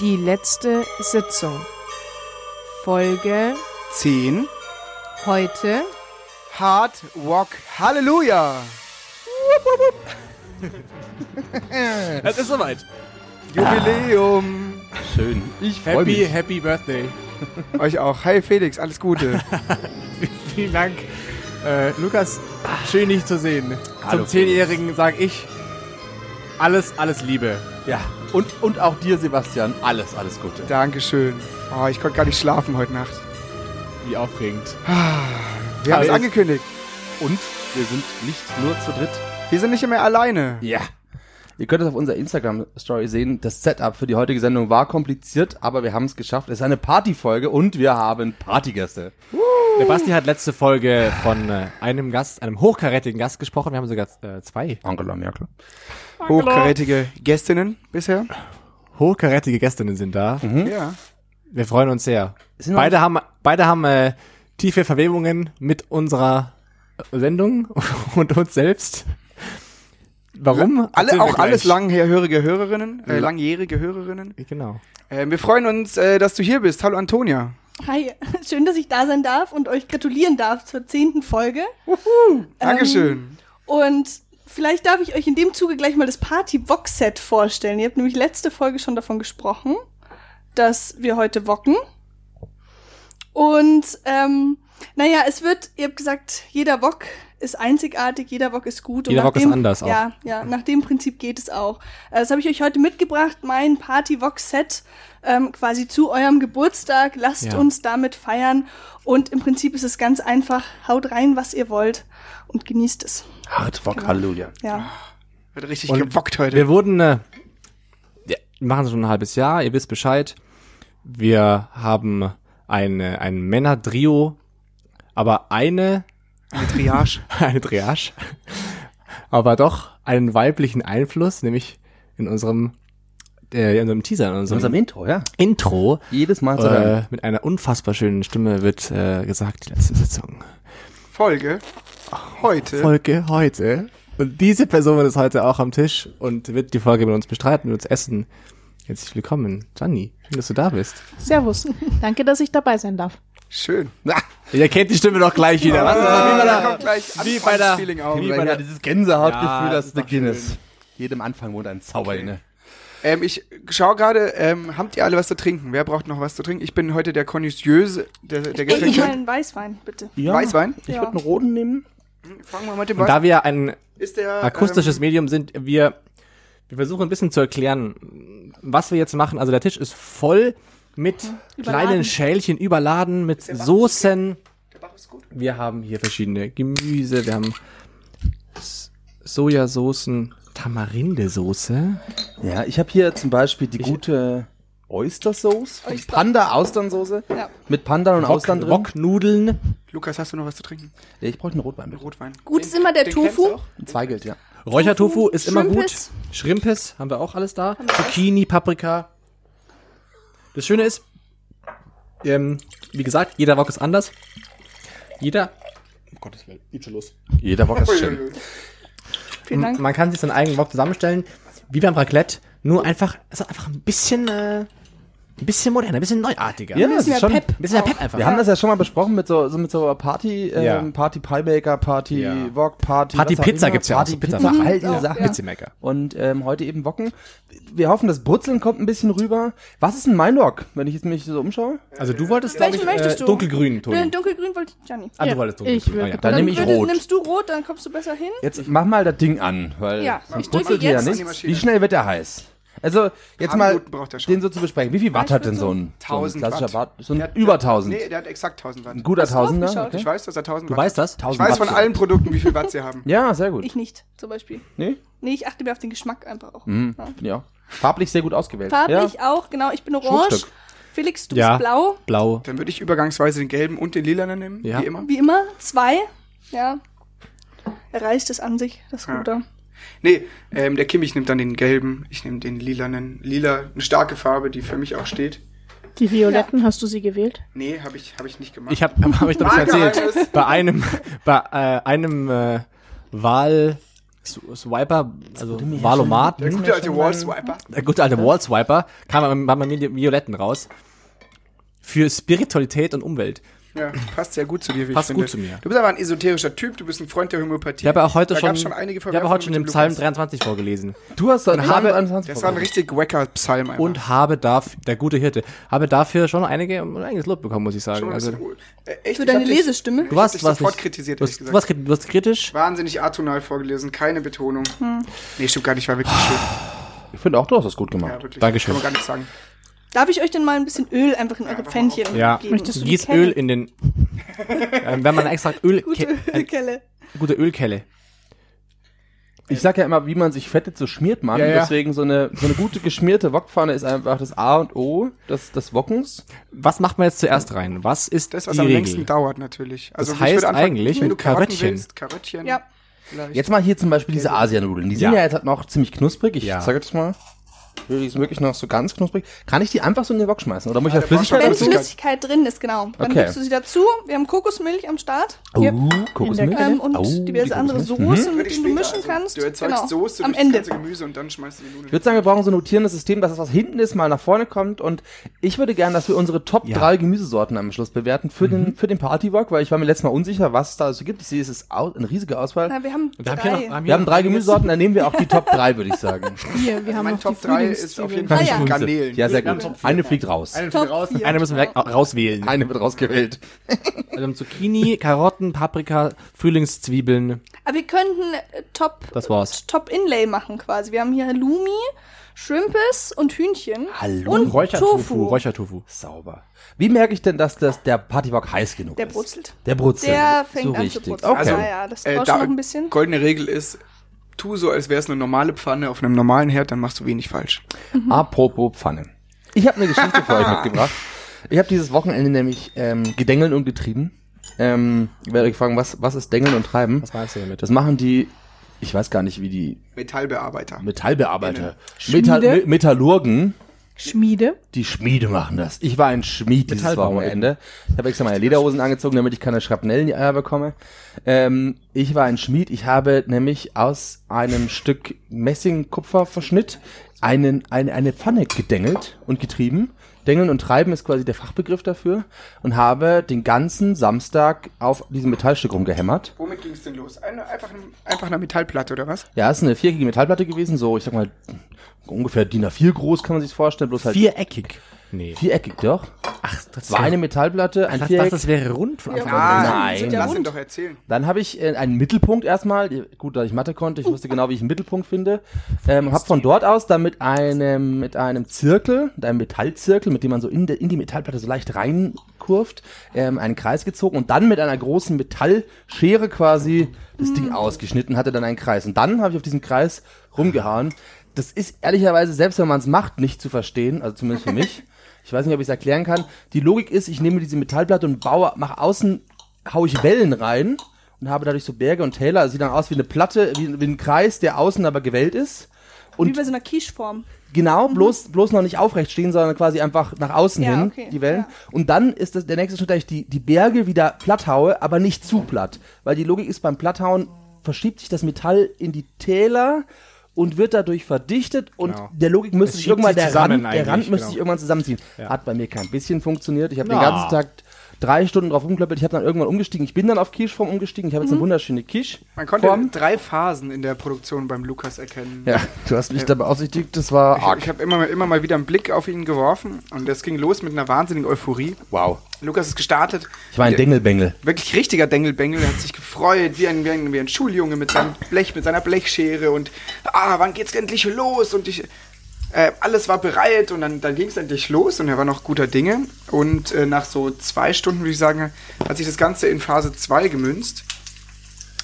Die letzte Sitzung. Folge 10. heute. Hard Rock Halleluja. Es ist soweit. Jubiläum. Schön. Ich freue Happy, mich. happy Birthday. Euch auch. Hi Felix, alles Gute. Vielen Dank. Äh, Lukas, schön dich zu sehen. Hallo, Zum Zehnjährigen sage ich alles, alles Liebe. Ja. Und, und auch dir, Sebastian, alles, alles Gute. Dankeschön. Oh, ich konnte gar nicht schlafen heute Nacht. Wie aufregend. Wir haben es angekündigt. Und wir sind nicht nur zu dritt. Wir sind nicht mehr alleine. Ja. Ihr könnt es auf unserer Instagram-Story sehen. Das Setup für die heutige Sendung war kompliziert, aber wir haben es geschafft. Es ist eine Partyfolge und wir haben Partygäste. Der Basti hat letzte Folge von äh, einem Gast, einem hochkarätigen Gast gesprochen. Wir haben sogar äh, zwei Angela Merkel. Hochkarätige Gästinnen bisher. hochkarätige Gästinnen sind da. Ja. Wir freuen uns sehr. Sind noch- Beide haben, beide haben äh, tiefe Verwebungen mit unserer Sendung und uns selbst. Warum? Alle, auch alles langhörige Hörerinnen, äh, langjährige Hörerinnen. Genau. Äh, wir freuen uns, äh, dass du hier bist. Hallo Antonia. Hi, schön, dass ich da sein darf und euch gratulieren darf zur zehnten Folge. Dankeschön. Und vielleicht darf ich euch in dem Zuge gleich mal das Party-Vox-Set vorstellen. Ihr habt nämlich letzte Folge schon davon gesprochen, dass wir heute wocken. Und ähm, naja, es wird, ihr habt gesagt, jeder Wok ist einzigartig, jeder Wok ist gut. Jeder nach Wok ist dem- anders auch. Ja, ja, nach dem Prinzip geht es auch. Äh, Das habe ich euch heute mitgebracht, mein Party-Vox-Set ähm, quasi zu eurem Geburtstag. Lasst Ja. uns damit feiern. Und im Prinzip ist es ganz einfach. Haut rein, was ihr wollt und genießt es. Hard Rock Genau. Halleluja. Ja. Wird richtig Und gewockt heute. Wir wurden, äh, ja, wir machen es schon ein halbes Jahr, ihr wisst Bescheid. Wir haben eine, ein Männer-Trio, aber eine, Eine Triage. eine Triage, aber doch einen weiblichen Einfluss, nämlich in unserem, äh, in unserem Teaser, in In unserem unserem Intro, ja. Intro. Jedes Mal zu hören. Äh, mit einer unfassbar schönen Stimme wird äh, gesagt, die letzte Sitzung. Folge. Heute. Folge heute. Und diese Person ist heute auch am Tisch und wird die Folge mit uns bestreiten, mit uns essen. Herzlich willkommen, Gianni. Schön, dass du da bist. Servus. Danke, dass ich dabei sein darf. Schön. Ihr kennt die Stimme doch gleich wieder. Was? Ah, Wie bei der- kommt gleich wie bei der- wie bei der- dieses Gänsehautgefühl, Ja, das ist doch Guinness. schön. Jedem Anfang wohnt ein Zauber inne. Ähm, ich schau gerade, ähm, habt ihr alle was zu trinken? Wer braucht noch was zu trinken? Ich bin heute der Konnoisseuse der, der Ey, ich Getränke. mal einen Weißwein, bitte. Ja. Weißwein? Ich Ja. würde einen roten nehmen. Fangen wir mit dem Und da Weißwein. wir ein Ist der akustisches ähm, Medium sind, wir, wir versuchen ein bisschen zu erklären, was wir jetzt machen. Also der Tisch ist voll mit Überladen. kleinen Schälchen überladen, mit Soßen. Der Bach ist gut. Wir haben hier verschiedene Gemüse, wir haben Sojasoßen, Tamarindesoße. Ja, ich habe hier zum Beispiel die gute Oyster-Sauce. Oyster. Panda-Austernsoße. Ja. Mit Panda und Austern drin. Rocknudeln. Lukas, hast du noch was zu trinken? Ja, ich brauche einen Rotwein. bitte. Rotwein. Gut ist immer der Den Tofu. Ein Zweigelt, ja. Räuchertofu ist immer gut. Schrimpes haben wir auch alles da. Zucchini, Paprika. Das Schöne ist, ähm, wie gesagt, jeder Wok ist anders. Jeder. Um Gottes Willen, geht schon los. Jeder Bock ist schön. Vielen Dank. Man kann sich seinen eigenen Wok zusammenstellen, wie beim Raclette, nur einfach, also einfach ein bisschen, äh, ein bisschen moderner, ein bisschen neuartiger. Ja, ein das Bisschen ist mehr schon. Pep. bisschen mehr Pep einfach. Wir haben das ja schon mal besprochen mit so, so mit so Party, Ja. ähm, Party Piemaker, Party Ja. Wok, Party Party Pizza gibt's ja auch, Party so Pizza, Pizza. all diese Ja. Sachen. Ja. Pizzimaker. Und ähm, heute eben Wocken. Wir hoffen, das Brutzeln kommt ein bisschen rüber. Was ist denn mein Wok, wenn ich jetzt mich so umschaue? Also du wolltest, glaube ich, äh, du? dunkelgrün, Toni. Den dunkelgrün wollte ich, Gianni. Ah, du Ja, wolltest ich dunkelgrün. würde Ah, ja. Dann nehme ich rot. Nimmst du rot, dann kommst du besser hin. Jetzt mach mal das Ding an, weil Ja, sonst ich brutzelt ihr ja jetzt. nicht. An die Maschine. Wie schnell wird der heiß? Also, jetzt mal er den so zu besprechen. Wie viel Watt ich hat denn so ein, so ein 1000 klassischer Watt. So ein Der hat- über 1000. Nee, der hat exakt 1000 Watt. Ein guter Hast du Tausender. Okay. Ich weiß, dass er 1000 Du Watt weißt das? Ich 1000 weiß von allen Produkten, wie viel Watt sie haben. Ja, sehr gut. Ich nicht, zum Beispiel. Nee? Nee, ich achte mir auf den Geschmack einfach auch. Mhm. Ja. Ich. Farblich sehr gut ausgewählt. Farblich auch, genau. Ich bin orange. Felix, du Ja. bist blau. Blau. Dann würde ich übergangsweise den gelben und den lilanen nehmen, Ja. wie immer. Wie immer, zwei. Ja. Er reißt es an sich, das Ja. Nee, ähm, der Kimmich nimmt dann den gelben, ich nehme den lilanen. Lila, eine starke Farbe, die für mich auch steht. Die Violetten, hast du sie gewählt? Nee, habe ich, hab ich nicht gemacht. Ich habe hab ich doch Mal erzählt, bei einem bei äh, einem äh, Wahl Swiper, also ja Valomat, Der gute alte schon Wallswiper. der gute alte Wallswiper, kam bei mir die Violetten raus. Für Spiritualität und Umwelt. Ja, passt sehr gut zu dir, wie Passt ich gut finde. zu mir. Du bist aber ein esoterischer Typ, du bist ein Freund der Homöopathie. Ich habe auch heute da schon, schon einige ich habe heute schon den Psalm Lukas. 23 vorgelesen. Du hast dann habe- Das war ein richtig wacker Psalm einfach. Und habe dafür, der gute Hirte, habe dafür schon einige, ein eigenes Lob bekommen, muss ich sagen. Schon Also, cool. Äh, echt, Für deine dich- Lesestimme? Ich du warst, warst sofort nicht- kritisiert, du hast, du gesagt. warst, du warst kritisch. Wahnsinnig atonal vorgelesen, keine Betonung. Nee, stimmt gar nicht, war wirklich schön. Ich finde auch, du hast das gut gemacht. Ja, wirklich. Dankeschön. Kann man gar nicht sagen. Darf ich euch denn mal ein bisschen Öl einfach in eure Pfännchen Ja, geben? gieß Öl in den, ähm, wenn man extra Öl, Gute äh, Ölkelle. gute Ölkelle. Ich sag ja immer, wie man sich fettet, so schmiert man. Ja, ja. Deswegen so eine, so eine gute geschmierte Wokpfanne ist einfach das A und O des, des Wockens. Was macht man jetzt zuerst rein? Was ist Das, was die am Regel? längsten dauert, natürlich. Also, Das heißt anfangen, eigentlich wenn mit du Karöttchen. willst, Karöttchen. Ja. Vielleicht. Jetzt mal hier zum Beispiel diese Asianudeln. Die sind Ja. ja, jetzt halt noch ziemlich knusprig. Ich Ja. zeige das mal. Die sind wirklich noch so ganz knusprig. Kann ich die einfach so in den Wok schmeißen? Oder muss ich da Flüssigkeit Wenn dazu? dazu? Flüssigkeit drin ist, genau. Dann Okay. gibst du sie dazu. Wir haben Kokosmilch am Start. Hier. Uh, Kokosmilch. Ähm, und Oh, die diverse andere Kokosmilch. Soßen, Würde mit denen du mischen also, kannst. Du erzeugst genau. Soße am durch Ende. das ganze Gemüse und dann schmeißt du die Nudeln. Ich würde sagen, wir brauchen so ein notierendes System, dass das, was hinten ist, mal nach vorne kommt. Und ich würde gerne, dass wir unsere Top Ja. drei Gemüsesorten am Schluss bewerten für den, für den Partywok, weil ich war mir letztes Mal unsicher, was es da so gibt. Ich sehe, es ist au- eine riesige Auswahl. Na, wir haben da haben drei. wir, noch, haben Wir haben drei Gemüsesorten, dann nehmen wir auch die Top drei, würde ich sagen. Hier, wir haben mein noch Top die 3 ist auf jeden Frühlingszwiebeln. Fall Ah, ja. Garnelen. Ja, sehr gut. Eine fliegt raus. Top vier. Eine müssen wir weg- rauswählen. Eine wird rausgewählt. Also haben Zucchini, Karotten, Paprika, Frühlingszwiebeln. Aber wir könnten äh, Top, Das war's. Top Inlay machen quasi. Wir haben hier Halloumi, Shrimpes und Hühnchen. Hallo. Und Räuchertofu. Tofu. Räuchertofu. Sauber. Wie merke ich denn, dass das, der Partywok heiß genug Der ist? brutzelt. Der brutzelt. Der fängt so an richtig. zu brutzeln. Okay. Ja, ja, das Äh, braucht da, schon noch ein bisschen. Goldene Regel ist, tu so, als wäre es eine normale Pfanne auf einem normalen Herd, dann machst du wenig falsch. Apropos Pfanne. Ich habe eine Geschichte für euch mitgebracht. Ich habe dieses Wochenende nämlich ähm, gedengelt und getrieben. Ähm, ich werde euch fragen, was, was ist Dengeln und Treiben? Was meinst du damit? Das machen die, ich weiß gar nicht, wie die Metallbearbeiter. Metallbearbeiter? Metall, Me- Metallurgen, Schmiede. die Schmiede machen das. Ich war ein Schmied dieses Wochenende. Ich habe extra meine Lederhosen angezogen, damit ich keine Schrapnellen in die Eier bekomme. Ähm, ich war ein Schmied. Ich habe nämlich aus einem Stück Messing-Kupferverschnitt einen, eine, eine Pfanne gedengelt und getrieben. Dengeln und Treiben ist quasi der Fachbegriff dafür. Und habe den ganzen Samstag auf diesem Metallstück rumgehämmert. Womit ging es denn los? Eine, einfach, ein, einfach eine Metallplatte, oder was? Ja, es ist eine viereckige Metallplatte gewesen, so, ich sag mal, ungefähr DIN A4 groß kann man sich vorstellen, bloß halt Viereckig. Nee. viereckig, doch. Ach, das War eine Metallplatte, ein das, Viereck. das, das wäre rund von Anfang Ja, an. nein. ja Lass ihn doch erzählen. Dann habe ich äh, einen Mittelpunkt erstmal, gut, da ich Mathe konnte, ich wusste genau, wie ich einen Mittelpunkt finde, ähm, habe von dort aus dann mit einem mit einem Zirkel, mit einem Metallzirkel, mit dem man so in, de, in die Metallplatte so leicht reinkurft, ähm, einen Kreis gezogen und dann mit einer großen Metallschere quasi das Ding ausgeschnitten, hatte dann einen Kreis und dann habe ich auf diesen Kreis rumgehauen. Das ist ehrlicherweise, selbst wenn man es macht, nicht zu verstehen, also zumindest für mich. Ich weiß nicht, ob ich es erklären kann. Die Logik ist, ich nehme diese Metallplatte und baue, mache außen, hau ich Wellen rein und habe dadurch so Berge und Täler. Also sieht dann aus wie eine Platte, wie, wie ein Kreis, der außen aber gewellt ist. Wie Und bei so einer Quiche-Form. genau, bloß, bloß noch nicht aufrecht stehen, sondern quasi einfach nach außen Ja, hin, okay, die Wellen. ja. Und dann ist das der nächste Schritt, dass ich die, die Berge wieder platt haue, aber nicht zu platt. Weil die Logik ist, beim Platthauen verschiebt sich das Metall in die Täler und wird dadurch verdichtet und Genau. der Logik müsste sich irgendwann der Rand, der Rand müsste genau. sich irgendwann zusammenziehen. Ja. Hat bei mir kein bisschen funktioniert. Ich habe den ganzen Tag drei Stunden drauf umgeklöppelt. Ich habe dann irgendwann umgestiegen. Ich bin dann auf Quiche-Form umgestiegen. Ich habe jetzt Mhm. eine wunderschöne Quiche. Man konnte Form. drei Phasen in der Produktion beim Lukas erkennen. Ja, du hast mich da beaufsichtigt. Das war Ich, arg. ich habe immer, mal- immer mal wieder einen Blick auf ihn geworfen und das ging los mit einer wahnsinnigen Euphorie. Wow. Lukas ist gestartet. Ich war ein Dengelbengel. Wirklich richtiger Dengelbengel. Er hat sich gefreut, wie ein, wie ein, wie ein Schuljunge mit seinem Blech, mit seiner Blechschere und ah, wann geht's endlich los? Und ich, äh, alles war bereit und dann, dann ging es endlich los und er war noch guter Dinge. Und äh, nach so zwei Stunden, würde ich sagen, hat sich das Ganze in Phase 2 gemünzt.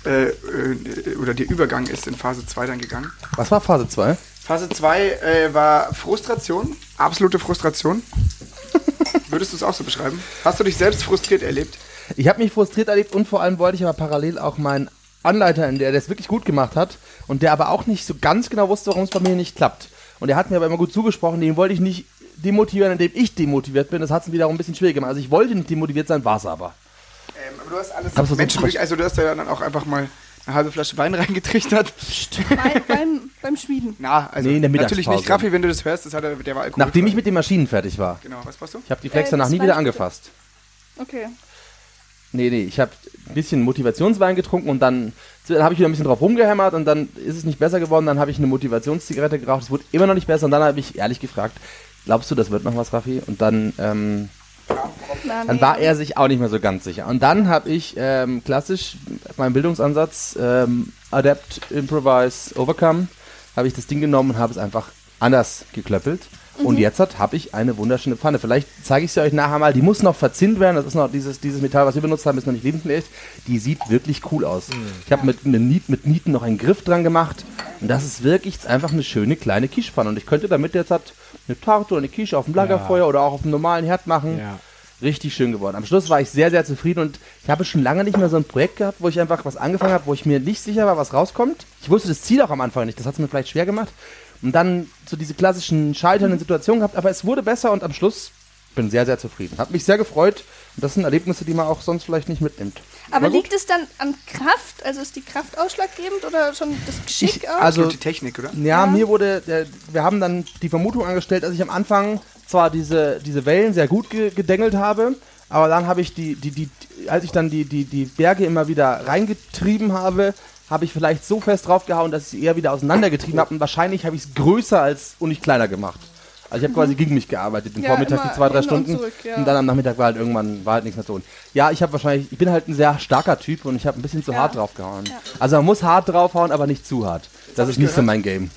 Äh, äh, oder der Übergang ist in Phase 2 dann gegangen. Was war Phase 2? Phase 2 äh, war Frustration, absolute Frustration. Würdest du es auch so beschreiben? Hast du dich selbst frustriert erlebt? Ich habe mich frustriert erlebt und vor allem wollte ich aber parallel auch meinen Anleiter, in der es wirklich gut gemacht hat und der aber auch nicht so ganz genau wusste, warum es bei mir nicht klappt. Und er hat mir aber immer gut zugesprochen, den wollte ich nicht demotivieren, indem ich demotiviert bin. Das hat es wiederum ein bisschen schwierig gemacht. Also ich wollte nicht demotiviert sein, war es aber. Ähm, aber du hast alles Hab's zu wirklich, also du hast ja dann auch einfach mal eine halbe Flasche Wein reingetrichtert. Bei, beim, beim Schmieden. Na, also Nee, in der natürlich nicht. Raffi, wenn du das hörst, das hat er, der war Alkohol. Nachdem ich mit den Maschinen fertig war. Genau, was brauchst du? Ich habe die Flex Äh, danach nie wieder angefasst. Okay. Nee, nee, ich habe ein bisschen Motivationswein getrunken und dann, dann habe ich wieder ein bisschen drauf rumgehämmert und dann ist es nicht besser geworden. Dann habe ich eine Motivationszigarette geraucht. Es wurde immer noch nicht besser und dann habe ich ehrlich gefragt, glaubst du, das wird noch was, Raffi? Und dann, ähm, dann war er sich auch nicht mehr so ganz sicher. Und dann habe ich ähm, klassisch meinen Bildungsansatz ähm, Adapt, Improvise, Overcome, habe ich das Ding genommen und habe es einfach anders geklöppelt. Und jetzt habe ich eine wunderschöne Pfanne. Vielleicht zeige ich sie euch nachher mal. Die muss noch verzinnt werden. Das ist noch dieses, dieses Metall, was wir benutzt haben, ist noch nicht lebensfähig. Die sieht wirklich cool aus. Ich habe mit, mit, mit Nieten noch einen Griff dran gemacht. Und das ist wirklich einfach eine schöne kleine Quichepfanne. Und ich könnte damit jetzt halt eine Tarte oder eine Quiche auf dem Lagerfeuer oder auch auf dem normalen Herd machen. Ja. Richtig schön geworden. Am Schluss war ich sehr, sehr zufrieden und ich habe schon lange nicht mehr so ein Projekt gehabt, wo ich einfach was angefangen habe, wo ich mir nicht sicher war, was rauskommt. Ich wusste das Ziel auch am Anfang nicht, das hat es mir vielleicht schwer gemacht. Und dann so diese klassischen scheiternden Situationen gehabt, aber es wurde besser und am Schluss bin sehr, sehr zufrieden. Hat mich sehr gefreut und das sind Erlebnisse, die man auch sonst vielleicht nicht mitnimmt. Aber liegt es dann an Kraft? Also ist die Kraft ausschlaggebend oder schon das Geschick Ich- auch? also- die Technik, oder? Ja, mir wurde, der, wir haben dann die Vermutung angestellt, dass ich am Anfang zwar diese, diese Wellen sehr gut ge gedengelt habe, aber dann habe ich die, die, die, als ich dann die, die, die Berge immer wieder reingetrieben habe, habe ich vielleicht so fest draufgehauen, dass ich sie eher wieder auseinandergetrieben habe und wahrscheinlich habe ich es größer als und nicht kleiner gemacht. Also ich habe quasi gegen mich gearbeitet, den Ja, Vormittag die zwei, drei hin und Stunden zurück, ja. und dann am Nachmittag war halt irgendwann war halt nichts mehr zu tun. Ja, ich habe wahrscheinlich, ich bin halt ein sehr starker Typ und ich habe ein bisschen zu Ja. hart draufgehauen. Also man muss hart draufhauen, aber nicht zu hart. Das hab ist ich nicht so gehört. mein Game.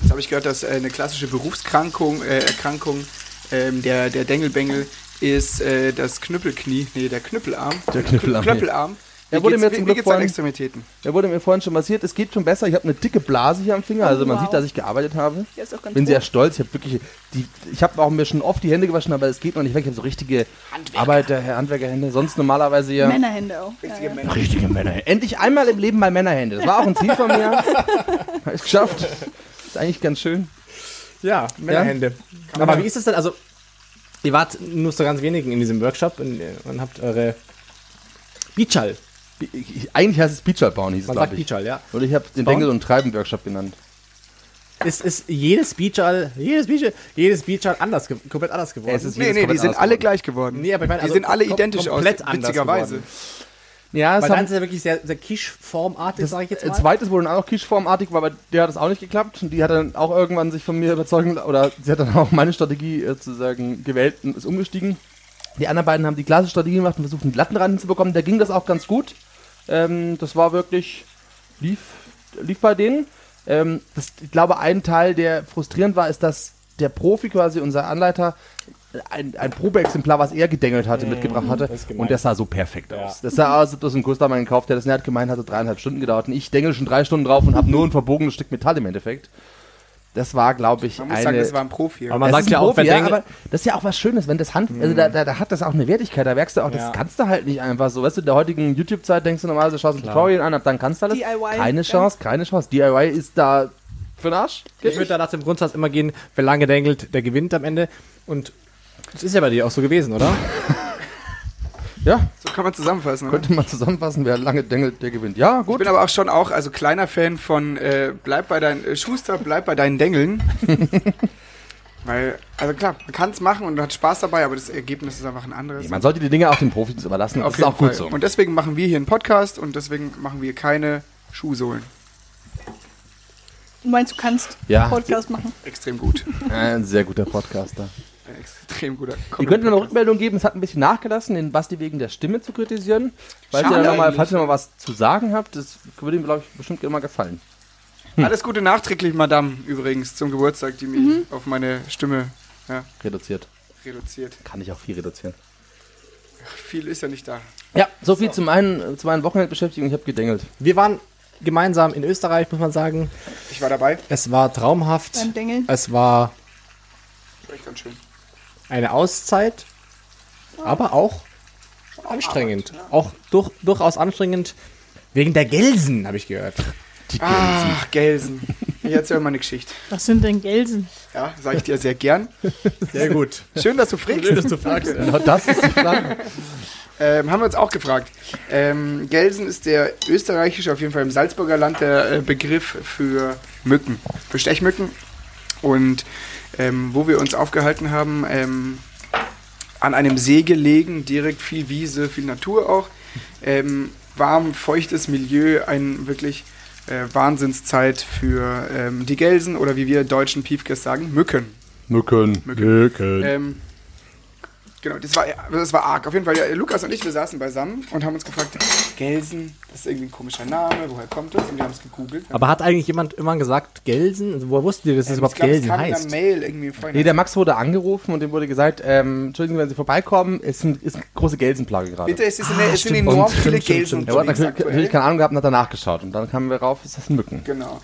Jetzt habe ich gehört, dass äh, eine klassische Berufskrankung, äh, Erkrankung ähm, der, der Dengelbengel ist äh, das Knüppelknie, nee, der Knüppelarm. Der Knüppelarm, Knüppelarm. Ja, Wie wurde mir zum Glück vorhin- Extremitäten? Da wurde mir vorhin schon massiert, es geht schon besser. Ich habe eine dicke Blase hier am Finger, also man wow. sieht, dass ich gearbeitet habe. Ja, ist ganz Bin hoch. sehr stolz. Ich habe wirklich, die, ich habe auch mir schon oft die Hände gewaschen, aber es geht noch nicht weg. Ich habe so richtige Arbeiter, Handwerkerhände. Sonst normalerweise ja Männerhände auch. Ja, Richtige ja. Männer. richtige Männer. Endlich einmal im Leben mal Männerhände. Das war auch ein Ziel von mir. Habe ich geschafft. Ist eigentlich ganz schön. Ja, Männerhände. Aber wie ist es denn? Also, ihr wart nur so ganz wenigen in diesem Workshop und, äh, und habt eure Beachall. Ich, ich, eigentlich heißt es Beachall bauen, hieß es, Man glaube sagt ich. Beachall, ja. Und ich habe den Bauen? Dengel- und Treiben-Workshop genannt. Ist, ist jedes Beachall, jedes Beachall, jedes Beachall anders, komplett anders geworden? Es ist Nee, nee, die sind alle geworden. gleich geworden. Nee, aber ich meine, die also sind alle identisch aus, komplett anders witzigerweise. geworden. Ja, es Weil ist ja wirklich sehr, sehr Quiche-formartig, sag ich jetzt mal. Ein zweites wurde dann auch noch quicheformartig, war, aber der hat es auch nicht geklappt. Und die hat dann auch irgendwann sich von mir überzeugen, oder sie hat dann auch meine Strategie äh, sozusagen gewählt und ist umgestiegen. Die anderen beiden haben die klassische Strategie gemacht und versucht, einen glatten Rand hinzubekommen. Da ging das auch ganz gut. Ähm, das war wirklich, lief, lief bei denen. Ähm, das, ich glaube, ein Teil, der frustrierend war, ist, dass der Profi quasi, unser Anleiter, ein, ein Probeexemplar, was er gedengelt hatte, mitgebracht hatte. Und das sah so perfekt Ja. aus. Das sah aus, als ob das ein damals gekauft, der das nicht gemeint hatte, dreieinhalb Stunden gedauert. Und ich dengel schon drei Stunden drauf und habe nur ein verbogenes Stück Metall im Endeffekt. Das war, glaube ich, Man muss eine... sagen, das war ein Profi. Aber man sagt ja auch, Profi, wenn ja, aber das ist ja auch was Schönes, wenn das Hand, also da, da, da hat das auch eine Wertigkeit, da merkst du auch, Ja. das kannst du halt nicht einfach so, weißt du, in der heutigen YouTube-Zeit denkst du normalerweise, schaust ein Tutorial an, ab dann kannst du alles. DIY, keine. Chance, keine Chance. DIY ist da für den Arsch. Ich würde da nach dem Grundsatz immer gehen, wer lange dengelt, der gewinnt am Ende. Und das ist ja bei dir auch so gewesen, oder? Ja, So kann man zusammenfassen. Oder? könnte man zusammenfassen, wer lange dengelt, der gewinnt. Ja, Ich gut. bin aber auch schon auch, also kleiner Fan von äh, bleib bei deinen äh, Schuster, bleib bei deinen Dengeln. Weil, also klar, man kann es machen und hat Spaß dabei, aber das Ergebnis ist einfach ein anderes. Man sollte die Dinge auch den Profis überlassen, das Auf ist jeden auch gut so. Und deswegen machen wir hier einen Podcast und deswegen machen wir keine Schuhsohlen. Du meinst, du kannst Ja. Podcast machen? Extrem gut. Ein sehr guter Podcaster. Extrem guter Ihr könnt mir noch Rückmeldung geben, es hat ein bisschen nachgelassen, den Basti wegen der Stimme zu kritisieren. Falls ihr, mal, falls ihr noch mal was zu sagen habt, das würde ihm, glaube ich, bestimmt immer gefallen. Alles Gute nachträglich, Madame, übrigens, zum Geburtstag, die mich Mhm. auf meine Stimme ja, Reduziert. reduziert. Kann ich auch viel reduzieren. Viel ist ja nicht da. Ja, so viel zu, meinen, zu meinen Wochenendbeschäftigungen. Ich habe gedengelt. Wir waren gemeinsam in Österreich, muss man sagen. Ich war dabei. Es war traumhaft. Beim Dengeln? Es war War echt ganz schön. Eine Auszeit, aber auch anstrengend. Auch durch, durchaus anstrengend. Wegen der Gelsen, habe ich gehört. Die Ach, Gelsen. Ich erzähle mal eine Geschichte. Was sind denn Gelsen? Ja, sage ich dir sehr gern. Sehr gut. Schön, dass du fragst. dass du fragst. Genau das ist die Frage. Ähm, haben wir uns auch gefragt. Ähm, Gelsen ist der österreichische, auf jeden Fall im Salzburger Land, der äh, Begriff für Mücken, für Stechmücken. Und ähm, wo wir uns aufgehalten haben, ähm, an einem See gelegen, direkt viel Wiese, viel Natur auch. Ähm, warm, feuchtes Milieu, ein wirklich äh, Wahnsinnszeit für ähm, die Gelsen oder wie wir deutschen Piefkes sagen, Mücken. Mücken. Mücken. Ähm, genau, das war, das war arg. Auf jeden Fall, ja, Lukas und ich, wir saßen beisammen und haben uns gefragt, Gelsen, das ist irgendwie ein komischer Name, woher kommt das? Und wir haben es gegoogelt. Aber hat eigentlich jemand immer gesagt, Gelsen? Also, woher wusstet ihr, dass das Ähm, überhaupt ich glaub, es Gelsen kam in heißt? Mail irgendwie vorhin. Nee, der Max wurde angerufen und dem wurde gesagt, ähm, Entschuldigen Sie, wenn Sie vorbeikommen, es ist, ein, ist eine große Gelsenplage gerade. Bitte, es, ist eine, es sind enorm Und- viele Gelsen. Er hat natürlich, keine Ahnung gehabt und hat danach geschaut. Und dann kamen wir rauf, ist das Mücken. Genau.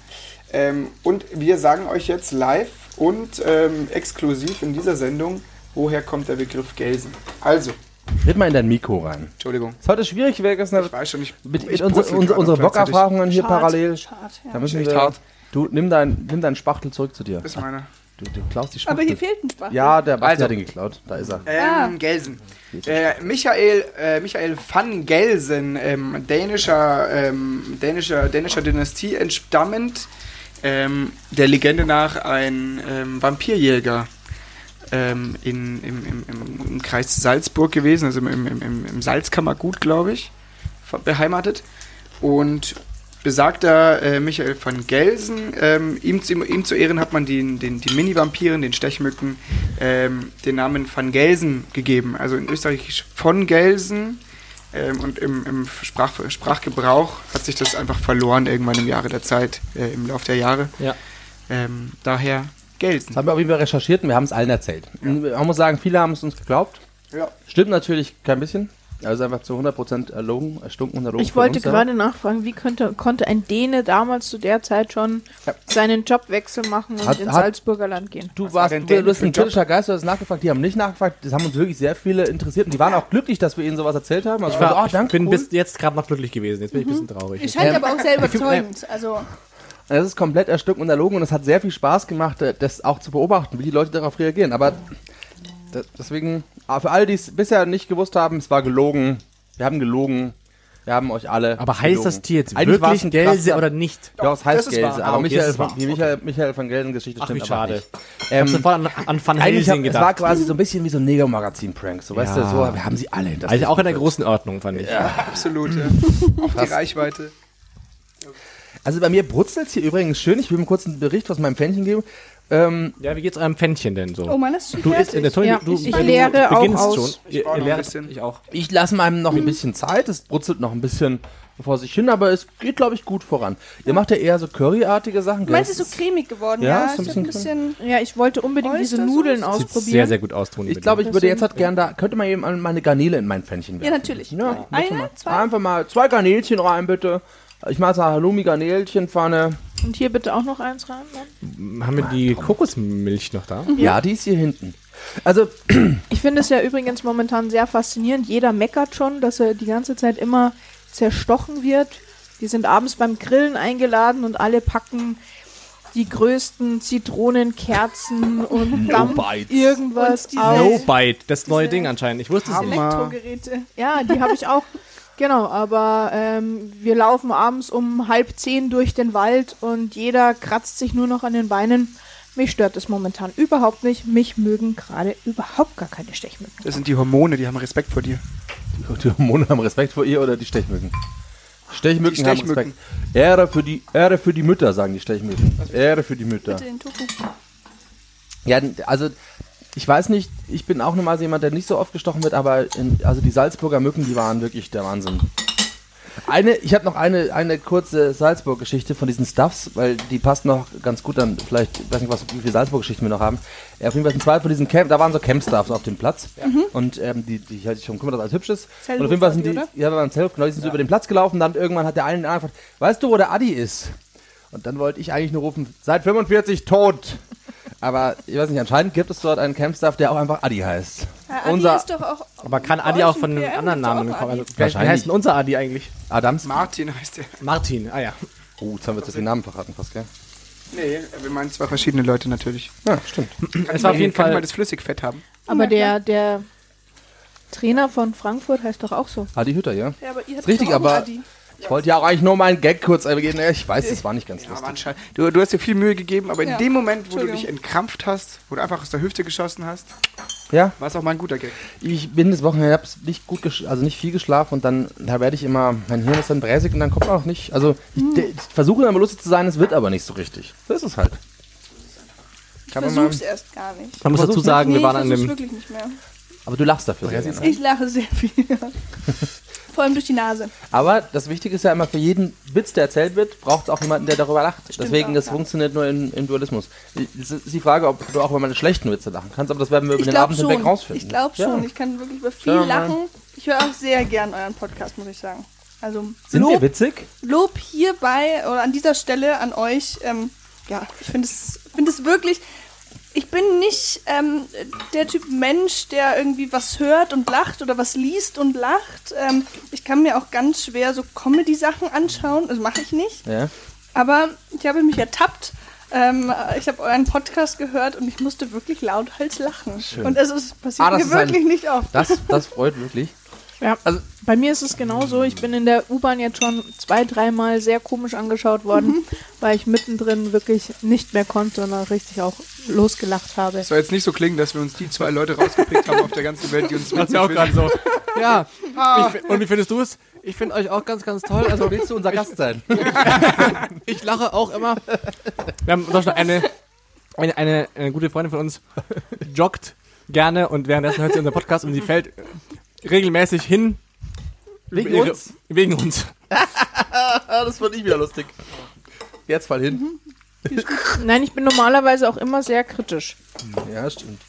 Ähm, und wir sagen euch jetzt live und ähm, exklusiv in dieser Sendung, woher kommt der Begriff Gelsen. Also, Red mal in dein Mikro rein. Entschuldigung, Ist heute schwierig, wir ich weiß schon, ich, mit, mit unser, unser, unsere. Blog-Erfahrungen hier parallel. Schad, Da ja. müssen Echt wir, hart. Du, nimm, dein, nimm deinen Spachtel zurück zu dir. Das ist meiner. Du, du klaust die Spachtel. Aber hier fehlt ein Spachtel. Ja, der Basti Also. hat ihn geklaut. Da ist er. Ähm, Ah. Gelsen. Äh, Michael, äh, Michael van Gelsen, ähm, dänischer, ähm, dänischer, dänischer Dynastie entstammend, ähm, der Legende nach ein ähm, Vampirjäger ähm, in, im, im, im, Kreis Salzburg gewesen, also im, im, im, Salzkammergut, glaube ich, beheimatet. Und besagter äh, Michael van Gelsen, ähm, ihm, zu, ihm zu Ehren hat man den, den, die Mini-Vampiren, den Stechmücken, ähm, den Namen van Gelsen gegeben. Also in Österreich von Gelsen. Ähm, und im, im Sprach, Sprachgebrauch hat sich das einfach verloren irgendwann im Jahre der Zeit, äh, im Laufe der Jahre. Ja. Ähm, daher Gelsen. Das haben wir auf jeden Fall recherchiert und wir haben es allen erzählt. Man muss sagen, viele haben es uns geglaubt. Ja. Stimmt natürlich kein bisschen. Also einfach zu 100% erlogen, erstunken und erlogen. Ich wollte uns, ja. gerade nachfragen, wie könnte, konnte ein Däne damals zu der Zeit schon Ja. seinen Jobwechsel machen und Hat- ins hat- Salzburger Land gehen? Du war warst, du, bist ein kritischer Geist, du hast nachgefragt, die haben nicht nachgefragt, das haben uns wirklich sehr viele interessiert und die waren auch glücklich, dass wir ihnen sowas erzählt haben. Also Ich, war, so, oh, ich danke, bin cool. bis jetzt gerade noch glücklich gewesen. Jetzt bin ich ein bisschen traurig. Ihr scheint Ähm, aber auch sehr überzeugend. Also, Das ist komplett erstunken und erlogen und es hat sehr viel Spaß gemacht, äh, das auch zu beobachten, wie die Leute darauf reagieren. Aber deswegen, aber für alle, die es bisher nicht gewusst haben, es war gelogen. Wir haben gelogen. Wir haben euch alle. Aber heißt gelogen. das Tier jetzt Eigentlich wirklich ein Gelse krasser- oder nicht? Ja, es heißt Das ist Gelse, wahr. aber Ah, okay, Michael, von, die Michael, Michael von Gelsen Geschichte Ach, stimmt wie aber schade. nicht. Ich hab Ähm, sofort an, an Van Helsing es war gedacht. quasi so ein bisschen wie so ein Neo-Magazin-Prank. So, weißt du, Ja. so, wir haben sie alle. Das Also auch in der großen Ordnung, fand ich. Absolut. Ja. Auch die Reichweite. Also bei mir brutzelt hier übrigens schön. Ich will mir kurz einen Bericht aus meinem Pfännchen geben. Ähm, Ja, wie geht's eurem Pfännchen denn so? oh das ist schon du fertig. in der Toni, Ja, du, ich du leere auch beginnst aus. schon. Ich lehrt, bisschen. ich auch. ich lasse meinem noch ein bisschen Zeit. Es brutzelt noch ein bisschen vor sich hin, aber es geht, glaube ich, gut voran. Ihr macht ja eher so Curryartige Sachen. Du meinst, es ist so cremig geworden? Ja, Ja, ist so es ein ist ein bisschen. Ja, ich wollte unbedingt diese? Nudeln Sieht Sieht ausprobieren. sehr, sehr gut aus, Toni. Ich glaube, ich würde jetzt halt gern da, könnte man eben mal meine Garnele in mein Pfännchen Ja, werfen. natürlich. Ja, Eine, zwei. Einfach mal zwei Garnelchen rein, bitte. Ich mache so eine Halloumi-Garnelchenpfanne. Und hier bitte auch noch eins rein. Dann. Haben wir die Kokosmilch noch da? Ja, die ist hier hinten. Also, Ich finde es ja übrigens momentan sehr faszinierend. Jeder meckert schon, dass er die ganze Zeit immer zerstochen wird. Die sind abends beim Grillen eingeladen und alle packen die größten Zitronenkerzen und Dampf bites. irgendwas Und. No Bite, das neue Ding anscheinend. Ich wusste es nicht. Elektrogeräte. Ja, die habe ich auch. Genau, aber ähm, wir laufen abends um halb zehn durch den Wald und jeder kratzt sich nur noch an den Beinen. Mich stört das momentan überhaupt nicht. Mich mögen gerade überhaupt gar keine Stechmücken. Das sind die Hormone, die haben Respekt vor dir. die Hormone haben Respekt vor ihr oder die Stechmücken? Stechmücken, Die haben Stechmücken. Respekt. Ehre für, die, Ehre für die Mütter, sagen die Stechmücken. Ehre für die Mütter. Bitte den Tofu. Ja, also ich weiß nicht, ich bin auch normal jemand, der nicht so oft gestochen wird, aber in, also die Salzburger Mücken, die waren wirklich der Wahnsinn. Eine, ich habe noch eine, eine kurze Salzburg-Geschichte von diesen Stuffs, weil die passt noch ganz gut dann, vielleicht, ich weiß nicht, was, wie viele Salzburg-Geschichten wir noch haben. Ja, auf jeden Fall sind zwei von diesen Camp, da waren so Camp-Stuffs auf dem Platz. Und ähm, die, die hatte ich schon gekümmert, dass alles hübsch ist. Zellhof und auf jeden Fall sind die, die, oder? ja, wir waren im Zellhof, genau, die sind so über den Platz gelaufen, dann irgendwann hat der eine gefragt, weißt du, wo der Adi ist? Und dann wollte ich eigentlich nur rufen, seit 45 tot. Aber ich weiß nicht, anscheinend gibt es dort einen Campstaff, der auch einfach Adi heißt. Ja, Adi Unser ist doch auch. Aber kann Adi auch von einem PM anderen Namen kommen? Also, wer, wie Wahrscheinlich. heißt denn unser Adi eigentlich? Adams. Martin heißt der. Martin, ah ja. Oh, jetzt haben wir jetzt den Namen verraten fast, gell? Nee, wir meinen zwei verschiedene Leute natürlich. Ja, stimmt. Kann Es war auf jeden Fall- mal das Flüssigfett haben. Aber der, der, Trainer von Frankfurt heißt doch auch so. Adi Hütter, ja. Ja, aber ihr habt Richtig, doch auch einen aber- Adi. Ich wollte ja auch eigentlich nur meinen Gag kurz erwähnen. Ich weiß, das war nicht ganz Ja, lustig. Du, du hast dir viel Mühe gegeben, aber in Ja. dem Moment, wo du dich entkrampft hast, wo du einfach aus der Hüfte geschossen hast, Ja, war es auch mal ein guter Gag. ich bin das Wochenende, ich habe nicht gut, also nicht viel geschlafen und dann, da werde ich immer, mein Hirn ist dann bräsig und dann kommt auch nicht, also ich, de- ich versuche dann mal lustig zu sein, es wird aber nicht so richtig. So ist es halt. Ich Kann man mal, versuch's erst gar nicht. Man muss dazu versuch's sagen, nee, wir waren ich an versuch's dem, wirklich nicht mehr. aber du lachst dafür. Sehr gerne. Ich lache sehr viel. Vor allem durch die Nase. Aber das Wichtige ist ja immer, für jeden Witz, der erzählt wird, braucht es auch jemanden, der darüber lacht. Deswegen, auch, das ja. funktioniert nur in, im Dualismus. Es ist die Frage, ob du auch über meine schlechten Witze lachen kannst, aber das werden wir über Ich den Abend hinweg schon. rausfinden. Ich glaube Ja. schon. Ich kann wirklich über viel wir mal. lachen. Ich höre auch sehr gern euren Podcast, muss ich sagen. Also Sind wir Lob, witzig? Lob hierbei oder an dieser Stelle an euch. Ähm, ja, ich finde es, finde es wirklich. Ich bin nicht ähm, der Typ Mensch, der irgendwie was hört und lacht oder was liest und lacht. Ähm, ich kann mir auch ganz schwer so Comedy-Sachen anschauen. Das mache ich nicht. Ja. Aber ich habe mich ertappt. Ähm, ich habe euren Podcast gehört und ich musste wirklich lauthals lachen. Und es ist, passiert Ah, mir ist ein- wirklich nicht oft. Das, das freut wirklich. Ja, also bei mir ist es genauso. Ich bin in der U-Bahn jetzt schon zwei, dreimal sehr komisch angeschaut worden, weil ich mittendrin wirklich nicht mehr konnte und dann richtig auch losgelacht habe. Es soll jetzt nicht so klingen, dass wir uns die zwei Leute rausgepickt haben auf der ganzen Welt, die uns ja auch gerade so. Ja. Ich, fi- und wie findest du es? Ich finde euch auch ganz, ganz toll. Also Willst du unser Gast sein? ich lache auch immer. Wir haben Beispiel eine, eine, eine, eine gute Freundin von uns, joggt gerne und währenddessen hört sie unseren Podcast und sie fällt regelmäßig hin. Wegen Ihre- uns? Wegen uns. Ah, das fand ich wieder lustig. Jetzt fall hin. Nein, ich bin normalerweise auch immer sehr kritisch. Ja, stimmt.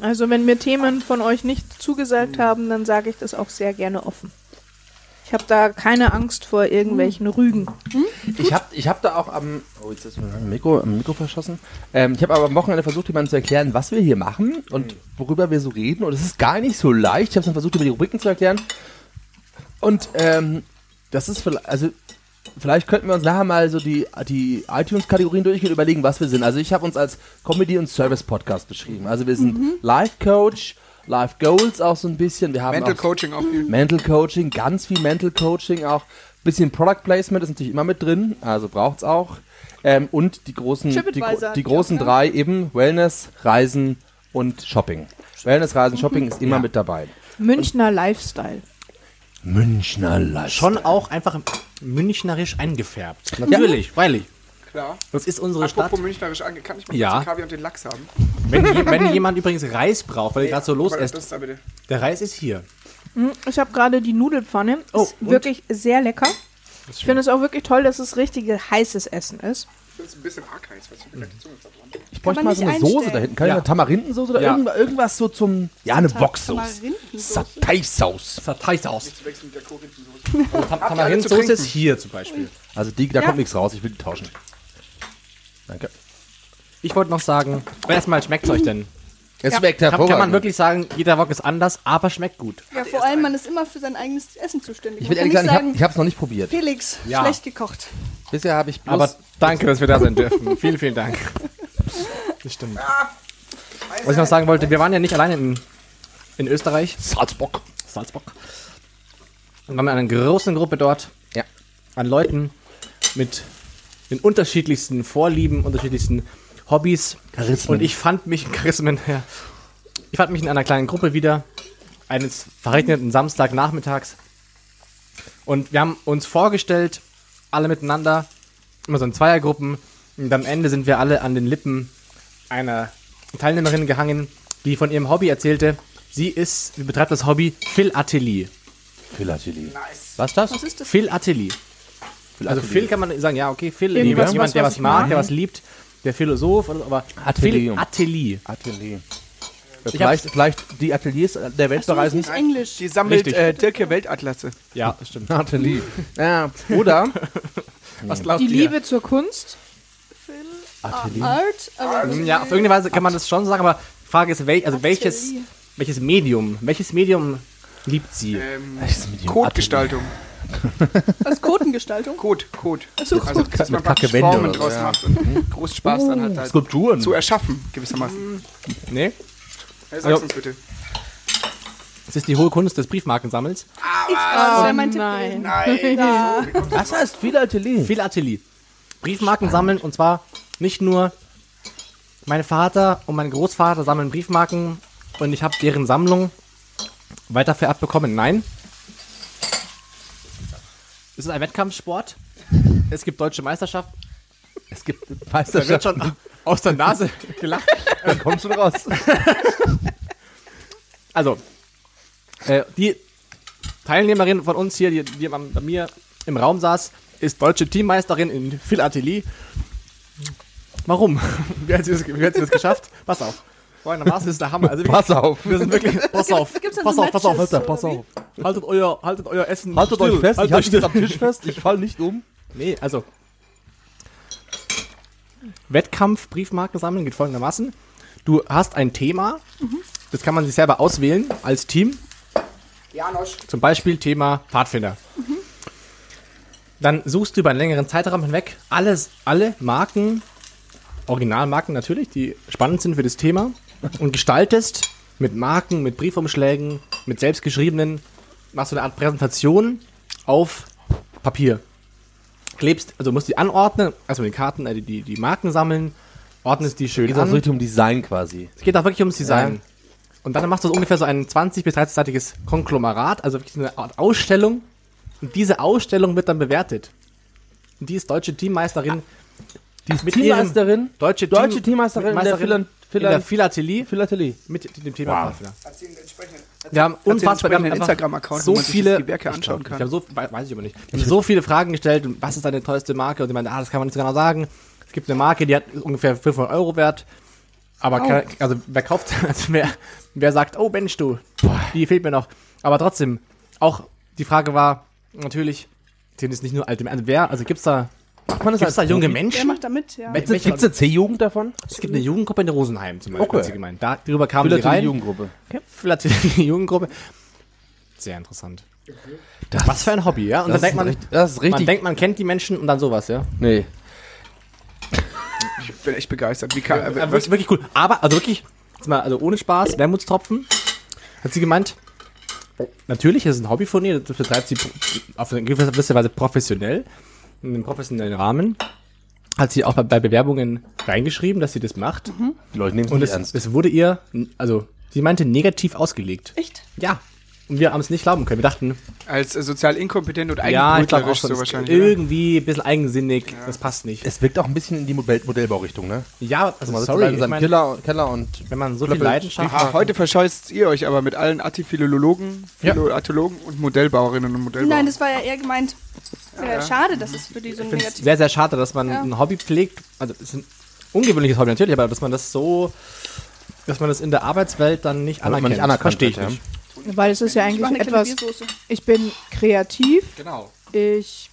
Also wenn mir Themen von euch nicht zugesagt haben, dann sage ich das auch sehr gerne offen. Ich habe da keine Angst vor irgendwelchen Rügen. Ich habe ich hab da auch am. Oh, jetzt ist mir ein Mikro, am Mikro verschossen. Ähm, ich habe aber am Wochenende versucht, jemandem zu erklären, was wir hier machen und worüber wir so reden. Und es ist gar nicht so leicht. Ich habe es dann versucht, über die Rubriken zu erklären. Und ähm, das ist vielleicht. Also, vielleicht könnten wir uns nachher mal so die, die iTunes-Kategorien durchgehen und überlegen, was wir sind. Also, ich habe uns als Comedy- und Service-Podcast beschrieben. Also, wir sind Life-Coach, Life-Goals auch so ein bisschen. Wir haben Mental auch Coaching auch viel. Mental Coaching, ganz viel Mental Coaching, auch bisschen Product Placement ist natürlich immer mit drin, also braucht's auch. Ähm, und die großen, die, die die großen auch, ne? drei eben Wellness, Reisen und Shopping. Wellness, Reisen, Mhm. Shopping ist immer mit dabei. Münchner Lifestyle. Münchner Lifestyle. Schon auch einfach münchnerisch eingefärbt. Natürlich, freilich. Klar. Das ist unsere Apropos Stadt. Münchnerisch ange, kann ich mal Ja. Kaviar und den Lachs haben? Wenn, je- wenn jemand übrigens Reis braucht, weil ihr gerade so los ist, der. Reis ist hier. Hm, Ich habe gerade die Nudelpfanne. Oh, ist und? wirklich sehr lecker. Ich finde es auch wirklich toll, dass es richtige heißes Essen ist. Ich finde es ein bisschen arg heiß, was ich mir gleich die Zunge verbrannt. ich bräuchte mal so eine Soße da hinten. Kann ich Ja. eine Tamarindensoße oder Ja. irgendwas, irgendwas so zum. Ja, eine Woksoße. Tamarindensoße? Satay-Sauce. Das hat heiß aus. Zu wechseln mit der Korinthensoße. Tam alle zu Tamarindensoße trinken? ist hier zum Beispiel. Also die, da kommt nichts raus, ich will die tauschen. Danke. Ich wollte noch sagen, erstmal schmeckt es euch denn? Es schmeckt Kann, hervorragend. kann man wirklich sagen, jeder Wok ist anders, aber schmeckt gut. Ja, vor allem, man ist immer für sein eigenes Essen zuständig. Ich will kann ehrlich sagen, nicht ich habe hab's noch nicht probiert. Felix, Ja. schlecht gekocht. Bisher habe ich bloß Aber danke, dass wir da sein dürfen. vielen, vielen Dank. Das stimmt. Was ich noch sagen wollte, wir waren ja nicht alleine in, in Österreich, Salzbock. Salzburg. Und wir haben eine große Gruppe dort Ja. an Leuten mit den unterschiedlichsten Vorlieben, unterschiedlichsten Hobbys. Charismen. Und ich fand mich, Charismen, ja. Ich fand mich in einer kleinen Gruppe wieder, eines verregneten Samstagnachmittags. Und wir haben uns vorgestellt, alle miteinander, immer so in Zweiergruppen. Und am Ende sind wir alle an den Lippen einer Teilnehmerin gehangen, die von ihrem Hobby erzählte. Sie ist, sie betreibt das Hobby Philatelie. Philatelie. Nice. Was ist das? Was ist das? Philatelie. Also Phil kann man sagen, ja, okay, Phil, Irgendwas, jemand, jemand, der was was mag. der was liebt, der Philosoph, oder so, aber Atelier. Philatelie. Atelier. Vielleicht, vielleicht die Ateliers der Welt So, bereisen. nicht Englisch. Die sammelt Richtig. äh, Dirke Weltatlasse. Ja, das stimmt. Atelier. ja, oder Was glaubt Die ihr? Liebe zur Kunst. Atelier. Art, aber Ja, auf irgendeine Weise kann man das schon sagen, aber die Frage ist, wel, also welches, Atelier. welches Medium, welches Medium liebt sie? Ähm, Welches Medium? Codegestaltung. als Kotengestaltung. Code, Code. Achso, Also, dass man mit praktisch Kacke Wände Formen oder so, draus ja. macht und groß Spaß dann hat, halt Skulpturen. zu erschaffen, gewissermaßen. Nee? Ja, sag's Ja. uns bitte. Es ist die hohe Kunst des Briefmarkensammels. Ich, das wäre mein Tipp nein. Nein. Das heißt Philatelie. Philatelie. Briefmarken sammeln und zwar nicht nur mein Vater und mein Großvater sammeln Briefmarken und ich habe deren Sammlung weiter vererbt bekommen. Nein. Es ist ein Wettkampfsport. Es gibt deutsche Meisterschaft. Es gibt Da wird Meisterschaft. schon aus der Nase gelacht. Dann kommst du raus. Also, äh, die Teilnehmerin von uns hier, die, die bei mir im Raum saß, ist deutsche Teammeisterin in Philatelie. Warum? Wie hat sie das, wie hat sie das geschafft? Pass auf. Folgendermaßen ist der Hammer. Also wir, Pass auf. wir sind wirklich. Pass auf. Gibt's dann Pass so auf, pass auf. Matches, Alter, pass auf. Haltet euer, haltet euer Essen. Haltet still. euch fest, ich Haltet halte euch jetzt am. Tisch fest, ich fall nicht um. Nee, also. Wettkampf, Briefmarken sammeln geht folgendermaßen. Du hast ein Thema, das kann man sich selber auswählen als Team. Janosch. Zum Beispiel Thema Pfadfinder. Dann suchst du über einen längeren Zeitraum hinweg alles, alle Marken, Originalmarken natürlich, die spannend sind für das Thema und gestaltest mit Marken, mit Briefumschlägen, mit selbstgeschriebenen, machst du eine Art Präsentation auf Papier. Klebst, also musst die anordnen, also die Karten, äh, die, die, Marken sammeln, ordnest die schön Geht auch an. so richtig um Design quasi. Es geht auch wirklich ums Design. Ja. Und dann machst du so ungefähr so ein 20- bis 30-seitiges Konglomerat, also wirklich so eine Art Ausstellung. Und diese Ausstellung wird dann bewertet. Und die ist deutsche Teammeisterin. Die ist Mit Teammeisterin. Deutsche, Deutsche Team- Teammeisterin in der Philan- in der Philatelie Philatelie. mit dem Thema Wow. Wir haben unfassbar, wir haben Instagram-Account, so wo man sich viele, die Werke anschauen Ich kann. habe so, we- weiß ich aber nicht. Wir haben so viele Fragen gestellt. und Was ist deine teuerste Marke? Und die meinte, ah, das kann man nicht so genau sagen. Es gibt eine Marke, die hat ungefähr 500 Euro wert. Aber kann, also wer kauft, also wer, wer sagt, oh Mensch, du, die fehlt mir noch. Aber trotzdem, auch die Frage war natürlich, sind es nicht nur alte Menschen, also wer, also gibt's da, Macht man das gibt's da als junge Profi? Wer Menschen? macht da mit? Ja. Gibt es eine C-Jugend davon? Es gibt eine Jugendgruppe in der Rosenheim zum Beispiel, Okay. hat sie gemeint. Da, darüber kamen sie Philately rein. Jugendgruppe. Die Jugendgruppe. Sehr interessant. Was für ein Hobby, ja? Und dann Das denkt man, richtig- das ist man richtig. denkt, man kennt die Menschen und dann sowas, ja? Nee. Ich bin echt begeistert. Wie kann, Ja, äh, wirklich, wirklich cool. Aber, also wirklich, jetzt mal, also ohne Spaß, Wermutstropfen, hat sie gemeint, natürlich ist es ein Hobby von ihr, das betreibt sie auf eine gewisse Weise professionell, in einem professionellen Rahmen. Hat sie auch bei, bei Bewerbungen reingeschrieben, dass sie das macht. Die Leute nehmen es Und nicht es, ernst. es wurde ihr, also, sie meinte, negativ ausgelegt. Echt? Ja. Und wir haben es nicht glauben können. Wir dachten, als äh, sozial inkompetent und ja, ich eigenbrötlerisch schon, so wahrscheinlich. ist irgendwie ein bisschen eigensinnig, das passt nicht. Es wirkt auch ein bisschen in die Modell Modellbaurichtung, ne? Ja, also Man sitzt sorry, in ich seinem mein, Keller, und wenn man so viel Klöppel- Leidenschaft Ah, heute verscheußt ihr euch aber mit allen Artiphilologen, Ja. Philologen und Modellbauerinnen und Modellbauern. Nein, das war ja eher gemeint. Äh, ja. Schade, dass es für die so Ich negativ sehr, sehr schade, dass man Ja. ein Hobby pflegt. Also, es ist ein ungewöhnliches Hobby natürlich, aber dass man das so, dass man das in der Arbeitswelt dann nicht man anerkennt. nicht anerkannt Verstehe ich ja. nicht. Weil es ist ja Ich eigentlich etwas. Ich bin kreativ. Genau. Ich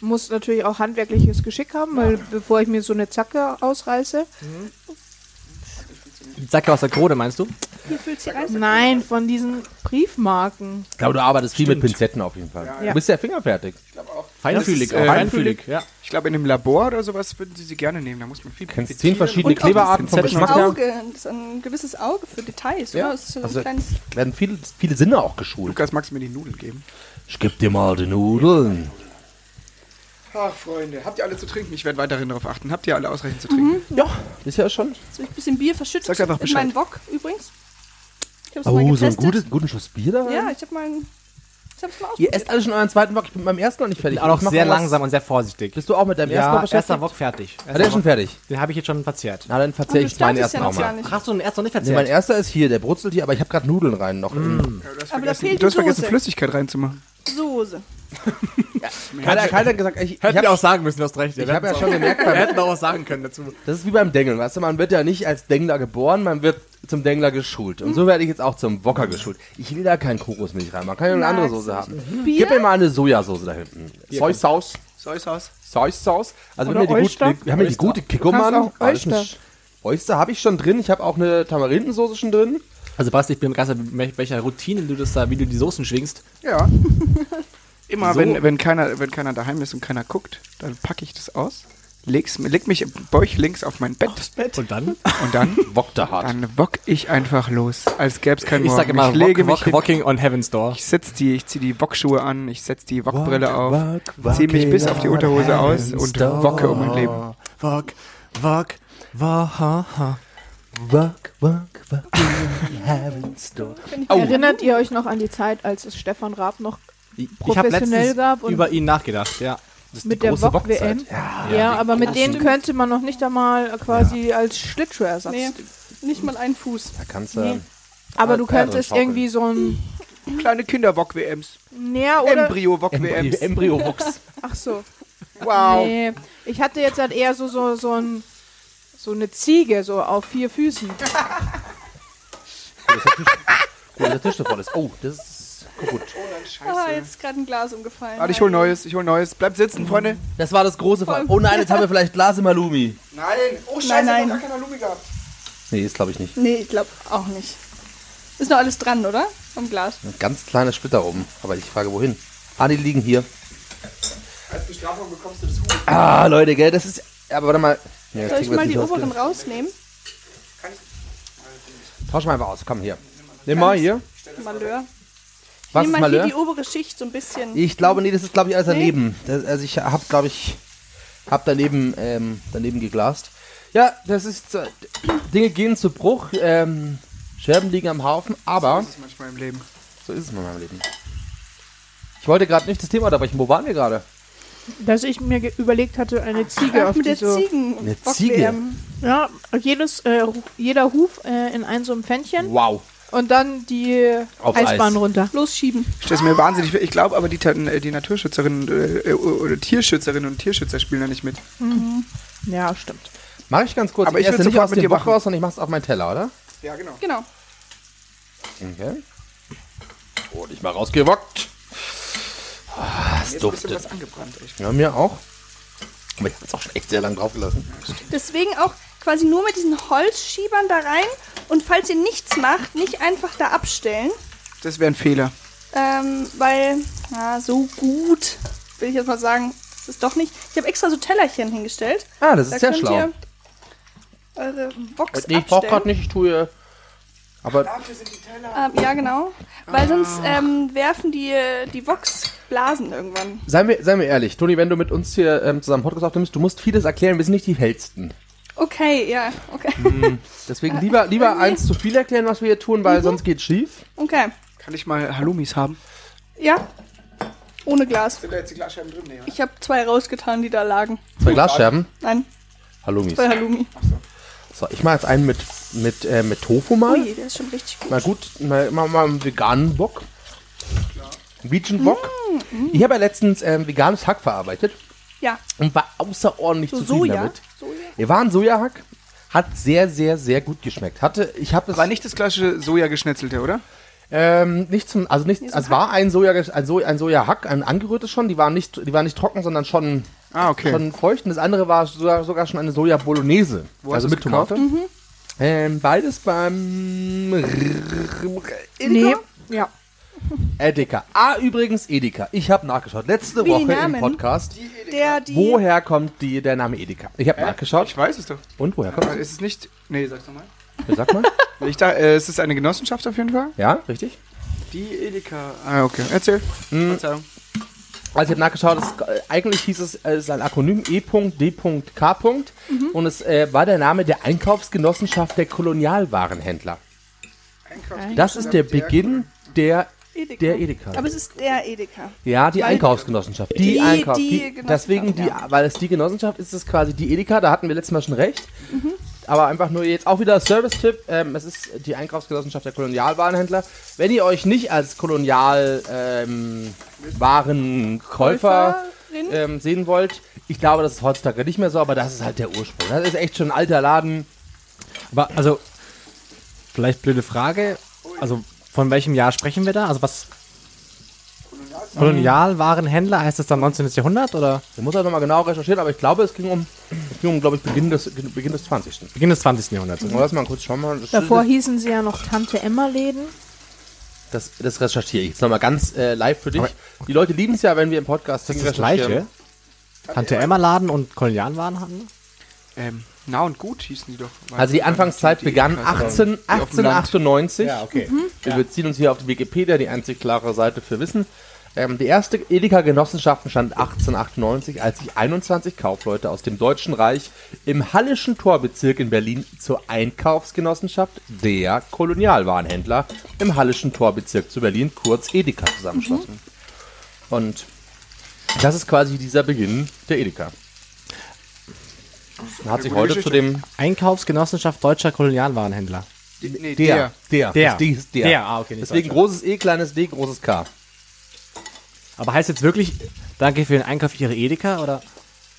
muss natürlich auch handwerkliches Geschick haben, weil bevor ich mir so eine Zacke ausreiße. Die Zacke aus der Krone, meinst du? Nein, von diesen Briefmarken. Ich glaube, du arbeitest viel mit. Pinzetten auf jeden Fall. Ja. Du bist ja fingerfertig. Feinfühlig, Das ist, auch äh, feinfühlig, ja. Ich glaube, in einem Labor oder sowas würden sie sie gerne nehmen. Da muss man viel Du kennst zehn verschiedene Und auch Kleberarten das- vom Das Geschmack her. Auge, das ist ein gewisses Auge für Details, Ja. oder? Das ist so Also-. Werden viele, viele Sinne auch geschult. Lukas, magst du mir die Nudeln geben? Ich geb dir mal die Nudeln. Ach, Freunde, habt ihr alle zu trinken? Ich werde weiterhin darauf achten. Habt ihr alle ausreichend zu trinken? Ja, ist ja schon. So ein bisschen Bier verschüttet. Sag einfach in Bescheid. meinen Wok übrigens. Ich hab's mal Oh, so einen gutes, guten Schuss Bier da rein? Ja, ich hab mal. ein- Ich hab's mal Ihr esst alle schon euren zweiten Wok. Ich bin beim ersten noch nicht fertig. Auch noch Ich mach sehr langsam und sehr vorsichtig. Bist du auch mit deinem ersten noch Ja, beschäftigt? erster Wok fertig. Hat er schon fertig? Den habe ich jetzt schon verzehrt. Na, dann verzeih Und ich meinen ersten ja auch mal. Ach, hast du den ersten noch nicht Nee, mein verzehrt? erster ist hier, der brutzelt hier, aber ich habe gerade Nudeln rein noch. Ja, du hast Aber da vergessen, fehlt du hast vergessen. Flüssigkeit reinzumachen. Soße. Keiner, keiner hat gesagt, ich, ich Hätten hab, wir auch sagen müssen, du hast recht. ich hab ja schon gemerkt, Wir hätten auch was sagen können dazu. das ist wie beim Dengeln, weißt du, man wird ja nicht als Dengler geboren, man wird zum Dengler geschult. Und so werde ich jetzt auch zum Wocker geschult. Ich will da kein Kokosmilch rein, man kann ja eine andere Soße haben. Bier? Gib mir mal eine Sojasauce da hinten. Soy Sauce. Soy Sauce. Soy Sauce. Also wir haben hier die, gute, wir haben die gute ist Oyster. Oyster habe ich schon drin. Ich habe auch eine Tamarindensoße schon drin. Also Basti, ich bin begeistert, mit welcher Routine du das da, wie du die Soßen schwingst. Ja. Immer So. wenn, wenn, keiner, wenn keiner daheim ist und keiner guckt, dann packe ich das aus. leg's, leg mich bäuchlinks auf mein Bett Und dann? und dann, Wokte hart. dann wock ich einfach los, als gäb's kein Ich Morgen. sag immer, ich lege walk, mich hin, walking on Heaven's Door. ich setz die, ich zieh die Wockschuhe an, ich setz die Wockbrille auf, walk, zieh mich bis auf die Unterhose aus und door. wocke um mein Leben. Walk, walk, walk, ha, ha. Walk, walk, walk in heaven's door. Erinnert ihr euch noch an die Zeit, als es Stefan Raab noch Ich habe Professionell letztens gab und- über ihn nachgedacht, ja. Das ist mit die der große Wok-WM? Ja, Ja, aber mit denen stimmt. könnte man noch nicht einmal quasi als Schlittschuhersatz. Nee, nicht mal einen Fuß. da kannst du. Nee. Aber du könntest irgendwie so ein. Kleine Kinder-Wock-WMs. Näher oder. Embryo-Wock-WMs. Embryo-Wuchs. Ach so. Wow. Nee. Ich hatte jetzt halt eher so, so, so ein. So eine Ziege, so auf vier Füßen. Gut, dass der Tisch so voll ist. Oh, das ist kaputt. Ah, jetzt ist gerade ein Glas umgefallen. Warte, ich hol neues, ich hol neues. Bleibt sitzen, Freunde. Das war das große Fall. Oh nein, jetzt haben wir vielleicht Glas im Halloumi. Nein. Oh, Nein, nein. gar kein Halloumi gehabt. Nee, ist glaube ich nicht. Nee, ich glaube auch nicht. Ist noch alles dran, oder? Am Glas. Ein ganz kleiner Splitter oben. Aber ich frage, wohin? Ah, die liegen hier. Als Bestrafung bekommst du das Huhn. Ah, Leute, gell, das ist. Aber warte mal. Ja, das Soll ich mal die oberen rausnehmen? Tausch mal einfach aus. Komm hier. Nimm mal hier. Malheur. Was Nimm ist mal hier die obere Schicht so ein bisschen. Ich glaube, nee, das ist, glaube ich, alles Nee? daneben. Das, also ich habe, glaube ich, habe daneben, ähm, daneben geglast. Ja, das ist, äh, Dinge gehen zu Bruch, ähm, Scherben liegen am Haufen, aber Das ist manchmal im Leben. so ist es in meinem Leben. Ich wollte gerade nicht das Thema unterbrechen. Wo waren wir gerade? Dass ich mir ge- überlegt hatte, eine Ziege Ach, auf mit die der so. Ziegen. Eine Bock Ziege? Ja, jedes, äh, jeder Huf äh, in ein so ein Pfännchen Wow. Und dann die Auf Eisbahn Eis. runter. Losschieben. Ich stelle mir wahnsinnig. Ich glaube aber, die, äh, die Naturschützerinnen äh, oder Tierschützerinnen und Tierschützer spielen da nicht mit. Ja, stimmt. Mach ich ganz kurz. Aber ich esse würd nicht aus mit dem dir Bock machen. raus, sondern ich mach's auf meinen Teller, oder? Ja, genau. Genau. Okay. Und ich mal rausgewockt. Ah, es Jetzt ist duftet. was angebrannt. Echt. Ja, mir auch. Aber ich habe jetzt auch schon echt sehr lang drauf gelassen. Deswegen auch quasi nur mit diesen Holzschiebern da rein. Und falls ihr nichts macht, nicht einfach da abstellen. Das wäre ein Fehler. Ähm, weil, na, so gut, will ich jetzt mal sagen, ist es doch nicht. Ich habe extra so Tellerchen hingestellt. Ah, das ist Da sehr könnt schlau. ihr eure Box Nee, ich brauche gerade nicht, ich tue. Aber Dafür sind die Teller. Ähm, ja, genau. Weil sonst ähm, werfen die, die Vox Blasen irgendwann. seien wir, seien wir ehrlich, Toni, wenn du mit uns hier ähm, zusammen Podcast aufnimmst, du musst vieles erklären, wir sind nicht die hellsten. Okay, ja, okay. Deswegen lieber, lieber irgendwie- eins zu viel erklären, was wir hier tun, weil sonst geht's schief. Okay. Kann ich mal Halloumis haben? Ja. Ohne Glas. Sind da jetzt die Glasscheiben drin? Nee, Ich habe zwei rausgetan, die da lagen. Zwei Glasscherben. Nein, Halloumis. zwei Halloumi. So, ich mache jetzt einen mit, mit, äh, mit Tofu mal. Ui, der ist schon richtig gut. Mal gut, mal, mal, mal einen veganen Bock. Vegan Bock. Ich habe ja letztens ähm, veganes Hack verarbeitet Ja, und war außerordentlich so zufrieden Soja. damit. Soja. Wir waren Sojahack, hat sehr, sehr, sehr gut geschmeckt. Hatte, ich habe es War nicht das klassische Soja-Geschnetzelte, oder? ähm, nicht zum, also nicht, so es war ein Soja, ein, so ein Sojahack, ein angerührtes schon. Die waren nicht, die waren nicht trocken, sondern schon, Ah, okay. schon feucht. Und das andere war sogar, sogar schon eine Soja Bolognese, Wo also mit? Tomate. Ähm, beides beim Nee, ja. Edeka. Ah, übrigens Edeka. Ich habe nachgeschaut. Letzte Wie die Woche im Namen? Podcast. Der, die. Woher kommt die, der Name Edeka? Ich habe nachgeschaut. Ich weiß es doch. Und woher kommt Ist es nicht. Nee, sag's nochmal. es? Sag mal. Ich da, äh, es ist eine Genossenschaft auf jeden Fall. Ja, richtig. Die Edeka. Ah, okay. Erzähl. Verzeihung. Also ich habe nachgeschaut, es, äh, eigentlich hieß es, äh, es ist ein Akronym E.D.K. Und es äh, war der Name der Einkaufsgenossenschaft der Kolonialwarenhändler. Das ist der Beginn der, Edeka. der Edeka. Aber es ist der Edeka. Ja, die Weil- Einkaufsgenossenschaft. Die, Die- Einkauf. die Die, Genossenschaft, deswegen, die, ja. weil es die Genossenschaft ist, ist es quasi die Edeka. Da hatten wir letztes Mal schon recht. Aber einfach nur jetzt auch wieder Service-Tipp. Ähm, es ist die Einkaufsgenossenschaft der Kolonialwarenhändler. Wenn ihr euch nicht als Kolonialwarenkäufer ähm, ähm, sehen wollt, ich glaube, das ist heutzutage nicht mehr so, aber das ist halt der Ursprung. Das ist echt schon ein alter Laden. Aber, also, vielleicht blöde Frage. Also, von welchem Jahr sprechen wir da? Also, was. Kolonialwarenhändler, heißt das dann 19. Jahrhundert oder Ich muss halt nochmal genau recherchieren, aber ich glaube, es ging um, es ging um glaube ich, Beginn des, Beginn des 20. Beginn des 20. Jahrhunderts? Lass mal kurz schauen. Mal. Das, Davor das, hießen sie ja noch Tante Emma-Läden. das, das recherchiere ich jetzt nochmal ganz äh, live für dich. Die Leute lieben es ja, wenn wir im Podcast Das das Gleiche. Tante Emma Laden und Kolonialwarenhandel? Ähm, na und gut hießen die doch. Also die Anfangszeit begann Edeka, 18, die auf dem Land. 1898. okay. Wir beziehen uns hier auf die Wikipedia, die einzig klare Seite für Wissen. Ähm, die erste Edeka-Genossenschaft entstand 1898, als sich 21 Kaufleute aus dem Deutschen Reich im Hallischen Torbezirk in Berlin zur Einkaufsgenossenschaft der Kolonialwarenhändler im Hallischen Torbezirk zu Berlin, kurz Edeka, zusammenschlossen. Und das ist quasi dieser Beginn der Edeka. Man hat sich heute Geschichte. zu dem Einkaufsgenossenschaft deutscher Kolonialwarenhändler. Die, nee, der, der, Der. das D ist der. Der, ah, okay, Deswegen großes E, kleines D, großes K. Aber heißt jetzt wirklich, danke für den Einkauf Ihre Edeka oder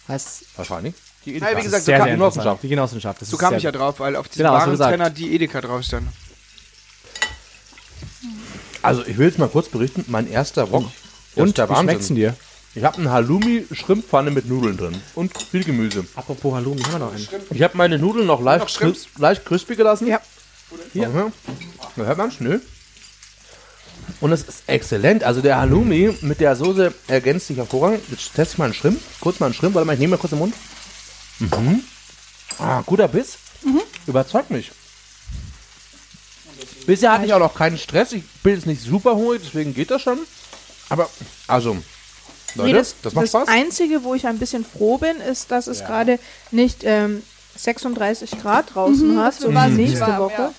heißt Wahrscheinlich. Die Ja, wie gesagt, so sehr, kam, sehr Genossenschaft. Die Genossenschaft. Das so kam ich ja drauf, weil auf diesem Genau, Warentrenner die Edeka drauf stand. Also ich will jetzt mal kurz berichten, mein erster Wok. Und der wie schmeckt's denn dir? Ich habe eine Halloumi-Schrimppfanne mit Nudeln drin und viel Gemüse. Apropos Halloumi, haben wir noch einen? Ich habe meine Nudeln noch leicht, Noch cris leicht crispy gelassen. Ja. Hier. Da hört man's? Nö. Und es ist exzellent. Also der Halloumi mit der Soße ergänzt sich hervorragend. Jetzt teste ich mal einen Shrimp. Kurz mal einen Shrimp. Warte mal, ich nehme mal kurz den Mund. Mhm. Ah, guter Biss. Überzeugt mich. Bisher hatte ich auch noch keinen Stress. Ich bin jetzt nicht super hungrig, deswegen geht das schon. Aber, also, Leute, Nee, das, das, macht das Spaß. Einzige, wo ich ein bisschen froh bin, ist, dass es gerade nicht ähm, 36 Grad draußen hat, so wie wahnsinnig nächste warm, Woche. ja.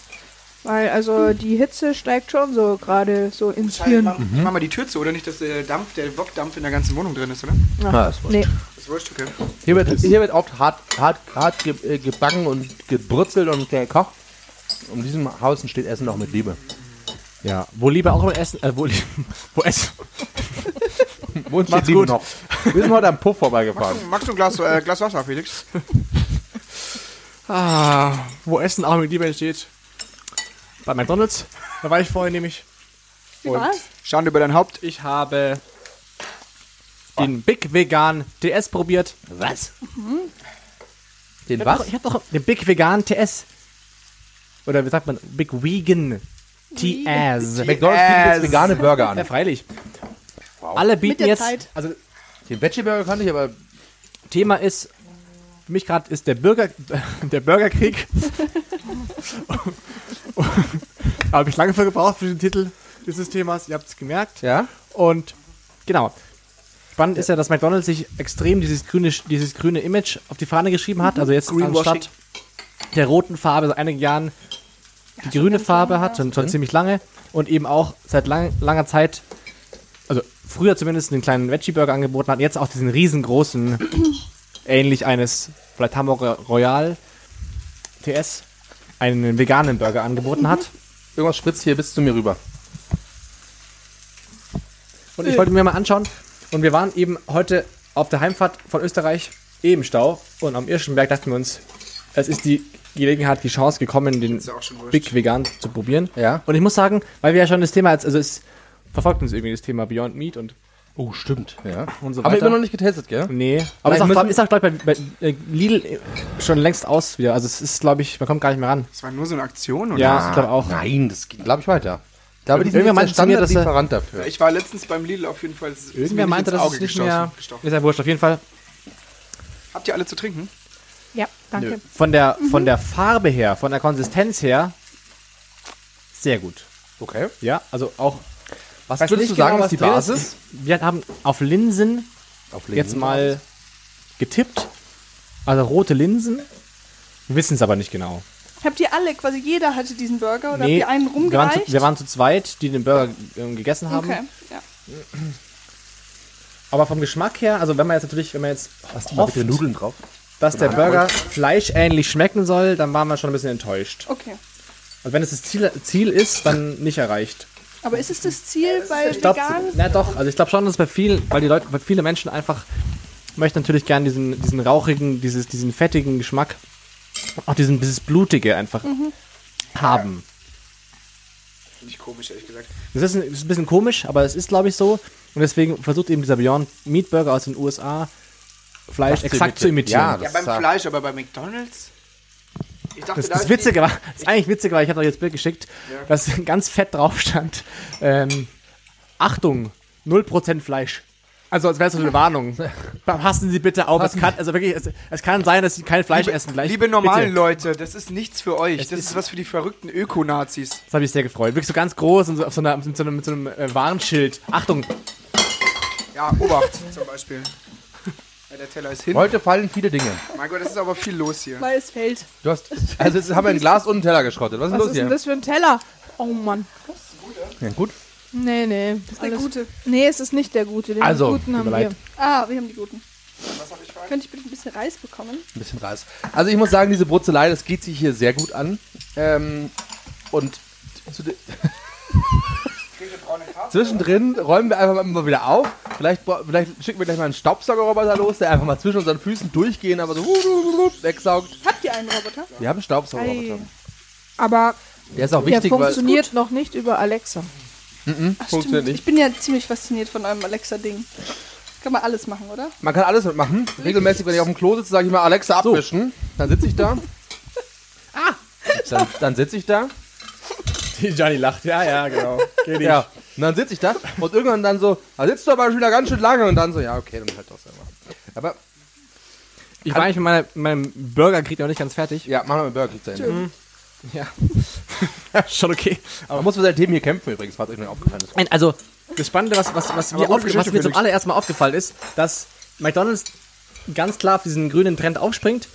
Weil also die Hitze steigt schon so gerade so ins Hirn. Mach, mach mal die Tür zu, oder nicht, dass der Dampf, der Wokdampf in der ganzen Wohnung drin ist, oder? Ah, das. Nee, Das ist wurscht, okay. Hier wird, hier wird oft hart, hart, hart ge, äh, gebacken und gebrutzelt und gekocht. Um diesem Haus entsteht Essen noch mit Liebe. Ja, wo lieber auch im Essen, äh, wo, wo Essen. Wo Macht's gut. noch? Wir sind heute am Puff vorbeigefahren. Magst du ein Glas, äh, Glas Wasser, Felix? Ah, wo Essen auch mit Liebe entsteht. Bei McDonalds. Da war ich vorhin nämlich. Wie Und war's? Schande über dein Haupt. ich habe den Big Vegan TS probiert. Was? Den Ich hab was? doch- Ich habe doch den Big Vegan TS. Oder wie sagt man? Big Vegan TS. McDonalds bietet jetzt vegane Burger Ja, an. Freilich. Alle bieten der jetzt. Zeit. Also Den Veggie Burger kannte ich, aber Thema ist, für mich gerade ist der Bürger, der Bürgerkrieg. Habe ich lange für gebraucht für den Titel dieses Themas. Ihr habt es gemerkt. ja. Und genau. Spannend ist ja, dass McDonald's sich extrem dieses grüne, dieses grüne Image auf die Fahne geschrieben hat. Also jetzt anstatt der roten Farbe seit einigen Jahren die grüne Farbe hat, schon, schon ziemlich lange. Und eben auch seit lang, langer Zeit, also früher zumindest einen kleinen Veggie-Burger angeboten hat, jetzt auch diesen riesengroßen, ähnlich eines vielleicht Hamburger Royal TS, einen veganen Burger angeboten hat. Irgendwas spritzt hier bis zu mir rüber. Und ich wollte mir mal anschauen. Und wir waren eben heute auf der Heimfahrt von Österreich eh im Stau. Und am Irschenberg dachten wir uns, es ist die Gelegenheit, die Chance gekommen, den. Big Vegan zu probieren. Ja. Und ich muss sagen, weil wir ja schon das Thema, als- also es verfolgt uns irgendwie das Thema Beyond Meat und, Oh, stimmt. Ja. und so Haben wir immer noch nicht getestet, gell? Nee, aber ist Vielleicht auch, glaub, müssen- ist auch glaub, ich, bei, bei äh, Lidl schon längst aus wieder. Also es ist, glaube ich, man kommt gar nicht mehr ran. Das war nur so eine Aktion, oder? Ja, ich glaube auch. Nein, das geht, glaube ich, weiter. Ich glaube, die sind jetzt der er- Standardlieferant dafür. Ich war letztens beim Lidl auf jeden Fall. es ist mir Irgendwer meinte, Auge es nicht mehr... gestochen. Ist ja wurscht, auf jeden Fall. Habt ihr alle zu trinken? ja, danke. Von der, von der Farbe her, von der Konsistenz her, sehr gut. Okay. Ja, also auch. Was Weiß würdest du sagen, genau, ist die Basis? Wir haben auf Linsen Auf jetzt mal getippt. Also rote Linsen. Wir wissen es aber nicht genau. Habt ihr alle, quasi jeder hatte diesen Burger oder Nee, habt ihr einen wir waren, rumgereicht? zu, wir waren zu zweit, die den Burger ähm, gegessen haben. okay, ja. Aber vom Geschmack her, also wenn man jetzt natürlich, wenn man jetzt Hast hofft, bitte Nudeln drauf? dass der Burger fleischähnlich schmecken soll, dann waren wir schon ein bisschen enttäuscht. Okay. Also wenn es das Ziel, Ziel ist, dann nicht erreicht. Aber ist es das Ziel bei glaub, vegan? na doch, also ich glaube schon, dass bei vielen, weil die Leute, weil viele Menschen einfach möchten natürlich gern diesen, diesen rauchigen, dieses, diesen fettigen Geschmack, auch diesen, dieses blutige einfach haben. Finde ich komisch, ehrlich gesagt. Das ist ein, ist ein bisschen komisch, aber es ist glaube ich so und deswegen versucht eben dieser Beyond Meat Burger aus den USA Fleisch Das exakt zu imitieren. Ja, Ja, Das beim Fleisch, aber bei McDonalds? Ich dachte, Das, da das ist Witzige war, das ist eigentlich witzig, weil ich habe euch jetzt Bild geschickt, dass ganz fett drauf stand. Ähm, Achtung, 0% Fleisch. Also, als wäre es so eine Warnung. Passen Sie bitte auf. Es kann, also wirklich, es, es kann sein, dass Sie kein Fleisch essen gleich. Liebe normalen Bitte. Leute, das ist nichts für euch. Es das ist- ist was für die verrückten Ökonazis. Das habe ich sehr gefreut. Wirklich so ganz groß und so auf so einer, mit so einem, mit so einem äh, Warnschild. Achtung, Ja, Obacht zum Beispiel. Der Teller ist hin. Heute fallen viele Dinge. Mein Gott, das ist aber viel los hier. Weil es fällt. Du hast, also jetzt haben wir ein Glas und einen Teller geschrottet. Was ist Was los ist denn hier? das für ein Teller? Oh Mann. Ja, gut. Nee, nee. Das ist der gute. Nee, es ist nicht der gute. Den Also, guten haben wir. Ah, wir haben die guten. Was habe ich? Könnte ich bitte ein bisschen Reis bekommen? Ein bisschen Reis. Also ich muss sagen, diese Brutzelei, das geht sich hier sehr gut an. Ähm, und zu de- zwischendrin räumen wir einfach mal wieder auf. Vielleicht, vielleicht schicken wir gleich mal einen Staubsaugerroboter los, der einfach mal zwischen unseren Füßen durchgehen, aber so wegsaugt. Habt ihr einen Roboter? Wir haben einen Staubsaugerroboter. Aber Der ist auch der wichtig, weil funktioniert noch nicht über Alexa. Ach, funktioniert nicht. Ich bin ja ziemlich fasziniert von eurem Alexa-Ding. Kann man alles machen, oder? man kann alles mitmachen. Regelmäßig, wenn ich auf dem Klo sitze, sage ich mal Alexa abwischen. Dann sitze ich da. ah! Dann, dann sitze ich da. Johnny lacht. Ja, ja, genau. Geh nicht. Ja, und dann sitze ich da und irgendwann dann so, da sitzt du aber schon wieder ganz schön lange und dann so, ja, okay, dann halt doch selber. Aber Ich war eigentlich mit meiner, meinem Burgerkrieg noch nicht ganz fertig. ja, machen wir mit Burger King zu Ende. Ja. Schon okay. Man muss für sein Team hier kämpfen übrigens, falls euch nicht aufgefallen ist. Nein, Also, das Spannende, was, was, was, mir, gute aufge Geschichte, was mir zum Felix. allerersten Mal aufgefallen ist, dass McDonalds ganz klar auf diesen grünen Trend aufspringt,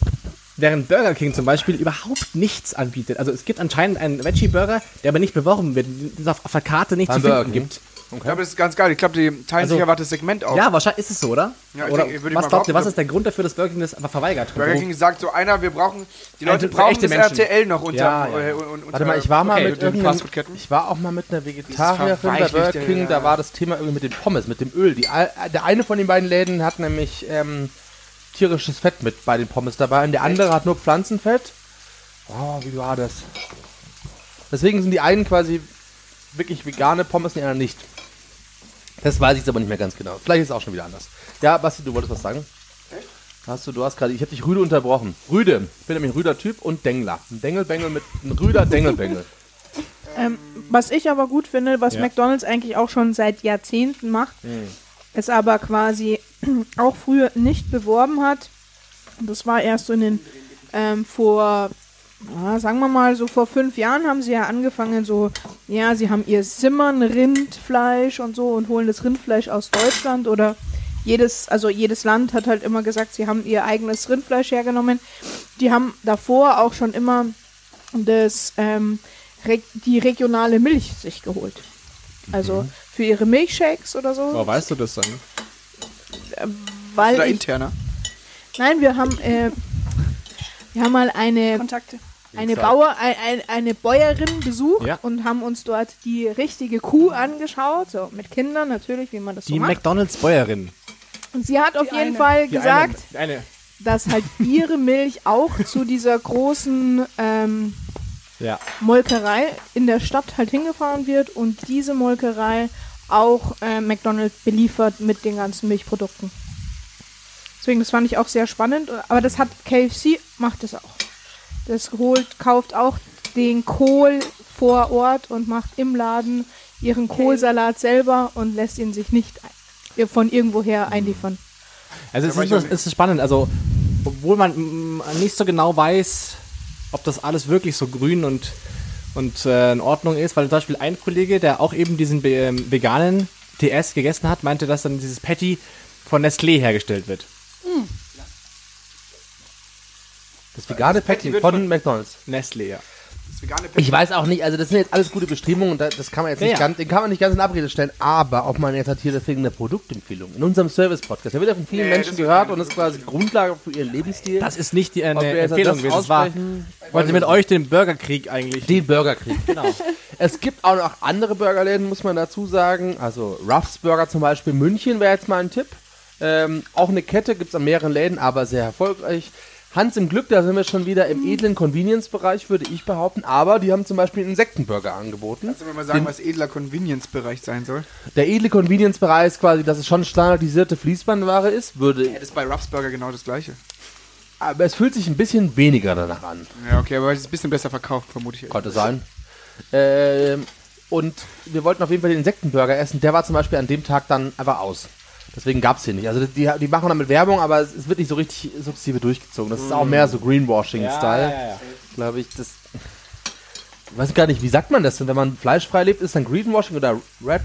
während Burger King zum Beispiel überhaupt nichts anbietet. Also es gibt anscheinend einen Veggie-Burger, der aber nicht beworben wird, den es auf, auf der Karte nicht Beim zu Burger finden King. gibt. Ich glaube, das ist ganz geil. Ich glaube, die teilen Also- sich aber das Segment auf. Ja, wahrscheinlich ist es so, oder? Ja, ich oder ich was glaubt ihr, was ist der Grund dafür, dass Burger King das einfach verweigert? Burger Wo- King sagt so einer, wir brauchen, die Leute Echte brauchen das Menschen. RTL noch unter, Ja, ja. äh, un- unter Warte mal, ich war mal okay, mit den irgendeinem, ich war auch mal mit einer Vegetarierin bei Burger King, ja. da war das Thema irgendwie mit den Pommes, mit dem Öl. Die, der eine von den beiden Läden hat nämlich ähm, tierisches Fett mit bei den Pommes dabei und der andere hat nur Pflanzenfett. Oh, wie war das? Deswegen sind die einen quasi wirklich vegane Pommes, die anderen nicht. Das weiß ich jetzt aber nicht mehr ganz genau. Vielleicht ist es auch schon wieder anders. Ja, Basti, du wolltest was sagen? Hast du, du hast gerade, ich habe dich Rüde unterbrochen. Rüde, ich bin nämlich ein Rüder Typ und Dengler. Ein Dengelbengel mit einem Rüder Dengelbengel. Ähm, was ich aber gut finde, was Ja. McDonalds eigentlich auch schon seit Jahrzehnten macht, es aber quasi auch früher nicht beworben hat. Das war erst so in den, ähm, vor, ja, sagen wir mal, so vor fünf Jahren haben sie ja angefangen, so, ja, sie haben ihr Simmern Rindfleisch und so und holen das Rindfleisch aus Deutschland oder jedes, also jedes Land hat halt immer gesagt, sie haben ihr eigenes Rindfleisch hergenommen. Die haben davor auch schon immer das, ähm, die regionale Milch sich geholt. Also für ihre Milchshakes oder so. Woher weißt du das dann? weil Oder ich, interner. nein, wir haben, äh, wir haben mal eine, Kontakte. eine Bauer, ein, ein, eine Bäuerin besucht Ja. und haben uns dort die richtige Kuh angeschaut, so mit Kindern natürlich, wie man das Die so macht. McDonalds-Bäuerin. Und sie hat auf Die jeden eine. Fall Die gesagt, Eine, eine. dass halt ihre Milch auch zu dieser großen ähm, Ja. Molkerei in der Stadt halt hingefahren wird und diese Molkerei auch äh, McDonald's beliefert mit den ganzen Milchprodukten. Deswegen, das fand ich auch sehr spannend. Aber das hat KFC, macht das auch. Das holt, kauft auch den Kohl vor Ort und macht im Laden ihren Kohlsalat selber und lässt ihn sich nicht von irgendwoher einliefern. Also es ist, es ist spannend, also obwohl man nicht so genau weiß, ob das alles wirklich so grün und, und äh, in Ordnung ist, weil zum Beispiel ein Kollege, der auch eben diesen be- ähm, veganen TS gegessen hat, meinte, dass dann dieses Patty von Nestlé hergestellt wird. Das vegane Patty Patty wird von von- McDonalds. Nestlé, ja. Das vegane Ich weiß auch nicht, also das sind jetzt alles gute Bestimmungen und da- das kann man jetzt Ja, nicht ja. ganz, den kann man nicht ganz in Abrede stellen, aber ob man jetzt hat hier deswegen eine Produktempfehlung in unserem Service-Podcast, der wird ja von vielen Nee, Menschen das- gehört und ist quasi Grundlage für ihren Lebensstil. Das ist nicht die äh, eine Empfehlung das gewesen. Das war, aussprechen, ich wollte mit euch den Burgerkrieg eigentlich. den Burgerkrieg. Genau. es gibt auch noch andere Burgerläden, muss man dazu sagen. Also Ruffs Burger zum Beispiel, München wäre jetzt mal ein Tipp. Ähm, auch eine Kette gibt es an mehreren Läden, aber sehr erfolgreich. Hans im Glück, da sind wir schon wieder im edlen Convenience-Bereich, würde ich behaupten. Aber die haben zum Beispiel einen Insektenburger angeboten. Kannst du mir mal sagen, Den- was edler Convenience-Bereich sein soll? Der edle Convenience-Bereich ist quasi, dass es schon standardisierte Fließbandware ist, würde, Ja, das ist bei Ruff's Burger genau das gleiche. aber es fühlt sich ein bisschen weniger danach an. Ja, okay, aber es ist ein bisschen besser verkauft, vermute ich. Konnte sein. Ähm, und wir wollten auf jeden Fall den Insektenburger essen. Der war zum Beispiel an dem Tag dann einfach aus. Deswegen gab's hier nicht. Also die, die machen damit Werbung, aber es, es wird nicht so richtig sukzessive durchgezogen. Das ist auch mehr so Greenwashing-Style. Glaube ich, das. Ich weiß gar nicht, wie sagt man das denn? Wenn man fleischfrei lebt, ist dann Greenwashing oder Red?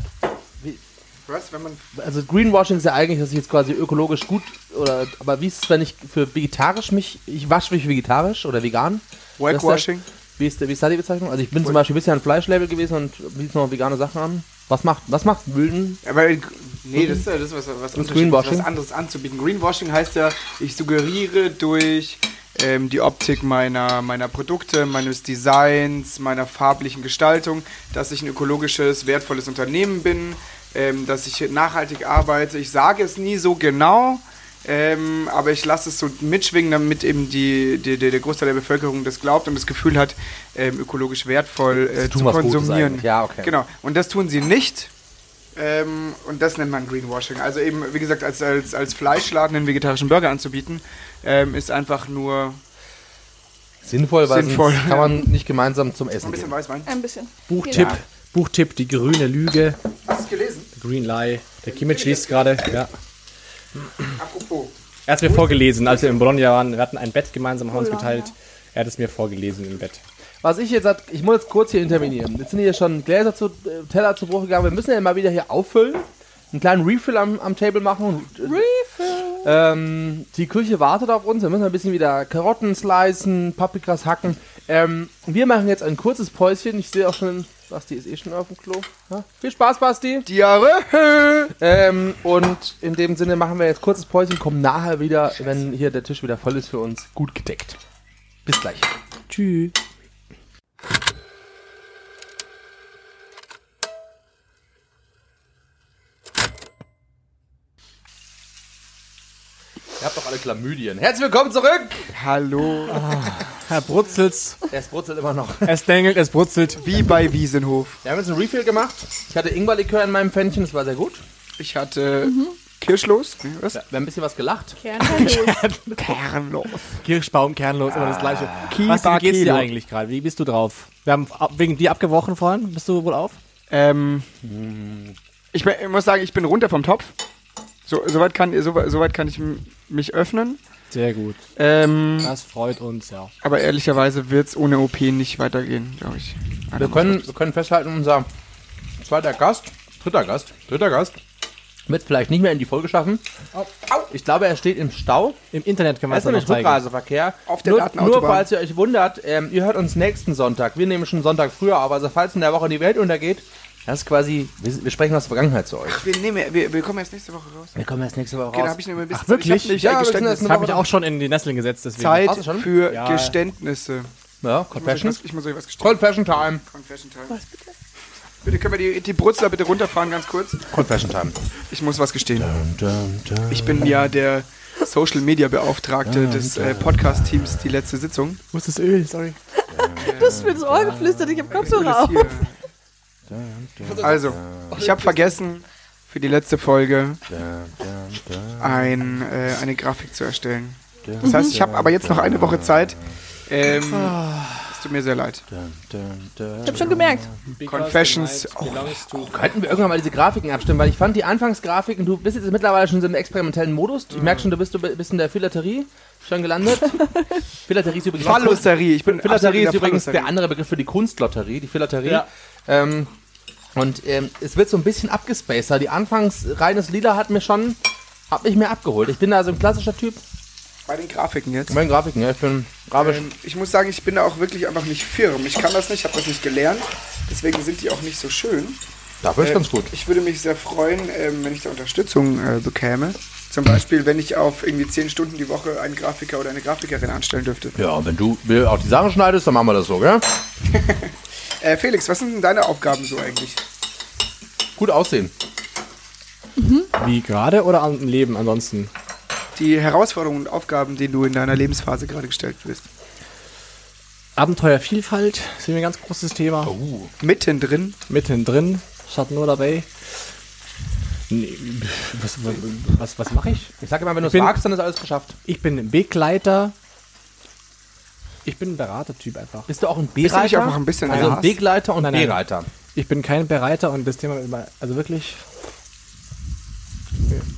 Was, wenn man Also Greenwashing ist ja eigentlich, dass ich jetzt quasi ökologisch gut oder aber wie ist es, wenn ich für vegetarisch mich, ich wasche mich vegetarisch oder vegan? Whitewashing? Wie ist, der- wie ist da die Bezeichnung? Also ich bin zum Beispiel bisher ein Fleischlabel gewesen und biete noch vegane Sachen an. Was macht, was macht Mülden? Aber nee, das ist, ja- das was, was, was anderes anzubieten. Greenwashing heißt ja, ich suggeriere durch ähm, die Optik meiner, meiner Produkte, meines Designs, meiner farblichen Gestaltung, dass ich ein ökologisches, wertvolles Unternehmen bin, ähm, dass ich nachhaltig arbeite. Ich sage es nie so genau, ähm, aber ich lasse es so mitschwingen, damit eben die, die, die, der Großteil der Bevölkerung das glaubt und das Gefühl hat, ähm, ökologisch wertvoll äh, zu konsumieren. Ja, okay. Genau. Und das tun sie nicht. Ähm, und das nennt man Greenwashing. Also eben, wie gesagt, als, als, als Fleischladen einen vegetarischen Burger anzubieten, ähm, ist einfach nur Sinnvoll, weil Sinnvoll, sonst kann man nicht gemeinsam zum Essen ein bisschen gehen. Weißwein. Ein bisschen. Buchtipp, Ja. Buchtipp, die grüne Lüge, Hast du es gelesen? Green Lie. Der Kimmich liest gerade, ja. Apropos. Er hat es mir vorgelesen, als wir in Bologna waren. Wir hatten ein Bett gemeinsam, haben uns geteilt. Er hat es mir vorgelesen im Bett. Was ich jetzt, hat, ich muss jetzt kurz hier intervenieren. Jetzt sind hier schon Gläser zu, äh, Teller zu Bruch gegangen. Wir müssen ja mal wieder hier auffüllen. Einen kleinen Refill am, am Table machen. Refill! Ähm, die Küche wartet auf uns. Wir müssen ein bisschen wieder Karotten slicen, Paprikas hacken. Ähm, wir machen jetzt ein kurzes Päuschen. Ich sehe auch schon, Basti ist eh schon auf dem Klo. Ja? Viel Spaß, Basti! Diarrhoe! Ähm, und in dem Sinne machen wir jetzt kurzes Päuschen, kommen nachher wieder, wenn hier der Tisch wieder voll ist für uns, gut gedeckt. Bis gleich. Tschüss. Ihr habt doch alle Chlamydien. Herzlich willkommen zurück! Hallo. Herr Brutzels. Es brutzelt immer noch. Es dengelt, es brutzelt. Wie bei Wiesenhof. Wir haben jetzt einen Refill gemacht. Ich hatte Ingwerlikör in meinem Pfännchen, das war sehr gut. Ich hatte Kirschlos. Nee, Was? Wir haben ein bisschen was gelacht. Kernlos. Kernlos. Kirschbaum, kernlos, immer das gleiche. Kiba Was, wie geht's dir eigentlich gerade? Wie bist du drauf? Wir haben ab- wegen dir abgebrochen vorhin. Bist du wohl auf? Ähm, ich, bin, ich muss sagen, ich bin runter vom Topf. So, soweit kann, so, soweit kann ich mich öffnen. Sehr gut. Ähm, Das freut uns, ja. aber ehrlicherweise wird es ohne OP nicht weitergehen, glaube ich. Wir können, wir können festhalten, unser zweiter Gast, dritter Gast, dritter Gast, wird vielleicht nicht mehr in die Folge schaffen. Ich glaube, er steht im Stau. Im Internet können wir es noch zeigen. Rückreiseverkehr. Auf der nur, nur falls ihr euch wundert, ähm, ihr hört uns nächsten Sonntag. Wir nehmen schon Sonntag früher auf. Also falls in der Woche die Welt untergeht, das ist quasi, wir, wir sprechen aus der Vergangenheit zu euch. Wir, nehmen, wir, wir kommen erst nächste Woche raus. Wir kommen erst nächste Woche Okay, da habe ich nämlich ein bisschen Ach, wirklich? Ich hab nicht Ja, ein wir sind Geständnis. erst Das habe ich auch schon in die Nesseln gesetzt, deswegen. Zeit für Ja. Geständnisse. Ja, Ich muss, euch Confession. was, ich muss euch was. Confession Time. Confession Time. Was bitte? Bitte können wir die, die Brutzler bitte runterfahren, ganz kurz. Confession Time. Ich muss was gestehen. Ich bin ja der Social Media Beauftragte des äh, Podcast-Teams, die letzte Sitzung. Wo ist das Öl? Sorry. Du hast mir das Ohr geflüstert, ich hab Kopfhörer Das auf. Also, ich habe vergessen, für die letzte Folge ein, äh, eine Grafik zu erstellen. Das heißt, ich habe aber jetzt noch eine Woche Zeit. Ähm, es tut mir sehr leid. Ich hab schon gemerkt. Confessions. Oh, Könnten wir irgendwann mal diese Grafiken abstimmen, weil ich fand die Anfangsgrafiken, du bist jetzt mittlerweile schon so im experimentellen Modus. Ich merke schon, du bist, du bist in der Philatelie schon gelandet. Philatelie ist übrigens Phallotterie. Ich bin Philatelie ist übrigens der andere Begriff für die Kunstlotterie, die Philatelie. Ja. Ähm, und ähm, es wird so ein bisschen abgespaced. Die anfangs reines Lila hat mir schon, hat mich mehr abgeholt. Ich bin da so ein klassischer Typ. Bei den Grafiken jetzt. Meine Grafiken, ja, ich bin grafisch. Ähm, ich muss sagen, ich bin da auch wirklich einfach nicht firm. Ich kann das nicht, habe das nicht gelernt. Deswegen sind die auch nicht so schön. Dafür ist Äh, ganz gut. Ich würde mich sehr freuen, ähm, wenn ich da Unterstützung äh, bekäme. Zum Beispiel, wenn ich auf irgendwie 10 Stunden die Woche einen Grafiker oder eine Grafikerin anstellen dürfte. Ja, wenn du auch die Sachen schneidest, dann machen wir das so, gell? Äh, Felix, was sind denn deine Aufgaben so eigentlich? Gut aussehen. Wie gerade oder am Leben ansonsten? Die Herausforderungen und Aufgaben, denen du in deiner Lebensphase gerade gestellt wirst. Abenteuervielfalt ist mir ein ganz großes Thema. Oh. Mittendrin. Mittendrin, statt nur dabei. Nee, was was, was, mache ich? Ich sage immer, wenn du es magst, dann ist alles geschafft. Ich bin Begleiter. Ich bin ein Beratertyp einfach. Bist du auch ein Bist du B-Reiter? nicht einfach ein bisschen Also ein? Begleiter und Nein, nein. B-Reiter. Ich bin kein Bereiter und das Thema, immer- also wirklich,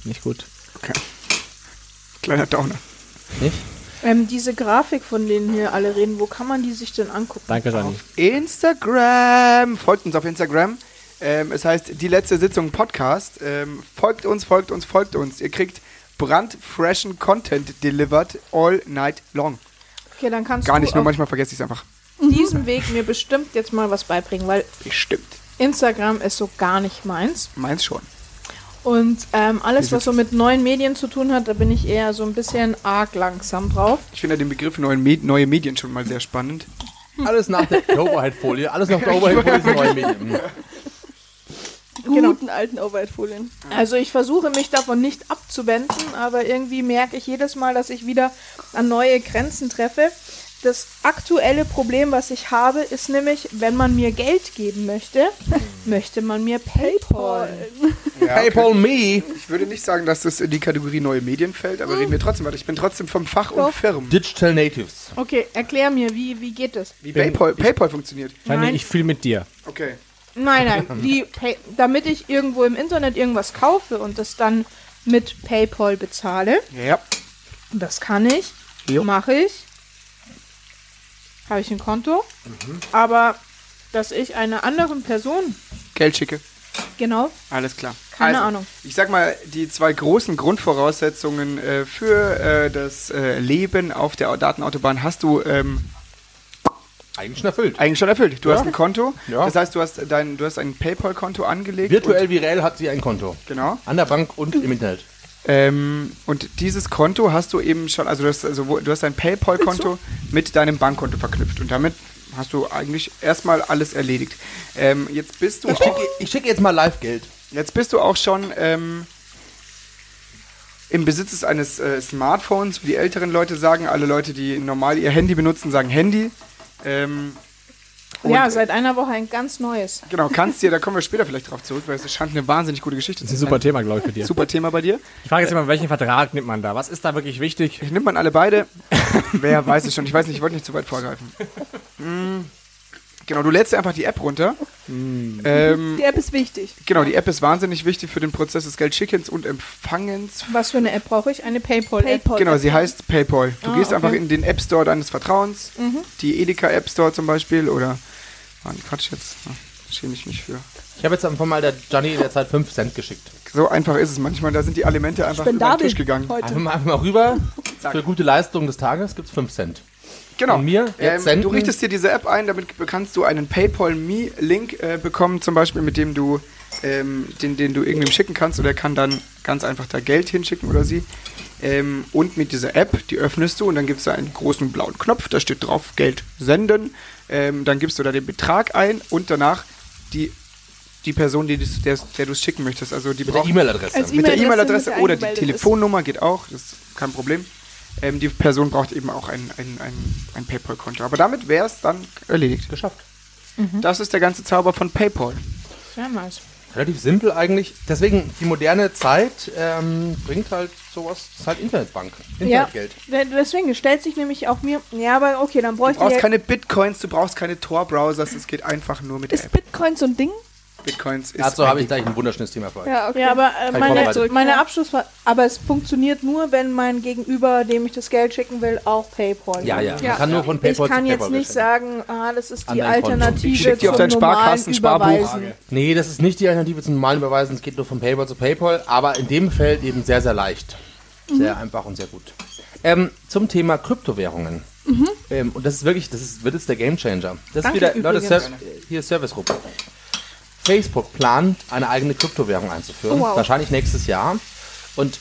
Nicht gut. Okay. Kleiner Downer. Nicht? Ähm, diese Grafik, von denen hier alle reden, wo kann man die sich denn angucken? Danke, Gianni. Auf Instagram. Folgt uns auf Instagram. Ähm, es heißt die letzte Sitzung Podcast. Ähm, folgt uns, folgt uns, folgt uns. Ihr kriegt brandfreshen Content delivered all night long. Okay, dann kannst Gar du nicht nur, manchmal vergesse ich es einfach. diesem Weg mir bestimmt jetzt mal was beibringen, weil Bestimmt. Instagram ist so gar nicht meins. Meins schon. Und ähm, alles, was so mit neuen Medien zu tun hat, da bin ich eher so ein bisschen arg langsam drauf. Ich finde den Begriff neuen Me neue Medien schon mal sehr spannend. Alles nach der Overhead-Folie. Alles nach der Overhead-Folie sind neue Medien. Die Genau. guten alten Overhead-Folien. Also ich versuche mich davon nicht abzuwenden, aber irgendwie merke ich jedes Mal, dass ich wieder an neue Grenzen treffe. Das aktuelle Problem, was ich habe, ist nämlich, wenn man mir Geld geben möchte, möchte man mir PayPal. Ja, PayPal me. Ich würde nicht sagen, dass das in die Kategorie neue Medien fällt, aber reden wir trotzdem weiter. Ich bin trotzdem vom Fach und Doch. Firmen. Digital Natives. Okay, erklär mir, wie, wie geht das? Wie PayPal, PayPal funktioniert. Gianni, Nein. ich fühle mit dir. Okay. Nein, nein, wie Pay damit ich irgendwo im Internet irgendwas kaufe und das dann mit PayPal bezahle, Ja. das kann ich, Jo. mache ich, habe ich ein Konto, aber dass ich einer anderen Person, Geld schicke. genau, Alles klar. Keine also, Ahnung. Ich sag mal, die zwei großen Grundvoraussetzungen äh, für äh, das äh, Leben auf der Datenautobahn hast du ähm, Eigentlich schon erfüllt. eigentlich schon erfüllt. Du Ja. hast ein Konto. Ja. Das heißt, du hast dein, du hast ein PayPal-Konto angelegt. Virtuell wie reell hat sie ein Konto. Genau. An der Bank und im Internet. Ähm, und dieses Konto hast du eben schon, also du hast, also, du hast dein PayPal-Konto mit deinem Bankkonto verknüpft. Und damit hast du eigentlich erstmal alles erledigt. Ähm, jetzt bist du Ich auch, schicke, ich schicke jetzt mal Live-Geld. jetzt bist du auch schon ähm, im Besitz eines äh, Smartphones, wie die älteren Leute sagen. Alle Leute, die normal ihr Handy benutzen, sagen Handy. Ähm, ja, Und- seit einer Woche ein ganz neues. genau, kannst dir, da kommen wir später vielleicht drauf zurück, weil es scheint eine wahnsinnig gute Geschichte Das ist zu ein sein. super Thema, glaube ich, für dir. Super Thema bei dir. Ich frage jetzt immer, welchen Vertrag nimmt man da? Was ist da wirklich wichtig? Nimmt man alle beide? Wer weiß es schon. Ich weiß nicht, ich wollte nicht zu weit vorgreifen. Hm. Genau, du lädst dir einfach die App runter. Ähm, Die App ist wichtig. genau, die App ist wahnsinnig wichtig für den Prozess des Geldschickens und Empfangens. Was für eine App brauche ich? Eine PayPal-App. PayPal. Genau, sie heißt PayPal. Du Ah, gehst okay. einfach in den App Store deines Vertrauens, die Edeka App Store zum Beispiel oder. Mann, Quatsch jetzt. Schäme ich mich für. Ich habe jetzt einfach mal der Gianni in der Zeit 5 Cent geschickt. So einfach ist es manchmal. Da sind die Alimente einfach über den Tisch gegangen. Einfach heute. mal, einfach mal rüber. Für gute Leistung des Tages gibt es 5 Cent. Genau. Von mir jetzt ähm, senden. du richtest dir diese App ein, damit kannst du einen PayPal Me Link äh, bekommen, zum Beispiel, mit dem du ähm, den, den du irgendwem schicken kannst oder er kann dann ganz einfach da Geld hinschicken oder sie. Ähm, und mit dieser App, die öffnest du und dann gibt es da einen großen blauen Knopf, da steht drauf Geld senden. Ähm, dann gibst du da den Betrag ein und danach die, die Person, die, das- der, der du es schicken möchtest. Also die Mit der braucht- E-Mail-Adresse. Als mit der E-Mail-Adresse, oder die angemeldet ist. Telefonnummer geht auch, das ist kein Problem. Ähm, die Person braucht eben auch ein, ein, ein, ein PayPal-Konto. Aber damit wäre es dann erledigt. Geschafft. Das ist der ganze Zauber von PayPal. Sehr nice. Relativ simpel eigentlich. Deswegen, die moderne Zeit ähm, bringt halt sowas, das ist halt Internetbank. Ja, Internetgeld. de- deswegen stellt sich nämlich auch mir. Ja, aber okay, dann Du bräuchte brauchst ich. keine Bitcoins, du brauchst keine Tor-Browsers, es geht einfach nur mit der Ist. Bitcoin so ein Ding? Bitcoins ist. Dazu habe ich gleich ein wunderschönes Thema für euch. Ja, okay. Ja, aber äh, ich meine, meine Abschlussfrage. Aber es funktioniert nur, wenn mein Gegenüber, dem ich das Geld schicken will, auch PayPal Ja, ja. Man kann nur von Ich PayPal kann zu jetzt PayPal nicht sagen, ah, das ist die. Alternative Ich schick dir auf zum dein normalen Sparkassen-Sparbuch. Überweisen. Nee, das ist nicht die Alternative zum normalen Überweisen. Es geht nur von PayPal zu PayPal, aber in dem Feld eben sehr, sehr leicht. Sehr einfach und sehr gut. Ähm, zum Thema Kryptowährungen. Ähm, und das ist wirklich, das ist, wird jetzt der Gamechanger. Das Danke ist wieder, Leute, übrigens. Ser hier ist Service-Gruppe. Facebook plant, eine eigene Kryptowährung einzuführen. Oh, wow. Wahrscheinlich nächstes Jahr. Und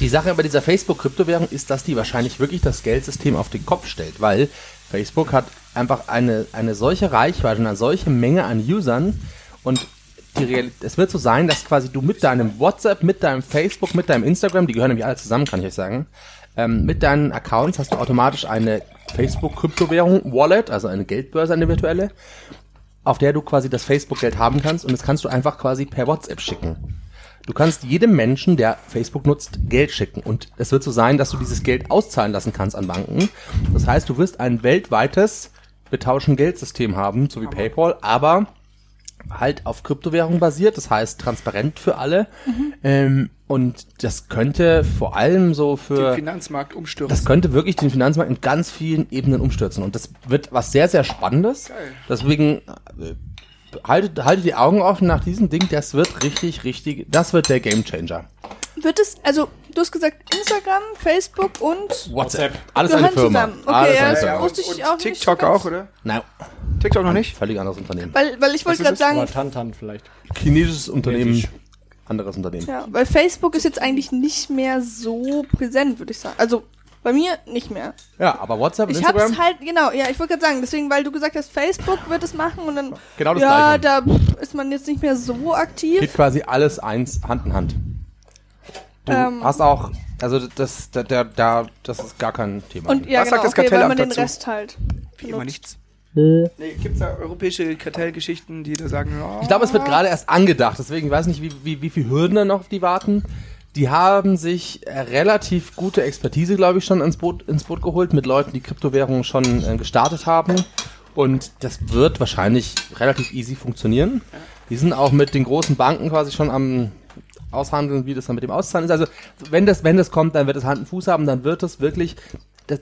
die Sache bei dieser Facebook-Kryptowährung ist, dass die wahrscheinlich wirklich das Geldsystem auf den Kopf stellt, weil Facebook hat einfach eine, eine solche Reichweite und eine solche Menge an Usern und es wird so sein, dass quasi du mit deinem WhatsApp, mit deinem Facebook, mit deinem Instagram, die gehören nämlich alle zusammen, kann ich euch sagen, ähm, mit deinen Accounts hast du automatisch eine Facebook-Kryptowährung, Wallet, also eine Geldbörse, eine virtuelle, auf der du quasi das Facebook-Geld haben kannst und das kannst du einfach quasi per WhatsApp schicken. Du kannst jedem Menschen, der Facebook nutzt, Geld schicken. Und es wird so sein, dass du dieses Geld auszahlen lassen kannst an Banken. Das heißt, du wirst ein weltweites Betauschen-Geldsystem haben, so wie PayPal, aber halt auf Kryptowährung basiert, das heißt transparent für alle. Ähm, und das könnte vor allem so Den für Finanzmarkt umstürzen. das könnte wirklich den Finanzmarkt in ganz vielen Ebenen umstürzen. Und das wird was sehr, sehr Spannendes. Geil. Deswegen äh, haltet, haltet die Augen offen nach diesem Ding. Das wird richtig, richtig, das wird der Gamechanger. Wird es, also, du hast gesagt Instagram, Facebook und WhatsApp. Alles eine Firma. zusammen. Okay, Alles ja, eine das Firma. wusste ich und auch nicht TikTok auch, oder? Nein, TikTok noch nicht? völlig anderes Unternehmen. Weil, weil ich wollte ist gerade sagen, Oder Tantan vielleicht. Chinesisches Unternehmen, Chinesisch. anderes Unternehmen. ja, weil Facebook ist jetzt eigentlich nicht mehr so präsent, würde ich sagen. Also, bei mir nicht mehr. Ja, aber WhatsApp und Ich hab's Instagram, halt, genau, ja, ich wollte gerade sagen, deswegen, weil du gesagt hast, Facebook wird es machen und dann, Genau das ja, Gleiche. da ist man jetzt nicht mehr so aktiv. geht quasi alles eins Hand in Hand. Du Ähm. hast auch, also das, da, da, da, das ist gar kein Thema. Und ja, Was genau, sagt das okay, weil man Kartellamt den dazu? Rest halt. Wie immer nichts. Nee, gibt's da europäische Kartellgeschichten, die da sagen, ja, Ich glaube, es wird gerade erst angedacht, deswegen ich weiß nicht, wie, wie, wie viele Hürden da noch auf die warten. Die haben sich äh, relativ gute Expertise, glaube ich, schon ins Boot, ins Boot geholt mit Leuten, die Kryptowährungen schon äh, gestartet haben. Und das wird wahrscheinlich relativ easy funktionieren. Die sind auch mit den großen Banken quasi schon am aushandeln, wie das dann mit dem Auszahlen ist. Also wenn das, wenn das kommt, dann wird es Hand und Fuß haben, dann wird es wirklich. Das,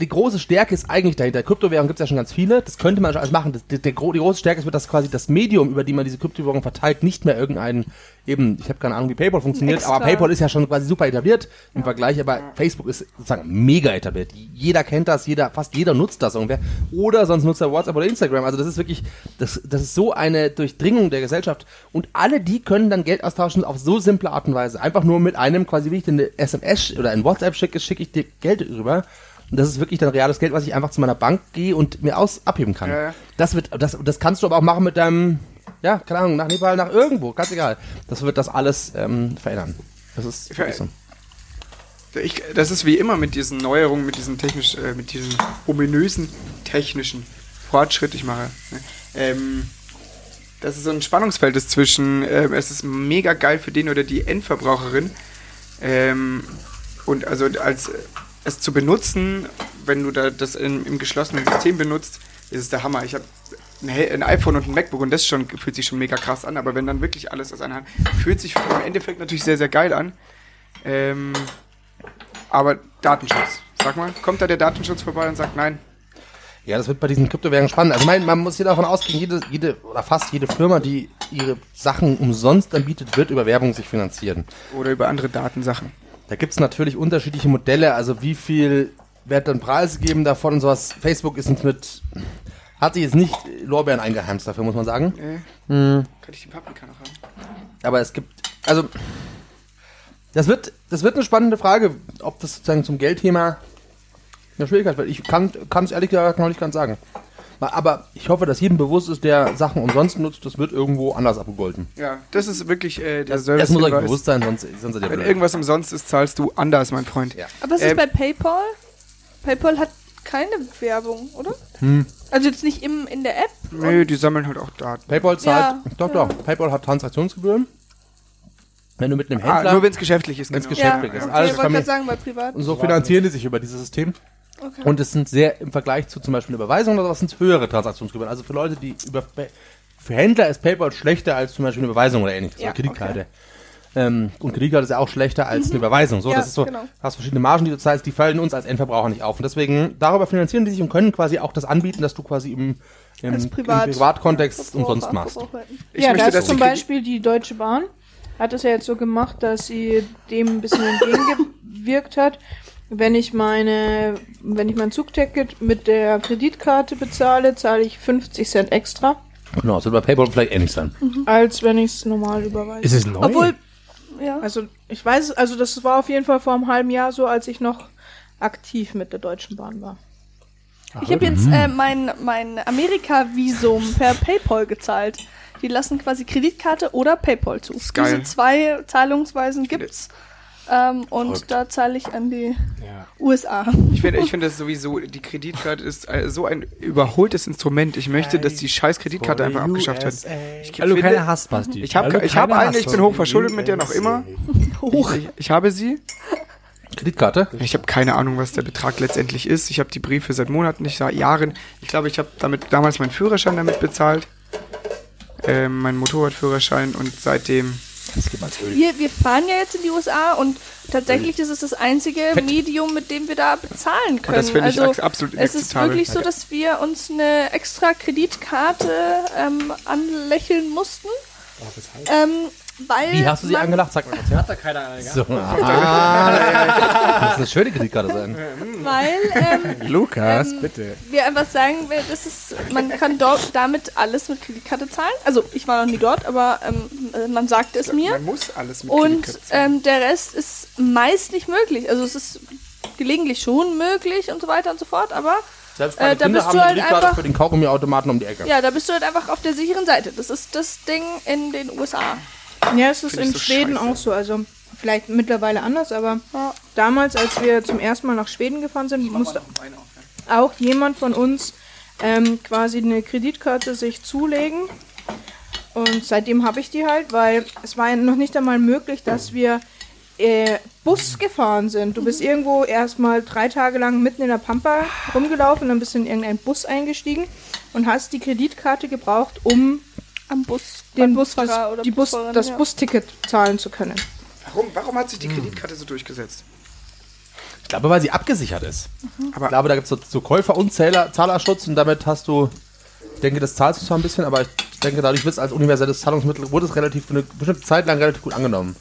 die große Stärke ist eigentlich dahinter. Kryptowährungen gibt es ja schon ganz viele. Das könnte man schon alles machen. Das, gro- die große Stärke ist, wird quasi das Medium, über die man diese Kryptowährungen verteilt, nicht mehr irgendein, eben, ich habe keine Ahnung, wie PayPal funktioniert, Extra. aber PayPal ist ja schon quasi super etabliert im Vergleich, aber Facebook ist sozusagen mega etabliert. Jeder kennt das, jeder, fast jeder nutzt das ungefähr. Oder sonst nutzt er WhatsApp oder Instagram. Also das ist wirklich, das, das ist so eine Durchdringung der Gesellschaft. Und alle die können dann Geld austauschen auf so simple Art und Weise. Einfach nur mit einem, quasi wie ich dir eine SMS oder ein WhatsApp schicke, schicke ich dir Geld rüber. Und das ist wirklich dann reales Geld, was ich einfach zu meiner Bank gehe und mir aus abheben kann. Ja, ja. Das wird, das, das kannst du aber auch machen mit deinem, ja, keine Ahnung, nach Nepal, nach irgendwo, ganz egal. Das wird das alles ähm, verändern. Das ist wirklich so. Ich, das ist wie immer mit diesen Neuerungen, mit diesem technisch, äh, mit diesem ominösen technischen Fortschritt, ich mache, ne? ähm, dass es so ein Spannungsfeld ist zwischen, ähm, es ist mega geil für den oder die Endverbraucherin ähm, und also als äh, es zu benutzen, wenn du da das in, im geschlossenen System benutzt, ist es der Hammer. Ich habe ein, iPhone und ein MacBook und das schon, fühlt sich schon mega krass an, aber wenn dann wirklich alles aus einer Hand, fühlt sich im Endeffekt natürlich sehr, sehr geil an. Ähm, aber Datenschutz. Sag mal, kommt da der Datenschutz vorbei und sagt nein? Ja, das wird bei diesen Kryptowährungen spannend. Also mein, man muss hier davon ausgehen, jede, jede oder fast jede Firma, die ihre Sachen umsonst anbietet, wird über Werbung sich finanzieren. Oder über andere Datensachen. Da gibt es natürlich unterschiedliche Modelle, also wie viel wird dann Preise geben davon und sowas. Facebook ist uns mit, hat sich jetzt nicht Lorbeeren eingeheimst dafür, muss man sagen. Äh, Hm. Kann ich die Paprika noch haben? Aber es gibt, also, das wird, das wird eine spannende Frage, ob das sozusagen zum Geldthema eine Schwierigkeit wird. Ich kann es ehrlich gesagt noch nicht ganz sagen. Aber ich hoffe, dass jedem bewusst ist, der Sachen umsonst nutzt, das wird irgendwo anders abgegolten. Ja, das ist wirklich äh, der Das, das muss euch bewusst sein, sonst, sonst seid ihr Wenn blöd. irgendwas umsonst ist, zahlst du anders, mein Freund. Ja. Aber ist Ähm, bei PayPal? PayPal hat keine Werbung, oder? Hm. Also jetzt nicht im, in der App? Nö, die sammeln halt auch Daten. PayPal zahlt, Ja, doch, ja. doch, PayPal hat Transaktionsgebühren. Wenn du mit einem Ah, Händler, nur wenn es geschäftlich ist. Wenn's genau. geschäftlich ja, ist. okay, Alles ich wollte gerade sagen, bei privat. und so finanzieren die sich über dieses System. Okay. Und es sind sehr, im Vergleich zu zum Beispiel Überweisungen oder was, sind es höhere Transaktionsgebühren. Also für Leute, die über, für Händler ist PayPal schlechter als zum Beispiel eine Überweisung oder ähnliches. Ja, oder Kreditkarte. Ähm, und Kreditkarte ist ja auch schlechter als eine Mhm. Überweisung. So, Ja, das ist so, genau. du hast verschiedene Margen, die du zahlst, die fallen uns als Endverbraucher nicht auf. Und deswegen, darüber finanzieren die sich und können quasi auch das anbieten, dass du quasi im, im, Als im Privat- Privatkontext umsonst machst. Ich ja, möchte, da ist zum Beispiel die Deutsche Bahn, hat es ja jetzt so gemacht, dass sie dem ein bisschen entgegengewirkt hat. Wenn ich meine, wenn ich mein Zugticket mit der Kreditkarte bezahle, zahle ich 50 Cent extra, Genau, das wird bei PayPal vielleicht ähnlich sein. als wenn ich es normal überweise. Ist es neu? Obwohl, ja. Also ich weiß, also das war auf jeden Fall vor einem halben Jahr so, als ich noch aktiv mit der Deutschen Bahn war. Ich habe jetzt äh, mein, mein Amerika-Visum per PayPal gezahlt. Die lassen quasi Kreditkarte oder PayPal zu. Diese zwei Zahlungsweisen gibt's. Ähm, und da zahle ich an die ja. USA. Ich finde, ich finde das sowieso, die Kreditkarte ist äh, so ein überholtes Instrument. Ich möchte, dass die scheiß Kreditkarte einfach abgeschafft wird. Ich finde- keine hast, Basti. Ich habe ich hab keine eine, ich bin hochverschuldet mit der noch immer. Hoch. Ich, ich habe sie. Kreditkarte? Ich habe keine Ahnung, was der Betrag letztendlich ist. Ich habe die Briefe seit Monaten, nicht seit Jahren. Ich glaube, ich habe damit damals meinen Führerschein damit bezahlt. äh, meinen Motorradführerschein und seitdem. Das geht mal ins Öl. Wir, wir fahren ja jetzt in die USA und tatsächlich ist es das einzige Medium, mit dem wir da bezahlen können. das finde ich also, absolut Es ist wirklich so, dass wir uns eine extra Kreditkarte ähm, anlächeln mussten. Ähm, weil Wie hast du sie man, angelacht? Sag mal kurz her. Hat da keiner eine So. Ah, das ist eine schöne Kreditkarte sein. Weil ähm, Lukas, Ähm, bitte. wir einfach sagen, wir- das ist, man kann dort damit alles mit Kreditkarte zahlen. Also ich war noch nie dort, aber ähm, äh, man sagte es mir. Man muss alles mit Und Kreditkarte zahlen. ähm, der Rest ist meist nicht möglich. Also es ist gelegentlich schon möglich und so weiter und so fort, aber Selbst Äh, meine da Kinder bist haben du eine halt Kreditkarte einfach- für den Kaugummiautomaten um die Ecke. ja, da bist du halt einfach auf der sicheren Seite. Das ist das Ding in den USA. Ja, es ist Find in so Schweden scheiße. auch so. Also vielleicht mittlerweile anders, aber Ja. damals, als wir zum ersten Mal nach Schweden gefahren sind, musste auch jemand von uns ähm, quasi eine Kreditkarte sich zulegen. Und seitdem habe ich die halt, weil es war ja noch nicht einmal möglich, dass wir äh, Bus gefahren sind. Du bist irgendwo erstmal drei Tage lang mitten in der Pampa rumgelaufen, dann bist du in irgendeinen Bus eingestiegen und hast die Kreditkarte gebraucht, um Am Bus. den Busfahrer Busfahrer oder die Bus, das ja. Busticket zahlen zu können. Warum, warum hat sich die Kreditkarte so durchgesetzt? Ich glaube, weil sie abgesichert ist. Aber- ich glaube, da gibt es so, so Käufer- und Zähler, Zahlerschutz und damit hast du, ich denke, das zahlst du zwar ein bisschen, aber ich denke, dadurch wird es als universelles Zahlungsmittel, wurde es relativ für eine bestimmte Zeit lang relativ gut angenommen.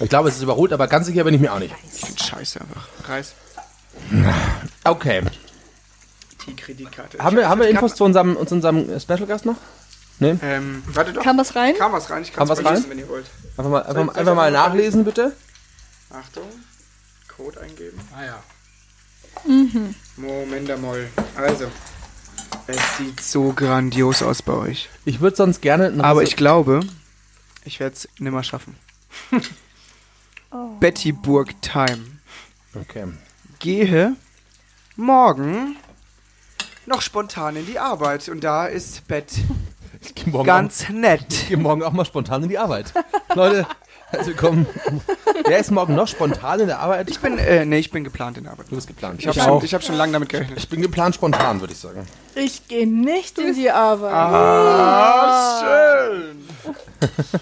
Ich glaube, es ist überholt, aber ganz sicher bin ich mir auch nicht. Ich finde scheiße einfach. Reis. Okay. Die Kreditkarte. Haben Ich- wir, haben wir Infos zu unserem, zu unserem Special Gast noch? Nee? Ähm, warte doch. Kam was rein? Kam was rein? Ich Kam kann was es wenn ihr wollt. Einfach mal, einfach, mal- einfach mal mal nachlesen, bitte. Achtung. Code eingeben. Ah ja. Moment einmal. Also. Es sieht so grandios aus bei euch. Ich würde sonst gerne noch Aber so- ich glaube, ich werde es nimmer schaffen. Betty Burg Time. Okay. Gehe morgen noch spontan in die Arbeit. Und da ist Bett Ich gehe morgen, ganz nett. auch, ich geh morgen auch mal spontan in die Arbeit. Leute, herzlich willkommen. Wer ist morgen noch spontan in der Arbeit? Ich bin, äh, nee, ich bin geplant in der Arbeit. Du bist geplant. Ich habe Ich schon, auch. ich hab schon lange damit gerechnet. Ich bin geplant spontan, würde ich sagen. Ich gehe nicht in die Arbeit. Ah, schön.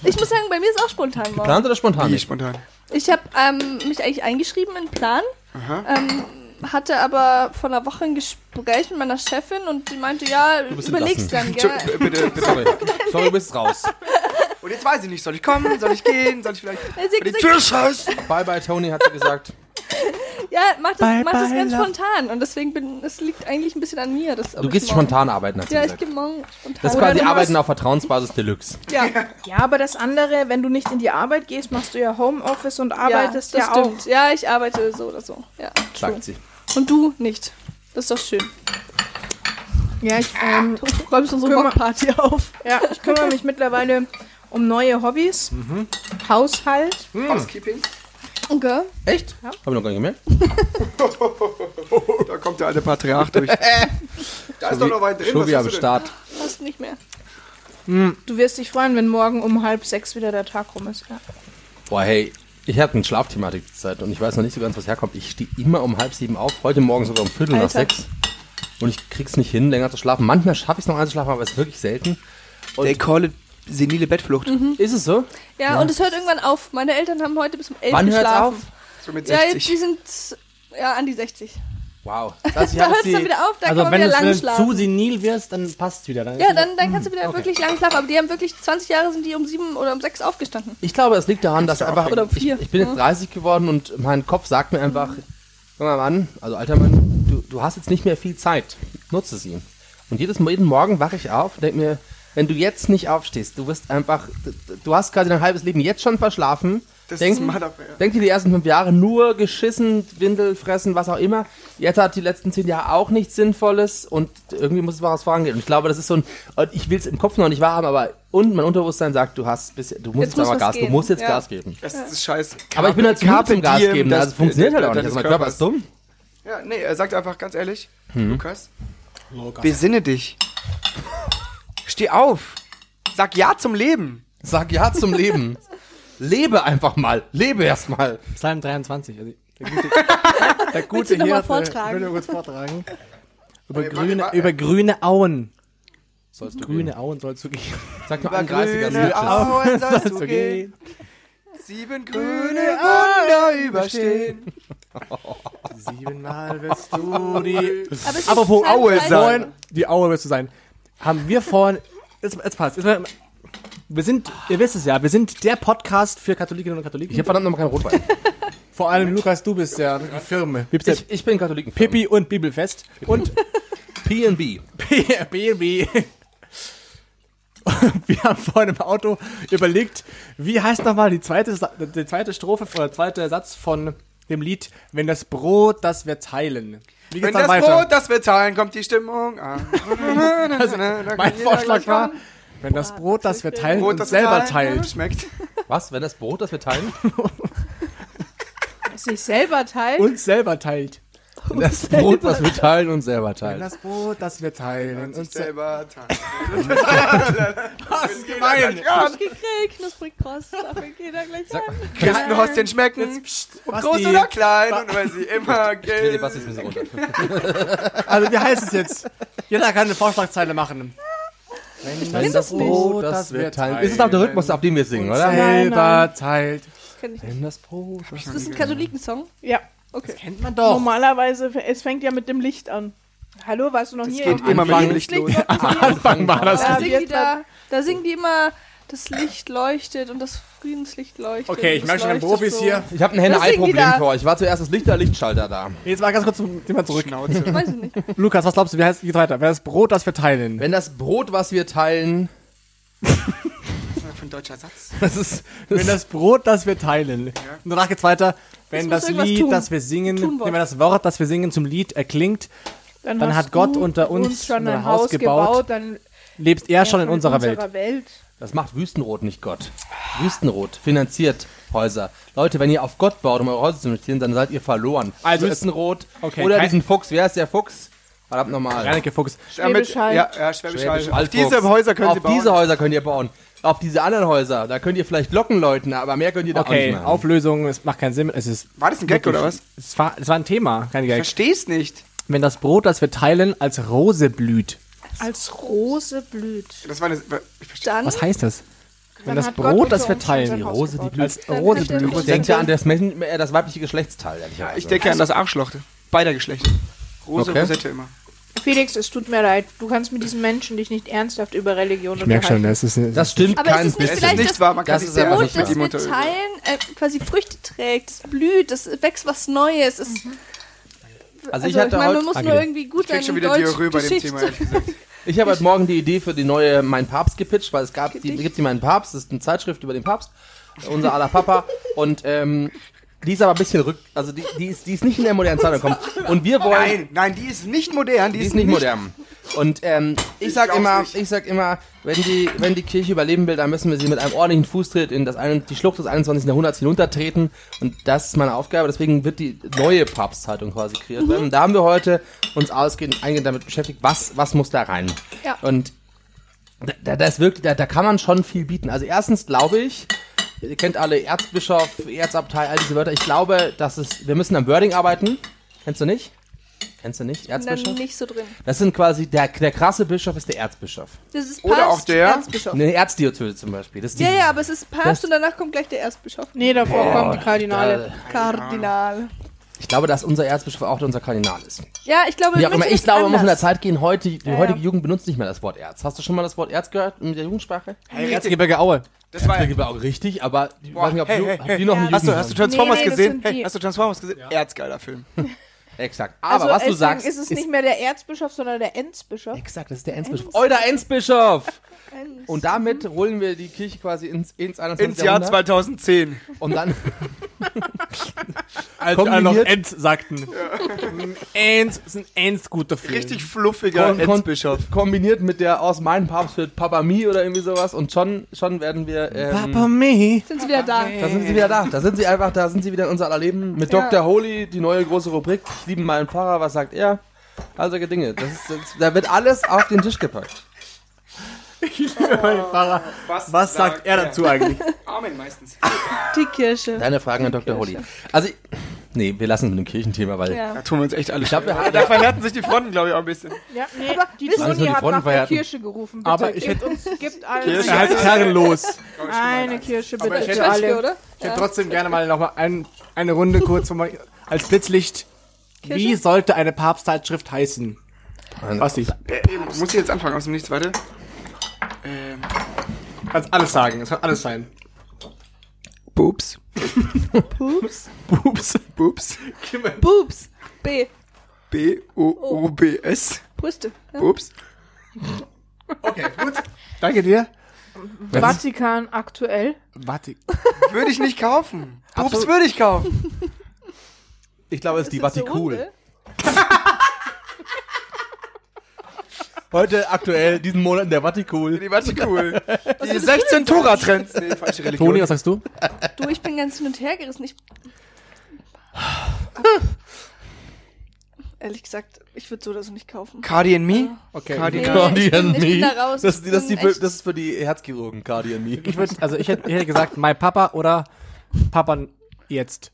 Ich muss sagen, bei mir ist auch spontan morgen. Geplant oder spontan? Wie nicht? spontan. Ich habe ähm, mich eigentlich eingeschrieben in den Plan. Aha. Ähm, hatte aber vor einer Woche ein Gespräch mit meiner Chefin und die meinte, ja, bist überlegst dann, gell? bitte, bitte. Sorry. Sorry, du bist raus. Und jetzt weiß ich nicht, soll ich kommen, soll ich gehen, soll ich vielleicht Ja, die Tür scheißen? Bye bye, Tony, hat sie gesagt. ja, mach das, Bye, mach das bye, ganz love. spontan. Und deswegen bin, es liegt eigentlich ein bisschen an mir. Das, Du ich gehst spontan arbeiten, hat sie Ja, ich gesagt. gehe morgen spontan. Das ist quasi du Arbeiten auf Vertrauensbasis Deluxe. ja, Ja, aber das andere, wenn du nicht in die Arbeit gehst, machst du ja Homeoffice und arbeitest ja, ja, das auch. stimmt. Ja, ich arbeite so oder so. Ja. Sagt sie. Und du nicht. Das ist doch schön. Ja, ich, ähm, Du räumst unsere Kümmer- Rockparty auf. ja, ich kümmere mich mittlerweile um neue Hobbys. Haushalt. Housekeeping. Okay. Echt? Hab ich noch gar nicht gemerkt. Da kommt der alte Patriarch durch. da ist doch noch weit drin. Schon wieder hast am? Start. Fast nicht mehr. Du wirst dich freuen, wenn morgen um halb sechs wieder der Tag rum ist. Ja. Boah, hey, ich habe eine Schlafthematik zur Zeit und ich weiß noch nicht so ganz, was herkommt. Ich stehe immer um halb sieben auf, heute Morgen sogar um Viertel nach Alter. sechs. Und ich krieg's nicht hin, länger zu schlafen. Manchmal schaffe ich es noch einzuschlafen, aber es ist wirklich selten. They call it senile Bettflucht. Ist es so? Ja, und es hört irgendwann auf. Meine Eltern haben heute bis um elf Wann hört's geschlafen. auf? So mit Ja, jetzt, 60. die sind ja an die 60. Wow. Das, ich Da hört es dann wieder auf, da Also kann man wenn wieder du lang wenn du schlafen. zu senil wirst, dann passt wieder. Dann ja, dann, dann kannst du wieder okay. wirklich lang schlafen. Aber die haben wirklich 20 Jahre sind die um sieben oder um sechs aufgestanden. ich glaube, es liegt daran, dass einfach. Oder um Ich, vier. ich bin jetzt 30 geworden und mein Kopf sagt mir einfach, junger Mann, also alter Mann, du, du hast jetzt nicht mehr viel Zeit. Nutze sie. Und jedes, jeden Morgen wache ich auf und denke mir, wenn du jetzt nicht aufstehst, du wirst einfach, du, du hast quasi dein halbes Leben jetzt schon verschlafen. Das Denk, ist Motherfucker. denk dir die ersten fünf Jahre nur geschissen, Windel fressen, was auch immer. Jetzt hat die letzten zehn Jahre auch nichts Sinnvolles und irgendwie muss es was vorangehen. Und ich glaube, das ist so ein, und ich will es im Kopf noch nicht wahrhaben, aber und mein Unterbewusstern sagt, du hast bis, du musst Jetzt jetzt, muss aber Gas, du gehen. musst jetzt Ja. Gas geben. Das ist scheiße. Aber ich bin halt zu müde zum Gas geben, des- also funktioniert halt auch nicht. Also mein Körper ist dumm. Ja, nee, er sagt einfach ganz ehrlich, Hm. Lukas, Lukas. besinne dich. Steh auf. Sag Ja zum Leben. Sag ja zum Leben. Lebe einfach mal. Lebe erst mal. Psalm 23. Also der gute, der gute du mal Hirte- vortragen? Ich will nur kurz vortragen. Über, Warte, grüne, warte. über grüne Auen Sollst du Grüne Auen sollst du gehen. gehen. Sag mal Über ein 30er grüne. Auen sollst du Zu gehen. Sieben grüne Wunder überstehen. Siebenmal wirst du die. Aber Apropos ist Aue teilweise- sein. Vorhin, die Aue wirst du sein. Haben wir vorhin. Jetzt, jetzt passt. Jetzt, wir sind, ihr wisst es ja, wir sind der Podcast für Katholikinnen und Katholiken. Ich habe verdammt nochmal keinen Rotwein. Vor allem, Lukas, du bist ja die Firma. Wie bist Ich, ich bin Katholiken. Pippi und Bibelfest. Und P&B. Baby. Wir haben vorhin im Auto überlegt, wie heißt nochmal die zweite, Sa- die zweite Strophe oder zweite Satz von dem Lied, wenn das Brot, das wir teilen. Wie Wenn geht's dann das weiter? Brot, das wir teilen, kommt die Stimmung an. Also, mein Vorschlag war, wenn das Brot, das wir teilen, Brot, uns das selber teilen, teilt. Schmeckt. Was, wenn das Brot, das wir teilen? Es sich selber teilt. Uns selber teilt. Wenn das Brot, was wir teilen, uns selber Wenn teilen. das Brot, das wir teilen, Sich uns selber. selber teilen. Was gemein. Gekriegt, knusprig kross, dafür geht er gleich an. Kistenhostien schmecken. Ob Was groß oder klein und weil sie immer Ich die gelb Bastis ein bisschen runter. Also, wie heißt es jetzt? Jeder kann eine Vorschlagzeile machen. Wenn das Brot, das wir teilen. Ist es auch der Rhythmus, auf dem wir singen, oder? Selber teilt. Kenn ich nicht. Wenn das Brot, das Ist das ein Katholikensong? ja. Okay. Kennt man doch. Normalerweise, es fängt ja mit dem Licht an. Hallo, warst du noch nie? geht am immer mit dem Licht los. Anfang war das. Da, da singen die immer, das Licht leuchtet und das Friedenslicht leuchtet. Okay, ich merke es schon, den leuchtet Profis so. hier. Ich habe ein Henne-Ei-Problem für euch. War zuerst das Licht- oder Lichtschalter da? Jetzt mal ganz kurz zum Thema zurück. Schnauze. Weiß ich nicht. Lukas, was glaubst du, wie heißt geht's weiter? Wer das Brot, das wir teilen? Wenn das Brot, was wir teilen, Von deutscher Satz. das ist, Wenn das Brot, das wir teilen. Und danach geht's weiter. Wenn das irgendwas Lied, tun. das wir singen, wenn das Wort, das wir singen, zum Lied erklingt, Dann hast hat Gott unter uns schon ein ein Haus gebaut. gebaut, dann lebst er schon in unserer Welt. Welt. Das macht Wüstenrot, nicht Gott. Wüstenrot finanziert Häuser. Leute, wenn ihr auf Gott baut, um eure Häuser zu investieren, dann seid ihr verloren. Also Wüstenrot Okay, oder diesen Fuchs. Wer ist der Fuchs? Verdammt nochmal. Reinecke Fuchs. Schwäbisch ja, ja, Schwäbisch Auf diese Häuser können Auf Sie bauen. diese Häuser könnt ihr bauen. Auf diese anderen Häuser, da könnt ihr vielleicht Glocken läuten, aber mehr könnt ihr da auch Okay, nicht machen. Auflösung, es macht keinen Sinn. Es ist. War das ein Gag oder was? Es war, es war ein Thema, kein Ich Gag. versteh's nicht. Wenn das Brot, das wir teilen, als Rose blüht. Als Rose blüht. Das war eine. Ich verstehe. Dann, Was heißt das? Wenn das Gott Brot, das wir schon teilen, die Rose, die blüht. als Rose blüht. Rose- Denkt ja an das, äh, das weibliche Geschlechtsteil, ehrlicherweise. Ich denke an das Arschloch. Beider Geschlechter. Rose Okay. Rosette immer. Felix, es tut mir leid. Du kannst mit diesen Menschen dich nicht ernsthaft über Religion Ich merke schon, unterhalten. das ist. Das stimmt Aber ist kein es nicht Es bisschen. ist Vielleicht nicht wahr, man kann das ist aber Brot, nicht mit das unter. teilen, äh, quasi Früchte trägt, es blüht, es wächst was Neues. Es, Also ich hatte meine, man heute, muss nur irgendwie gut Ich schon in wieder Deutsch, Diarrhoe bei dem. Thema, ich habe heute Morgen die Idee für die neue Mein Papst gepitcht, weil es gab, die gibt die Mein Papst, das ist eine Zeitschrift über den Papst, unser aller Papa und ähm, die ist aber ein bisschen rück, also die, die, ist, die ist nicht in der modernen Zeit gekommen und wir wollen, Nein, nein, die ist nicht modern. Die, die ist nicht modern. Und ähm, ich sag glaub's immer, nicht. ich sag immer, wenn die, wenn die Kirche überleben will, dann müssen wir sie mit einem ordentlichen Fußtritt in das, ein- die Schlucht des 21. Jahrhunderts hinuntertreten. Und das ist meine Aufgabe. Deswegen wird die neue Papstzeitung quasi kreiert werden. Und da haben wir heute uns ausgehend eingehend damit beschäftigt, was, was muss da rein. Ja. Und da, da, da ist wirklich, da, da kann man schon viel bieten. Also erstens glaube ich, ihr kennt alle Erzbischof, Erzabtei, all diese Wörter. Ich glaube, dass es, wir müssen am Wording arbeiten. Kennst du nicht? Kennst du nicht? Bin dann Erzbischof? nicht so drin. Das sind quasi, der, der krasse Bischof ist der Erzbischof. Das ist Oder Papst, auch der- Erzbischof. Eine Erzdiözese zum Beispiel. Das ist die, Ja, ja, aber es ist Papst und danach kommt gleich der Erzbischof. Nee, davor kommen die Kardinale. Kardinal. Ich glaube, dass unser Erzbischof auch unser Kardinal ist. Ja, ich glaube, Wie auch immer, ich glaube, man muss in der. Zeit gehen, heute, die Ja, heutige ja. Jugend benutzt nicht mehr das Wort Erz. Hast du schon mal das Wort Erz gehört in der Jugendsprache? Hey, Erzgebirge Aue. das war Ja, auch richtig, aber ich Boah, weiß nicht, ob hey, du, hey, ob die noch eine Hast du, Jugend hast du. Transformers Nee, nee, gesehen? Hey, hast du Transformers gesehen? Erzgeiler Film. Exakt. Aber Also was du sagst, ist es nicht mehr der Erzbischof, sondern der Enzbischof. Exakt, das ist der Enzbischof. Euer Enzbischof! Und damit holen wir die Kirche quasi ins, ins 21. Ins Jahr Jahrhundert. 2010. Und dann, Als alle noch Ents sagten. Ents ist ein Ents guter Film. Richtig fluffiger Kon- Erzbischof. kombiniert mit der aus meinem Papst wird Papa Mi oder irgendwie sowas und schon, schon werden wir, ähm, Papa Me. Sind sie wieder da. Da sind sie wieder da. Da sind sie einfach, da sind sie wieder in unser aller Leben. Mit Ja. Dr. Holy, die neue große Rubrik. Ich liebe meinen Pfarrer, was sagt er? All solche Dinge. Das ist, das, da wird alles auf den Tisch gepackt. Mein Pfarrer. Was sagt er dazu eigentlich? Amen meistens. Die Kirche. Deine Fragen an Dr. Holy. Also, Nee, wir lassen es mit dem Kirchenthema, weil Ja. Da tun wir uns echt alle Ich glaub, wir schwer. Da verhärten sich die Fronten, glaube ich, auch ein bisschen. Ja, nee, die wisst ihr- Toni die hat Fronten nach der? Kirche gerufen. Bitte, Aber ich gebt uns, gibt allen Kirche. Er heißt herrenlos. eine Kirche, Aber bitte ich hätte- alle. oder? Ich hätte trotzdem gerne mal noch mal ein, eine Runde kurz als Blitzlicht. Wie sollte eine Papstzeitschrift heißen? Basti, Äh, muss ich jetzt anfangen aus dem Nichts, warte. Ähm, kannst alles sagen. Es kann alles sein. Boobs. Boobs. Pups. Boobs. Boobs. B. B-O-O-B-S. Brüste. Ja. Boobs. Okay, gut. Danke dir. Vatikan aktuell. Warte. Würde ich nicht kaufen. Boobs würde ich kaufen. ich glaube, es ist die runde? Heute aktuell, diesen Monat in der Vatikul. Die war cool. Die 16 Tora-Trends. Nee, falsche Religion. Toni, was sagst du? Du, ich bin ganz hin und her gerissen. Ich Ehrlich gesagt, ich würde so oder so nicht kaufen. Cardi and Me? Okay. Cardi Nee. and ich bin- ich bin da raus. Das, Ich das, ist die, bin echt- das ist für die Herzchirurgen, Cardi Me. Ich würde, also ich hätte, ich hätte gesagt, mein Papa oder Papa jetzt.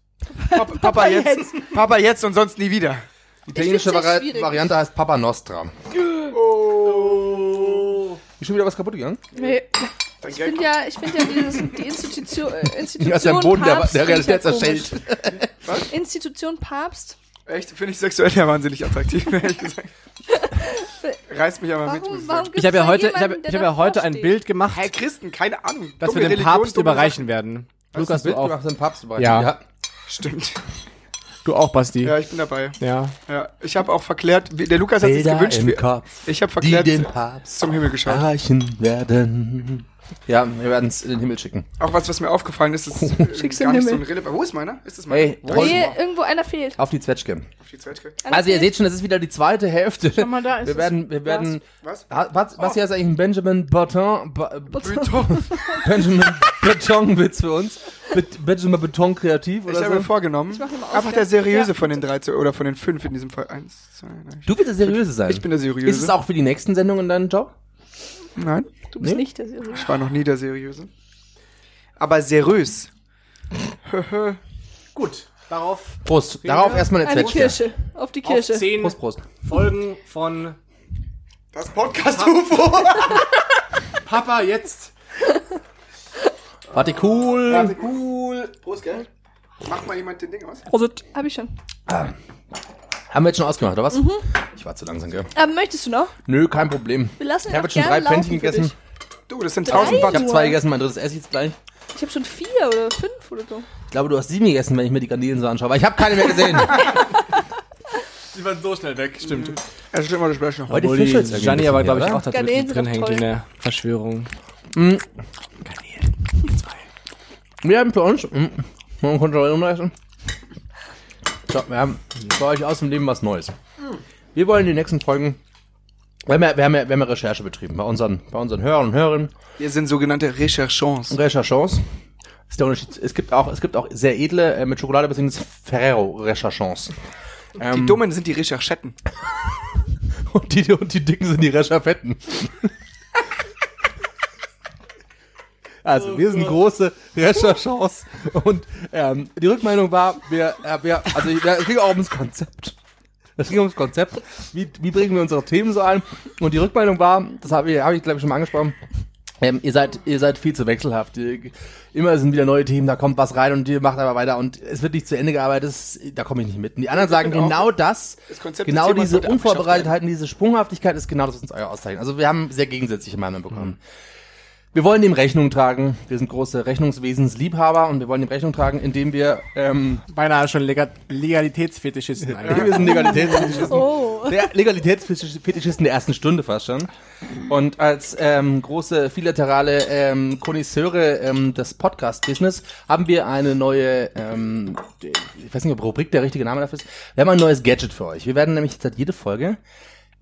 Papa, Papa jetzt. Papa jetzt und sonst nie wieder. Die italienische Vari schwierig. Variante heißt Papa Nostra. Oh. Ist schon wieder was kaputt gegangen? Nee, Dein Ich finde ja, ich finde ja dieses, die Institution, äh, Institution ja am Boden der, Papst der finde ich ja Realitätserstellt. komisch. Institution Papst. Echt, finde ich sexuell ja wahnsinnig attraktiv, ehrlich gesagt. Reißt mich aber mit. Warum, ich warum habe ja heute, ich habe der ich habe ja heute ein? Bild gemacht, Hey, Christen, keine Ahnung. dass wir den Religion, Papst überreichen werden. Lukas, du auch. gemacht, den Papst überreichen. Ja. Sachen. Stimmt. Du auch, Basti. Ja, ich bin dabei. Ja. Ja, ich habe auch verklärt, wie- der Lukas hat sich Bilder gewünscht. im Kopf, Ich habe die verklärt den Papst zum Himmel geschaut. werden. Ja, wir werden es in den Himmel schicken. Auch was, was mir aufgefallen ist, ist äh, Schick's gar in nicht den so ein Himmel. relevant. Wo ist meiner? Ist das meiner? Hey, Da Roll- ist Nee, er. irgendwo einer fehlt. Auf die Zwetschge. Auf die Zwetschge. Einer Also ihr fehlt. seht schon, es ist wieder die zweite Hälfte. Schau mal, da ist wir es. werden, wir werden, Was? Was, was hier ist eigentlich ein Benjamin Button, Ba- Beton. Benjamin Betonwitz für uns? Bet- Benjamin Beton kreativ Ich oder habe mir so? vorgenommen, mach einfach der seriöse Ja. von den drei zu, oder von den fünf in diesem Fall. Eins, zwei, drei. Du willst der Seriöse sein. Ich bin der seriöse. Ist es auch für die nächsten Sendungen dein Job? Nein, Du bist Nee? nicht der Seriöse. ich war noch nie der seriöse. Aber seriös. Gut. Darauf Prost. Darauf erstmal eine Eine Zwetschge. Kirche. Auf die auf Kirche. zehn Prost, Prost. Folgen von Das Podcast-UFO. Papa jetzt. Warte, cool. Warte, cool. Prost, gell? Macht mal jemand den Ding aus? Prosit. Hab ich schon. Haben wir jetzt schon ausgemacht, oder was? Ich war zu langsam, gell? Aber möchtest du noch? Nö, kein Problem. Wir lassen Ich habe jetzt schon drei Pfännchen gegessen. dich. Du, das sind Drei? 1000 Ich habe Watt. zwei gegessen, mein drittes esse ich jetzt gleich. Ich habe schon vier oder fünf oder so. Ich glaube, du hast sieben gegessen, wenn ich mir die Garnelen so anschaue. Aber ich habe keine mehr gesehen. Die waren so schnell weg, stimmt. Ja, stimmt, das sprechen noch. Heute Obwohl die Gianni aber, glaube ich, auch da Garnelen drin hängt in der Verschwörung. Wir haben für uns, mm, man konnte umreißen. So, wir haben für euch aus dem Leben was Neues. Wir wollen die nächsten Folgen, wir haben ja, wir haben ja, wir haben ja Recherche betrieben bei unseren, bei unseren Hörern und Hörerinnen. Wir sind sogenannte Recherchons. Recherchons. Ist der Unterschied. Es gibt auch, es gibt auch sehr edle, äh, mit Schokolade beziehungsweise Ferrero Recherchons. Ähm, Die Dummen sind die Recherchetten. Und die, und die Dicken sind die Recherfetten. Also, wir sind große Recherchons. Und ähm, die Rückmeldung war, wir, äh, wir also es ging auch ums Konzept. Es ging ums Konzept. Wie, wie bringen wir unsere Themen so ein? Und die Rückmeldung war, das habe ich, hab ich glaube ich schon mal angesprochen, ähm, ihr seid, ihr seid viel zu wechselhaft. Immer sind wieder neue Themen, da kommt was rein und ihr macht aber weiter und es wird nicht zu Ende gearbeitet, das, da komme ich nicht mit. Und die anderen sagen finde auch, genau das, das genau diese Unvorbereitetheit und diese Sprunghaftigkeit ist genau das, was uns euer auszeichnet. Also wir haben sehr gegensätzliche Meinungen bekommen. Wir wollen dem Rechnung tragen. Wir sind große Rechnungswesensliebhaber und wir wollen dem Rechnung tragen, indem wir, ähm, Beinahe schon Lega Legalitätsfetischisten eigentlich. wir sind Legalitätsfetischisten. Oh. Der Legalitätsfetischisten der ersten Stunde fast schon. Und als ähm, große bilaterale ähm, Konnoisseure ähm, des Podcast-Business haben wir eine neue, ähm, ich weiß nicht, ob Rubrik der richtige Name dafür ist. Wir haben ein neues Gadget für euch. Wir werden nämlich seit jede Folge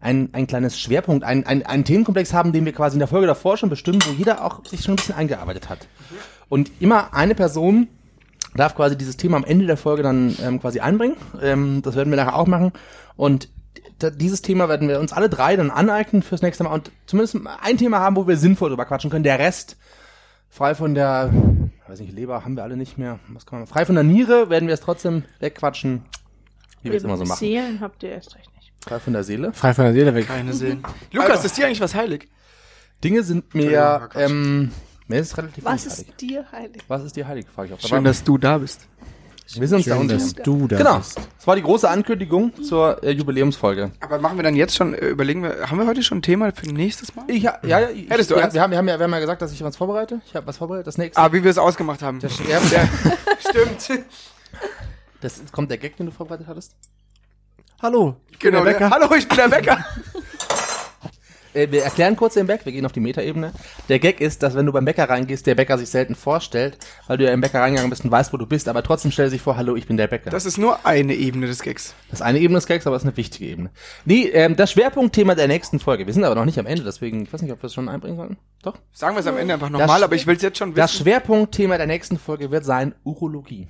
ein, ein kleines Schwerpunkt, ein, ein, einen Themenkomplex haben, den wir quasi in der Folge davor schon bestimmen, wo jeder auch sich schon ein bisschen eingearbeitet hat. Und immer eine Person darf quasi dieses Thema am Ende der Folge dann ähm, quasi einbringen. Ähm, das werden wir nachher auch machen. Und dieses Thema werden wir uns alle drei dann aneignen fürs nächste Mal und zumindest ein Thema haben, wo wir sinnvoll drüber quatschen können. Der Rest frei von der weiß nicht, Leber haben wir alle nicht mehr. Was kann man? Frei von der Niere werden wir es trotzdem wegquatschen, wie wir es immer so machen. Seelen habt ihr erst recht. Frei von der Seele. Frei von der Seele weg. Keine Seelen. Lukas, ist dir eigentlich was heilig? Dinge sind mir, ähm, mir ist relativ Was wenig heilig. ist dir heilig? Was ist dir heilig, frage ich auch. Schön, dass du da bist. wir sind uns da Schön, unten. dass du da Genau. bist. Das war die große Ankündigung zur äh, Jubiläumsfolge. Aber machen wir dann jetzt schon, äh, überlegen wir, haben wir heute schon ein Thema für nächstes Mal? Ich, ja, ja, ich, Hättest du wir, eins? wir, haben, wir, haben ja, wir haben ja gesagt, dass ich was vorbereite. Ich habe was vorbereitet. Das nächste. Ah, wie wir es ausgemacht haben. Das, ja, Stimmt. das kommt der Gag, den du vorbereitet hattest. Hallo. Genau, der Bäcker. Hallo, ich bin der Bäcker. Äh, wir erklären kurz den Gag, wir gehen auf die Metaebene. Der Gag ist, dass wenn du beim Bäcker reingehst, der Bäcker sich selten vorstellt, weil du ja im Bäcker reingegangen bist und weißt, wo du bist, aber trotzdem stellt er sich vor, hallo, ich bin der Bäcker. Das ist nur eine Ebene des Gags. Das ist eine Ebene des Gags, aber das ist eine wichtige Ebene. Nee, ähm, das Schwerpunktthema der nächsten Folge. Wir sind aber noch nicht am Ende, deswegen, ich weiß nicht, ob wir es schon einbringen sollten. Doch? Sagen wir es am Ende einfach nochmal, Das- aber ich will es jetzt schon Das wissen. Schwerpunktthema der nächsten Folge wird sein Urologie.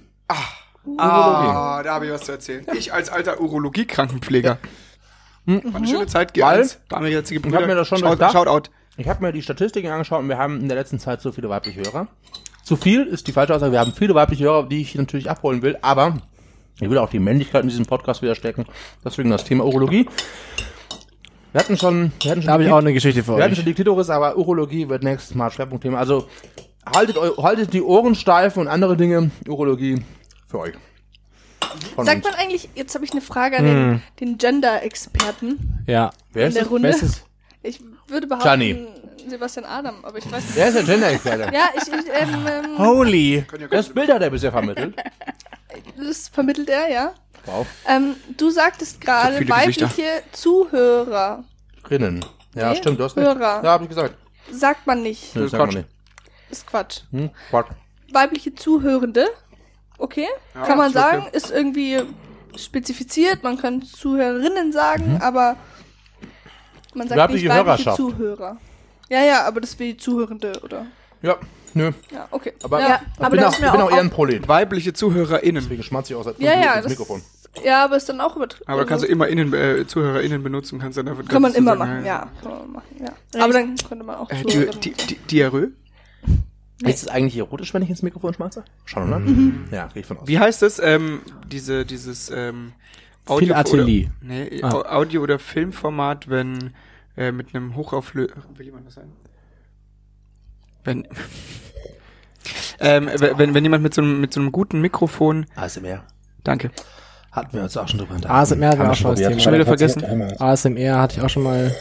Ah, da habe ich was zu erzählen. Ich als alter Urologie-Krankenpfleger. War eine schöne Zeit, G1. Barmherzige Brüder. hab mir das schon Shout, durchdacht. Shoutout. Ich habe mir die Statistiken angeschaut und wir haben in der letzten Zeit so viele weibliche Hörer. Zu viel ist die falsche Aussage. Wir haben viele weibliche Hörer, die ich natürlich abholen will, aber ich will auch die Männlichkeit in diesem Podcast wieder stecken. Deswegen das Thema Urologie. Wir hatten schon, wir hatten schon Da habe ich auch eine Geschichte für Wir hatten euch. schon die Klitoris, aber Urologie wird nächstes Mal Schwerpunktthema. Also haltet, haltet die Ohren steif und andere Dinge. Urologie für euch. Von Sagt uns. man eigentlich, jetzt habe ich eine Frage an den, den Gender-Experten Ja. Wer in ist der das? Runde. Wer ist es? Ich würde behaupten, Gianni. Sebastian Adam, aber ich weiß nicht. Wer ist der Gender-Experte? Ja, ich, ich ähm, ähm, Holy. Das Bild hat er bisher vermittelt. das vermittelt er, ja. Wow. Ähm, du sagtest gerade Gesichter. weibliche Zuhörer. Rinnen. Ja, Nee, stimmt, du hast recht. Hörer. Ja, hab ich gesagt. Sagt man nicht. Nee, ist Quatsch. nicht. Ist Quatsch. Hm? Quatsch. Weibliche Zuhörende. Okay. Ja, Kann man ist okay. sagen, ist irgendwie spezifiziert. Man kann Zuhörerinnen sagen, aber man sagt Mhm. Weibliche nicht weibliche. Zuhörer. Ja, ja, aber das wäre die Zuhörende, oder? Ja, nö. Ja, okay. Aber, ja, ich aber bin, auch, ich bin auch auch eher ein Prolet. Weibliche ZuhörerInnen. Deswegen schmatze ich auch seit fünf ja, Minuten ja, ins das, Mikrofon. ja, aber ist dann auch übertrieben. Aber kannst du immer innen, äh, ZuhörerInnen benutzen, kannst du davon kann man immer sagen, machen, ja. Kann man machen, ja. Aber dann könnte man auch Äh, Zuhörerinnen di, di, di, Diarrhoe? Ist es eigentlich erotisch, wenn ich ins Mikrofon schmatze? Schon, oder? Ja, gehe ich von aus. Wie heißt das? Ähm, diese, dieses ähm, Audio oder, nee, Ah. Au- Audio- oder Filmformat, wenn äh, mit einem Hochauflö... Will jemand was sagen? Wenn... ähm, wenn, wenn jemand mit so, einem, mit so einem guten Mikrofon... ASMR. Danke. Hatten wir uns auch schon drüber unterhalten. ASMR hatten wir Haben auch schon. Schon wieder vergessen. haben ASMR hatte ich auch schon mal.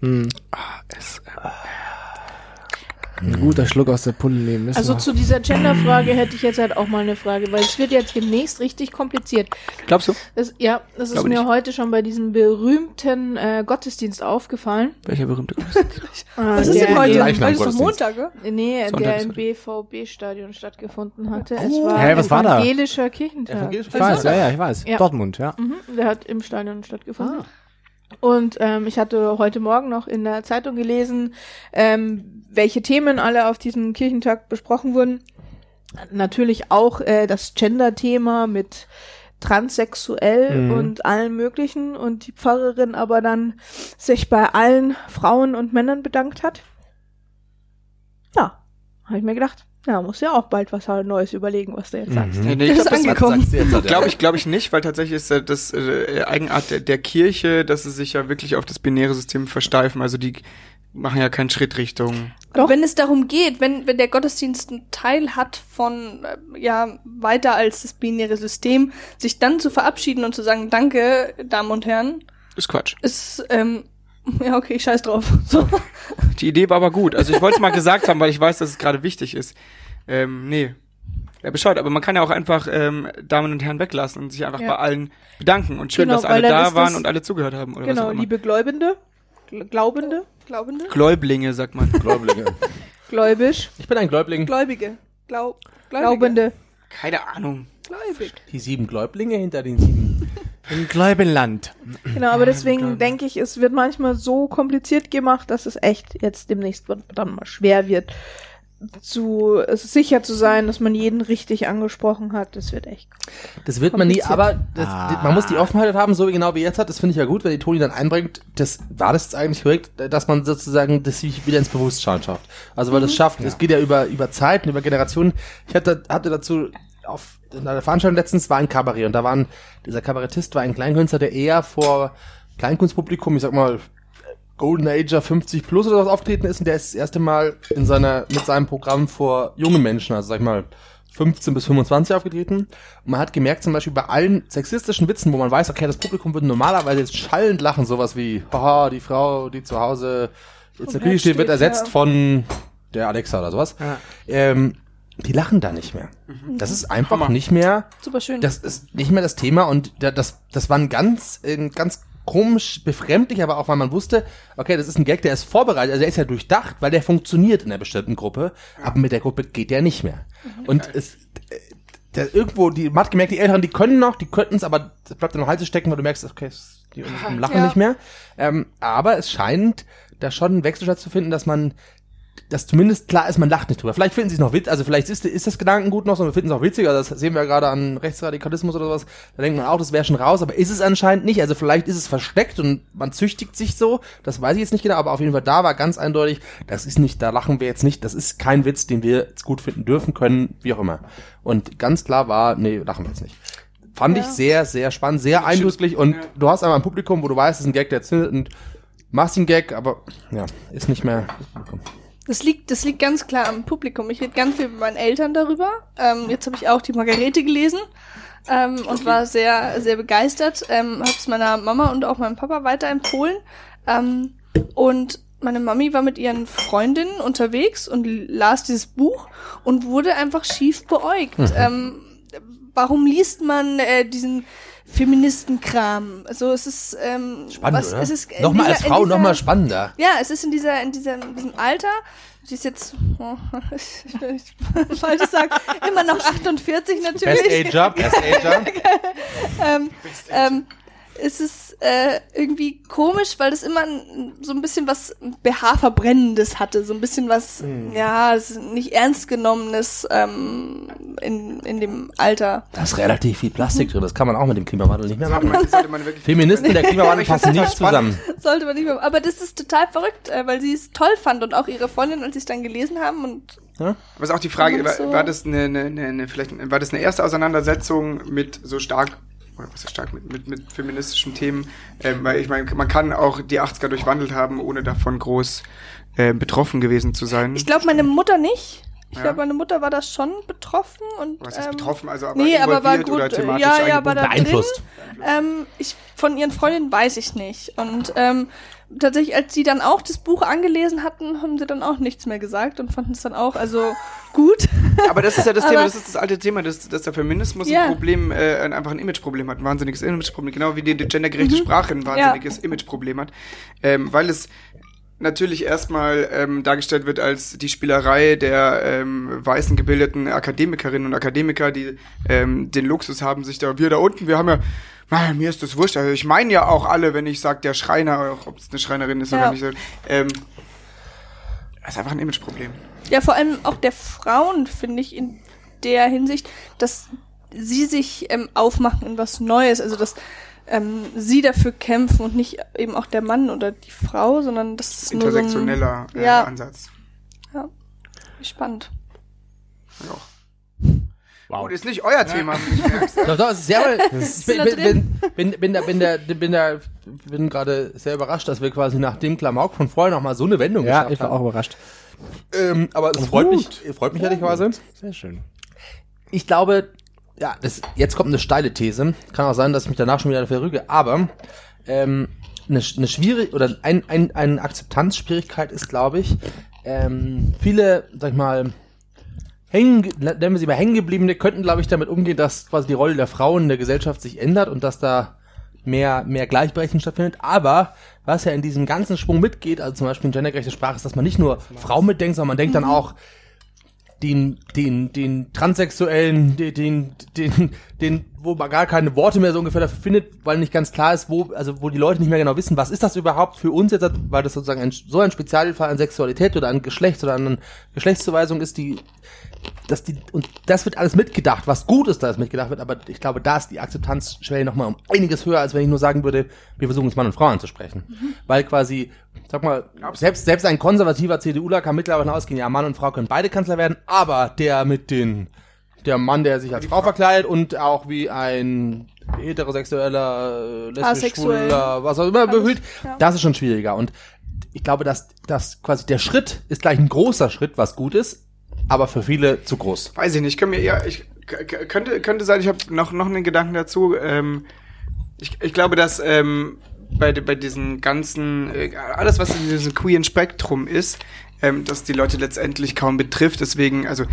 Hm. Es, Ein guter Schluck aus der Pulle nehmen müssen. Also wir. zu dieser Gender-Frage hätte ich jetzt halt auch mal eine Frage, weil es wird jetzt demnächst richtig kompliziert. glaubst du? Das, ja, das ist Glaube mir nicht. heute schon bei diesem berühmten äh, Gottesdienst aufgefallen. Welcher berühmte Was Äh, ist denn heute? Heute ist doch Gottesdienst. Montag, oder? Nee, Sonntag der ist im. BVB-Stadion stattgefunden hatte. es war Hä, was war da? evangelischer Kirchentag. Evangelisch- ich weiß, ja, ja, ich weiß. Ja. Dortmund, ja. Mhm, der hat im Stadion stattgefunden. Und ähm, ich hatte heute Morgen noch in der Zeitung gelesen, ähm, welche Themen alle auf diesem Kirchentag besprochen wurden. Natürlich auch äh, das Gender-Thema mit transsexuell Mhm. und allen möglichen und die Pfarrerin aber dann sich bei allen Frauen und Männern bedankt hat. Ja, habe ich mir gedacht, ja, muss ja auch bald was Neues überlegen, was du jetzt sagst. Nee, nee, ich Das glaube, angekommen. Sagst du jetzt, hat. Glaube ich, glaube ich nicht, weil tatsächlich ist das äh, Eigenart der, der Kirche, dass sie sich ja wirklich auf das binäre System versteifen. Also die machen ja keinen Schritt Richtung. Aber wenn es darum geht, wenn, wenn der Gottesdienst einen Teil hat von, äh, ja, weiter als das binäre System, sich dann zu verabschieden und zu sagen, danke, Damen und Herren, Ist Quatsch. ist, ähm, ja, okay, ich scheiß drauf. So. Die Idee war aber gut. Also ich wollte es mal gesagt haben, weil ich weiß, dass es gerade wichtig ist. Ähm, nee. Ja, bescheuert, aber man kann ja auch einfach ähm, Damen und Herren weglassen und sich einfach Ja. bei allen bedanken. Und schön, Genau, dass alle da waren und alle zugehört haben. Oder was Genau, auch immer. liebe Gläubende, Gl- Glaubende, Glaubende? Gläublinge, sagt man. Gläublinge. gläubisch, Ich bin ein Gläubling. Gläubige. Glaub, Gläubige. Glaubende. Keine Ahnung. Gläubig. Die sieben Gläublinge hinter den sieben. Im Gläubenland. Genau, aber deswegen denke ich, es wird manchmal so kompliziert gemacht, dass es echt jetzt demnächst dann mal schwer wird, zu sicher zu sein, dass man jeden richtig angesprochen hat. Das wird echt. Das wird man nie, aber das, man muss die Offenheit haben, so genau wie jetzt hat. Das finde ich ja gut, wenn die Toni dann einbringt. Das war das jetzt eigentlich korrekt, dass man sozusagen das sich wieder ins Bewusstsein schafft. Also weil das schafft, es geht ja über über Zeiten, über Generationen. Ich hatte hatte dazu auf in einer Veranstaltung letztens war ein Kabarett und da waren dieser Kabarettist war ein Kleinkünstler, der eher vor Kleinkunstpublikum, ich sag mal Golden Ager 50 plus oder was auftreten ist und der ist das erste Mal in seiner, mit seinem Programm vor jungen Menschen, also sag ich mal 15 bis 25 aufgetreten. Und man hat gemerkt, zum Beispiel bei allen sexistischen Witzen, wo man weiß, okay, das Publikum würde normalerweise jetzt schallend lachen, sowas wie, haha, die Frau, die zu Hause jetzt in der Küche steht, wird ersetzt ja. von der Alexa oder sowas. Ja. Ähm, die lachen da nicht mehr. Das ist einfach nicht mehr Super schön. das ist nicht mehr das Thema und da- das, das war ein ganz, ein ganz komisch, befremdlich, aber auch weil man wusste, okay, das ist ein Gag, der ist vorbereitet, also der ist ja durchdacht, weil der funktioniert in einer bestimmten Gruppe, aber mit der Gruppe geht der nicht mehr. Und es, äh, der, irgendwo, die, man hat gemerkt, die Älteren, die können noch, die könnten es, aber das bleibt dann noch Hals stecken, weil du merkst, okay, es- die lachen Ja. nicht mehr. Ähm, aber es scheint da schon einen Wechsel stattzufinden, dass man dass zumindest klar ist, man lacht nicht drüber. Vielleicht finden sie es noch witzig, also vielleicht ist, ist das Gedankengut noch so, wir finden es auch witziger, das sehen wir ja gerade an Rechtsradikalismus oder sowas, da denkt man auch, das wäre schon raus, aber ist es anscheinend nicht, also vielleicht ist es versteckt und man züchtigt sich so, das weiß ich jetzt nicht genau, aber auf jeden Fall da war ganz eindeutig, das ist nicht, da lachen wir jetzt nicht, das ist kein Witz, den wir jetzt gut finden dürfen können, wie auch immer. Und ganz klar war, nee, lachen wir jetzt nicht. Fand ich sehr, sehr spannend, sehr eindrücklich und du hast einmal ein Publikum, wo du weißt, es ist ein Gag, der zündet und machst den Gag, aber ja, ist nicht mehr das Publikum. Das liegt, das liegt ganz klar am Publikum. Ich rede ganz viel mit meinen Eltern darüber. Ähm, jetzt habe ich auch die Margarete gelesen ähm, und war sehr, sehr begeistert. Ähm, habe es meiner Mama und auch meinem Papa weiterempfohlen. Ähm, und meine Mami war mit ihren Freundinnen unterwegs und las dieses Buch und wurde einfach schief beäugt. Ähm, warum liest man äh, diesen Feministenkram? Also es ist ähm, Spannend, was, oder? es ist in nochmal als dieser- in Frau dieser- nochmal spannender. ja, es ist in dieser, in dieser, in diesem Alter. Sie ist jetzt, oh, ich will nicht falsch sagen, immer noch 48 Best natürlich. Ager, Best Ager. ähm, ähm, es ist äh, irgendwie komisch, weil das immer so ein bisschen was BH-Verbrennendes hatte, so ein bisschen was, ja, es ist nicht ernst genommenes ähm, in, in dem Alter. Da ist relativ viel Plastik drin, das kann man auch mit dem Klimawandel nicht mehr machen. Feministen und der Klimawandel passen nicht zusammen. Sollte man nicht mehr. Aber das ist total verrückt, äh, weil sie es toll fand und auch ihre Freundin, als sie es dann gelesen haben und Aber ist auch die Frage, war, war das eine, eine, eine, eine vielleicht war das eine erste Auseinandersetzung mit so stark was ist stark mit, mit, mit feministischen Themen? Ähm, weil ich meine, man kann auch die 80er durchwandelt haben, ohne davon groß äh, betroffen gewesen zu sein. Ich glaube, meine Mutter nicht. Ich Ja. glaube, meine Mutter war das schon betroffen und. was heißt ähm, betroffen, also aber nee, aber war gut. oder thematisch ja, ja, war da drin. Beeinflusst. Ähm, ich, von ihren Freundinnen weiß ich nicht. Und ähm, tatsächlich, als sie dann auch das Buch angelesen hatten, haben sie dann auch nichts mehr gesagt und fanden es dann auch also gut. Aber das ist ja das Thema, das ist das alte Thema, dass, dass der Feminismus Ja. ein Problem, äh, ein- einfach ein Imageproblem hat, ein wahnsinniges Imageproblem, genau wie die, gendergerechte Mhm. Sprache ein wahnsinniges Imageproblem hat, ähm, weil es natürlich erstmal ähm, dargestellt wird als die Spielerei der ähm, weißen gebildeten Akademikerinnen und Akademiker, die ähm, den Luxus haben, sich da, wir da unten, wir haben ja, na, mir ist das wurscht, also ich meine ja auch alle, wenn ich sage, der Schreiner, ob es eine Schreinerin ist Ja. oder nicht, ähm, das ist einfach ein Imageproblem. Ja, vor allem auch der Frauen, finde ich, in der Hinsicht, dass sie sich ähm, aufmachen in was Neues, also dass ähm, sie dafür kämpfen und nicht eben auch der Mann oder die Frau, sondern das ist nur so ein, Intersektioneller äh, Ja. Ansatz. spannend. Ja. Wow. Gut, ist nicht euer Thema. Doch, doch, ist sehr, ich bin, da bin, bin, bin, bin, da, bin, da, bin, da, bin gerade sehr überrascht, dass wir quasi nach dem Klamauk von vorher noch mal so eine Wendung Ja, geschafft ich war auch haben. überrascht. Ähm, aber es freut mich, freut mich ehrlicherweise. Sehr schön. Ich glaube, ja, das, jetzt kommt eine steile These. Kann auch sein, dass ich mich danach schon wieder verrüge, aber ähm, eine, eine schwierige oder ein, ein, eine Akzeptanzschwierigkeit ist, glaube ich, ähm, viele, sag ich mal, hängen, nennen wir sie mal hängengebliebene, könnten, glaube ich, damit umgehen, dass quasi die Rolle der Frauen in der Gesellschaft sich ändert und dass da mehr, mehr Gleichberechtigung stattfindet. Aber was ja in diesem ganzen Schwung mitgeht, also zum Beispiel in gendergerechte Sprache, ist, dass man nicht nur Frau mitdenkt, sondern man denkt dann auch den, den, den Transsexuellen, den, den, den, den, wo man gar keine Worte mehr so ungefähr dafür findet, weil nicht ganz klar ist, wo, also wo die Leute nicht mehr genau wissen, was ist das überhaupt für uns jetzt, weil das sozusagen ein, so ein Spezialfall an Sexualität oder an Geschlecht oder an Geschlechtszuweisung ist, die, dass die, und das wird alles mitgedacht, was gut ist, dass mitgedacht wird, aber ich glaube, da ist die Akzeptanzschwelle nochmal um einiges höher, als wenn ich nur sagen würde, wir versuchen es Mann und Frau anzusprechen. Weil quasi, sag mal, selbst, selbst ein konservativer CDUler kann mittlerweile davon ausgehen, ja, Mann und Frau können beide Kanzler werden, aber der mit den, der Mann, der sich als Frau verkleidet und auch wie ein heterosexueller, äh, lesbisch, schwuler, was auch immer behüllt, ja. das ist schon schwieriger. Und ich glaube, dass, dass quasi der Schritt ist gleich ein großer Schritt, was gut ist, aber für viele zu groß. Weiß ich nicht, kann mir eher, ich könnte, könnte sein, ich habe noch, noch einen Gedanken dazu. Ähm, ich, ich glaube, dass ähm, bei, bei diesen ganzen, äh, alles was in diesem queeren Spektrum ist, ähm, dass die Leute letztendlich kaum betrifft. Deswegen, also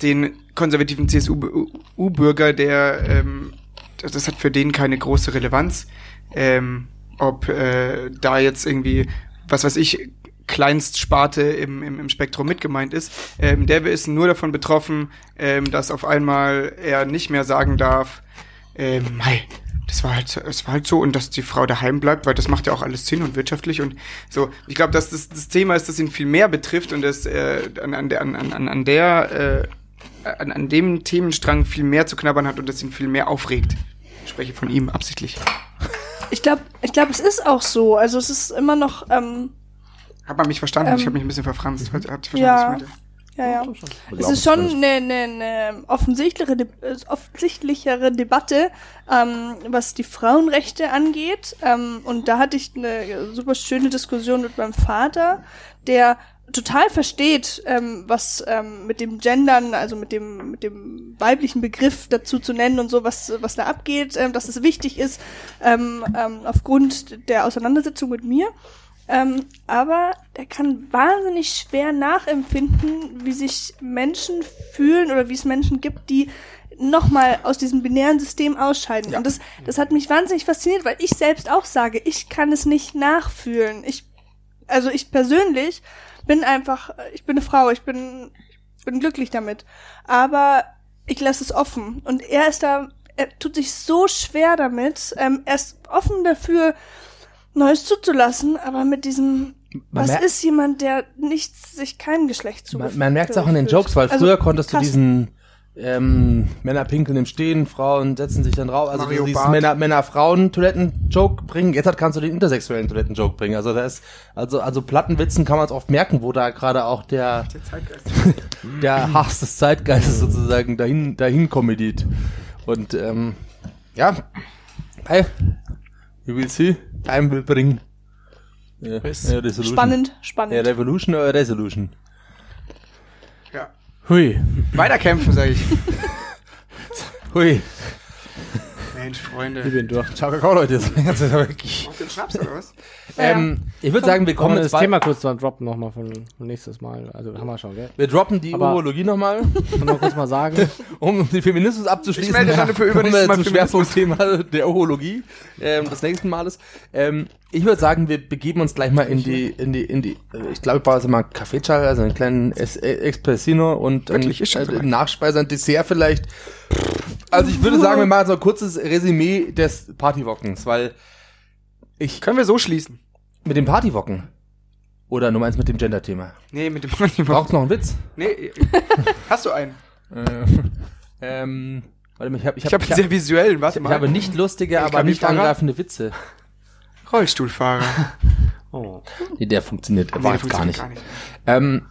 den konservativen CSU-Bürger, der ähm, das hat für den keine große Relevanz. Ähm, ob äh, da jetzt irgendwie, was weiß ich, Kleinstsparte im, im, im Spektrum mit gemeint ist. Ähm, der ist nur davon betroffen, ähm, dass auf einmal er nicht mehr sagen darf, ähm, mei, das war halt, es war halt so und dass die Frau daheim bleibt, weil das macht ja auch alles Sinn und wirtschaftlich und so. Ich glaube, dass das, das Thema ist, das ihn viel mehr betrifft und das äh, an, an an, an, an der, äh, an, an dem Themenstrang viel mehr zu knabbern hat und das ihn viel mehr aufregt. Ich spreche von ihm absichtlich. Ich glaube, ich glaube, es ist auch so. Also es ist immer noch, ähm, Hat man mich verstanden? Ähm, ich habe mich ein bisschen verfranst. Hat, hat verstanden, ja. was ich meinte? ja, ja. Es ist schon eine, eine, eine offensichtlichere, De äh, offensichtlichere Debatte, ähm, was die Frauenrechte angeht. Ähm, und da hatte ich eine super schöne Diskussion mit meinem Vater, der total versteht, ähm, was ähm, mit dem Gendern, also mit dem mit dem weiblichen Begriff dazu zu nennen und so, was was da abgeht, ähm, dass es wichtig ist ähm, ähm, aufgrund der Auseinandersetzung mit mir. Ähm, aber der kann wahnsinnig schwer nachempfinden, wie sich Menschen fühlen oder wie es Menschen gibt, die nochmal aus diesem binären System ausscheiden. Und das, das hat mich wahnsinnig fasziniert, weil ich selbst auch sage, ich kann es nicht nachfühlen. Ich, also ich persönlich bin einfach, ich bin eine Frau, ich bin, ich bin glücklich damit. Aber ich lasse es offen. Und er ist da, er tut sich so schwer damit. Ähm, er ist offen dafür, Neues zuzulassen, aber mit diesem, Man was ist jemand, der nicht sich keinem Geschlecht zu Man, man merkt es auch in den Jokes, weil Also, früher konntest krass. du diesen ähm, Männer pinkeln im Stehen, Frauen setzen sich dann drauf, also Mario dieses Barth. Männer Männer Frauen Toiletten Joke bringen. Jetzt halt kannst du den intersexuellen Toiletten Joke bringen. Also da ist also also Plattenwitzen kann man es oft merken, wo da gerade auch der Der Zeitgeist. der Hass des Zeitgeistes sozusagen dahin dahin komediert. Und ähm, ja, hey, you will see, time will bring. Ja, ja, Resolution. Spannend, spannend. Ja, Revolution oder Resolution? Ja. Hui. Weiterkämpfen, sage ich. Hui. Mensch, Freunde. Ich bin durch. Ciao, Kakao, Leute. Jetzt wirklich. Auf den Schnaps oder was? Ähm, ich würde sagen, wir Kommen wir das Thema kurz mal droppen nochmal von nächstes Mal. Also haben wir schon, gell? Wir droppen die Aber- Urologie nochmal, Sollen wir kurz mal sagen? um den Feminismus abzuschließen. Ich melde dann für übernächstes Mal wir zum Schwerpunktthema der Urologie ähm, des nächsten Males. Ähm, ich würde sagen, wir begeben uns gleich mal in die, in die, in die. äh, Ich glaube, ich brauche jetzt mal einen Kaffeeschall, also einen kleinen Es- Espressino und Wirklich, ein, ist äh. Nachspeise, ein Dessert vielleicht. Also ich würde sagen, wir machen so ein kurzes Resümee des Partywockens, weil ich Können wir so schließen? mit dem Partywocken oder nur eins mit dem Gender-Thema. Nee, mit dem Money Braucht's noch einen Witz? Nee, hast du einen? Äh, ähm, warte mal, ich habe ich Ich hab, einen sehr visuellen, warte ich mal. habe nicht lustige, aber nicht angreifende Witze. Rollstuhlfahrer. Oh. Nee, der funktioniert Nee, war jetzt gar funktioniert nicht. Ähm,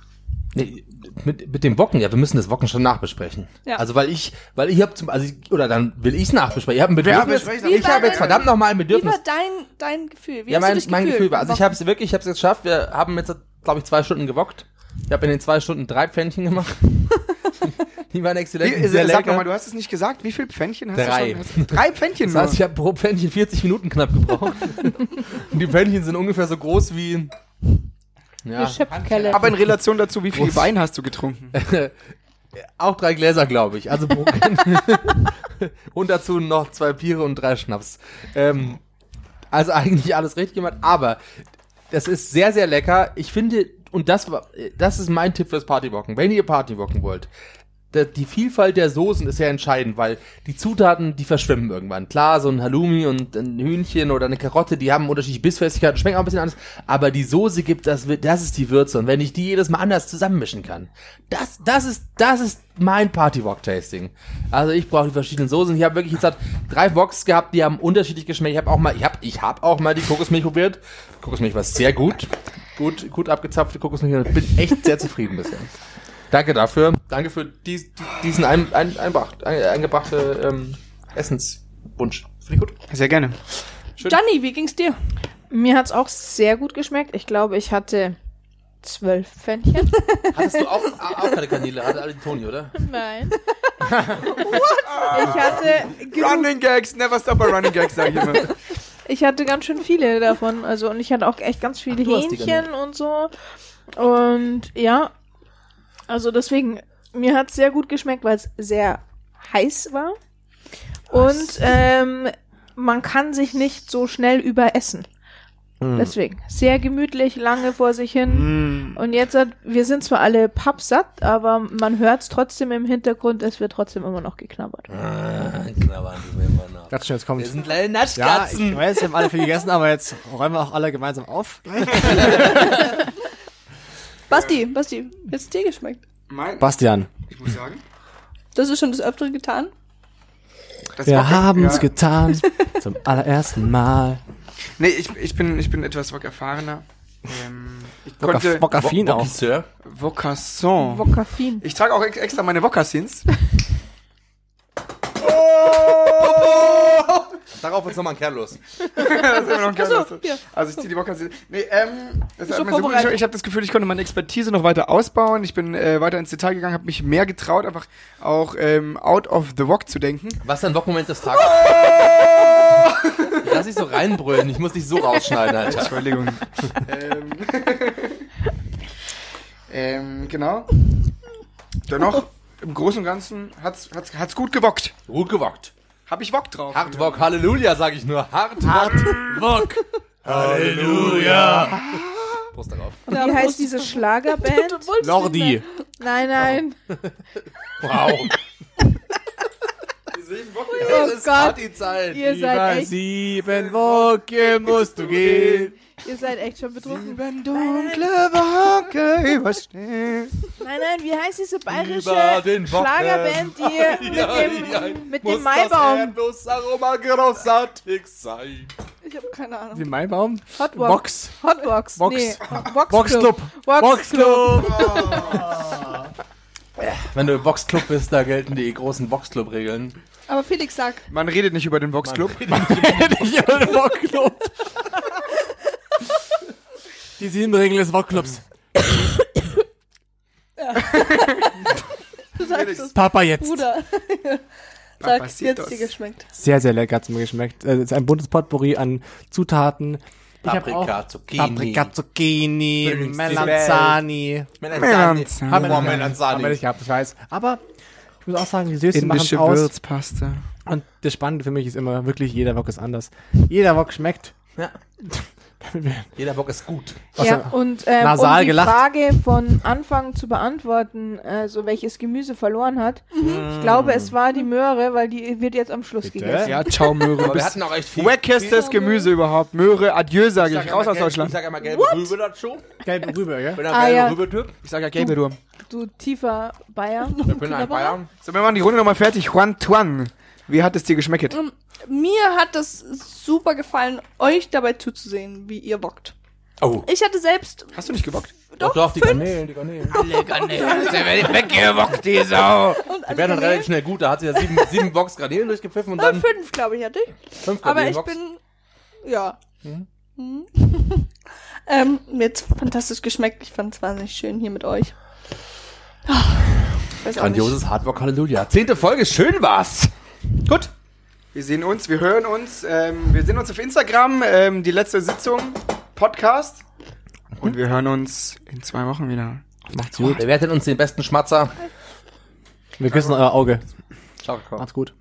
nee, mit, mit dem Wocken, ja, wir müssen das Wocken schon nachbesprechen. Ja. Also weil ich, weil ich habe zum, also ich, oder dann will ich's nachbesprechen. Ich habe ein Bedürfnis. Wie ich habe jetzt verdammt noch mal ein Wie Bedürfnis. war dein, dein Gefühl? Wie Ja, hast mein, du dich mein gefühlt? Gefühl war, also ich habe es wirklich, ich habe es geschafft. Wir haben jetzt, glaube ich, zwei Stunden gewockt. Ich habe in den zwei Stunden drei Pfännchen gemacht. Die waren exzellent. Wie, sehr sag lecker. nochmal, du hast es nicht gesagt. Wie viel Pfännchen hast Drei. du schon? Hast, drei Pfännchen Das nur. heißt, ich habe pro Pfännchen 40 Minuten knapp gebraucht. Und die Pfännchen sind ungefähr so groß wie. Ja, Geschöpfkelle. Aber in Relation dazu, wie viel Wein hast du getrunken? auch drei Gläser, glaube ich. Also und dazu noch zwei Biere und drei Schnaps. Ähm, also eigentlich alles richtig gemacht, aber das ist sehr, sehr lecker. Ich finde, und das war, das ist mein Tipp fürs Partywocken. Wenn ihr Partywocken wollt, die Vielfalt der Soßen ist ja entscheidend, weil die Zutaten, die verschwimmen irgendwann. Klar, so ein Halloumi und ein Hühnchen oder eine Karotte, die haben unterschiedliche Bissfestigkeiten, schmecken auch ein bisschen anders, aber die Soße gibt, das, das ist die Würze. Und wenn ich die jedes Mal anders zusammenmischen kann, das, das ist, das ist mein Party-Wok-Tasting. Also ich brauche die verschiedenen Soßen. Ich habe wirklich jetzt drei Woks gehabt, die haben unterschiedlich geschmeckt. Ich habe auch mal, ich habe ich hab auch mal die Kokosmilch probiert. Kokosmilch war sehr gut. Gut, gut abgezapfte Kokosmilch. und Bin echt sehr zufrieden bisher. Danke dafür. Danke für dies, diesen ein, ein, einbracht, ein, eingebrachte ähm, Essenswunsch. Finde ich gut. Sehr gerne. Gianni, wie ging's dir? Mir hat's auch sehr gut geschmeckt. Ich glaube, ich hatte zwölf Pfännchen. Hattest du auch, auch keine Kanäle? Hatte alle die Toni, oder? Nein. What? Ich hatte genug, Running Gags, never stop a running Gags, sag ich immer. ich hatte ganz schön viele davon. Also und ich hatte auch echt ganz viele die Hähnchen und so. Und ja, also deswegen, mir hat's sehr gut geschmeckt, weil es sehr heiß war. Und ähm, man kann sich nicht so schnell überessen. Deswegen, sehr gemütlich, lange vor sich hin. Und jetzt hat, wir sind zwar alle pappsatt, aber man hört es trotzdem im Hintergrund, es wird trotzdem immer noch geknabbert. Ah, knabbern wir immer noch. Ganz schön, jetzt kommt. Wir sind kleine Ja, ich weiß, wir haben alle viel gegessen, aber jetzt räumen wir auch alle gemeinsam auf. Basti, Basti, wie hat's dir geschmeckt? Mein, Bastian, ich muss sagen, Das ist schon das Öfteren getan. das wir Wok- haben's ja. getan. Zum allerersten Mal. Nee, ich, ich, bin, ich bin etwas Wok erfahrener. Ähm, ich Wok- konnte Wokaffin Wo- auch. Wokisseur. Vokasson. Vokaffin. Ich trage auch ex- extra meine Vokassins. Darauf ist nochmal ein Kerl los. Das ist immer noch ein geiler Achso, hier. Also ich ziehe die Vokassins. Nee, ähm, das hat schon mir so gut, ich, ich habe das Gefühl, ich konnte meine Expertise noch weiter ausbauen. Ich bin äh, weiter ins Detail gegangen, habe mich mehr getraut, einfach auch ähm, out of the Wok zu denken. Was ist dein Wok-Moment des Tages? Lass dich so reinbrüllen, ich muss dich so rausschneiden, Alter. Entschuldigung. ähm, ähm, genau. Dennoch, im Großen und Ganzen hat's, hat's, hat's gut gewockt. Gut gewockt. Hab ich Wok drauf. Hart Wok, Halleluja, sag ich nur. Hart Wok. Wok. Halleluja. Prost darauf. Und wie heißt diese Schlagerband? Lordi. Nein, nein. Wow. Oh Es ist Gott, Partyzeit. ihr seid echt, sieben Wochen musst du gehen. Ihr seid echt schon betrunken. Sieben dunkle Wolke überstehen. Nein, nein, wie heißt diese bayerische Über. Schlagerband, die mit Ja, ja, dem, mit muss dem Maibaum? Das Erdnussaroma großartig sein. Ich habe keine Ahnung. Die Maibaum. Hotbox. Box. Hotbox. Box. Nee, Box Boxclub. Boxclub. Wenn du im Boxclub bist, da gelten die großen Boxclub-Regeln. Aber Felix sag, Man redet nicht über den Vox Club. Nicht über den Wokclub. Die sieben Regeln des Wokclubs. du sagst es, Papa jetzt. Bruder. sag, hat's dir geschmeckt? Sehr, sehr lecker hat's mir geschmeckt. Äh, Es ist ein buntes Potpourri an Zutaten. Ich Paprika, auch Zucchini. Paprika, Zucchini, Melanzani. Melanzani. Melanzani. Haben nicht gehabt, ich weiß. Aber ich muss auch sagen, die Süße machen Indische aus. Würzpaste. Und das Spannende für mich ist immer wirklich, jeder Wok ist anders. Jeder Wok schmeckt. Ja. Jeder Bock ist gut. Ja, und ähm, nasal um die gelacht. Frage von Anfang zu beantworten, also welches Gemüse verloren hat, ich glaube, es war die Möhre, weil die wird jetzt am Schluss Bitte? gegessen. Ja, ciao Möhre. Aber wir hatten auch echt viel. wackestes Gemüse überhaupt. Möhre, adieu, sage ich. sag Raus immer aus gelb- Deutschland. Ich sag immer gelbe Rübe dazu. Gelbe Rübe, ja? Bin ein Ah, gelber ja. Rübe-Typ. Ich sage ja gelbe du. Du tiefer Bayer. Ich bin ein Bayern. So, wir machen die Runde nochmal fertig. Juan Tuan. Wie hat es dir geschmeckt? Mir hat das super gefallen, euch dabei zuzusehen, wie ihr wockt. Oh. Ich hatte selbst Hast du nicht gebockt? Doch, doch, die Garnelen, die Garnelen. Weggewockt, die Sau. Die werden dann relativ schnell gut. Da hat sie ja sieben, sieben Box Garnelen durchgepfiffen und äh, dann fünf, glaube ich, hatte ich. fünf Aber ich bin, ja. Mhm. ähm, mir hat's fantastisch geschmeckt. Ich fand es wahnsinnig schön hier mit euch. Ah. Grandioses Hardrock Halleluja. Zehnte Folge, schön war's. Gut. Wir sehen uns, wir hören uns. Ähm, wir sehen uns auf Instagram. Ähm, die letzte Sitzung. Podcast. Und wir hören uns in zwei Wochen wieder. Macht's gut. Bewertet uns den besten Schmatzer. Wir küssen euer Auge. Ciao, ciao. Macht's gut.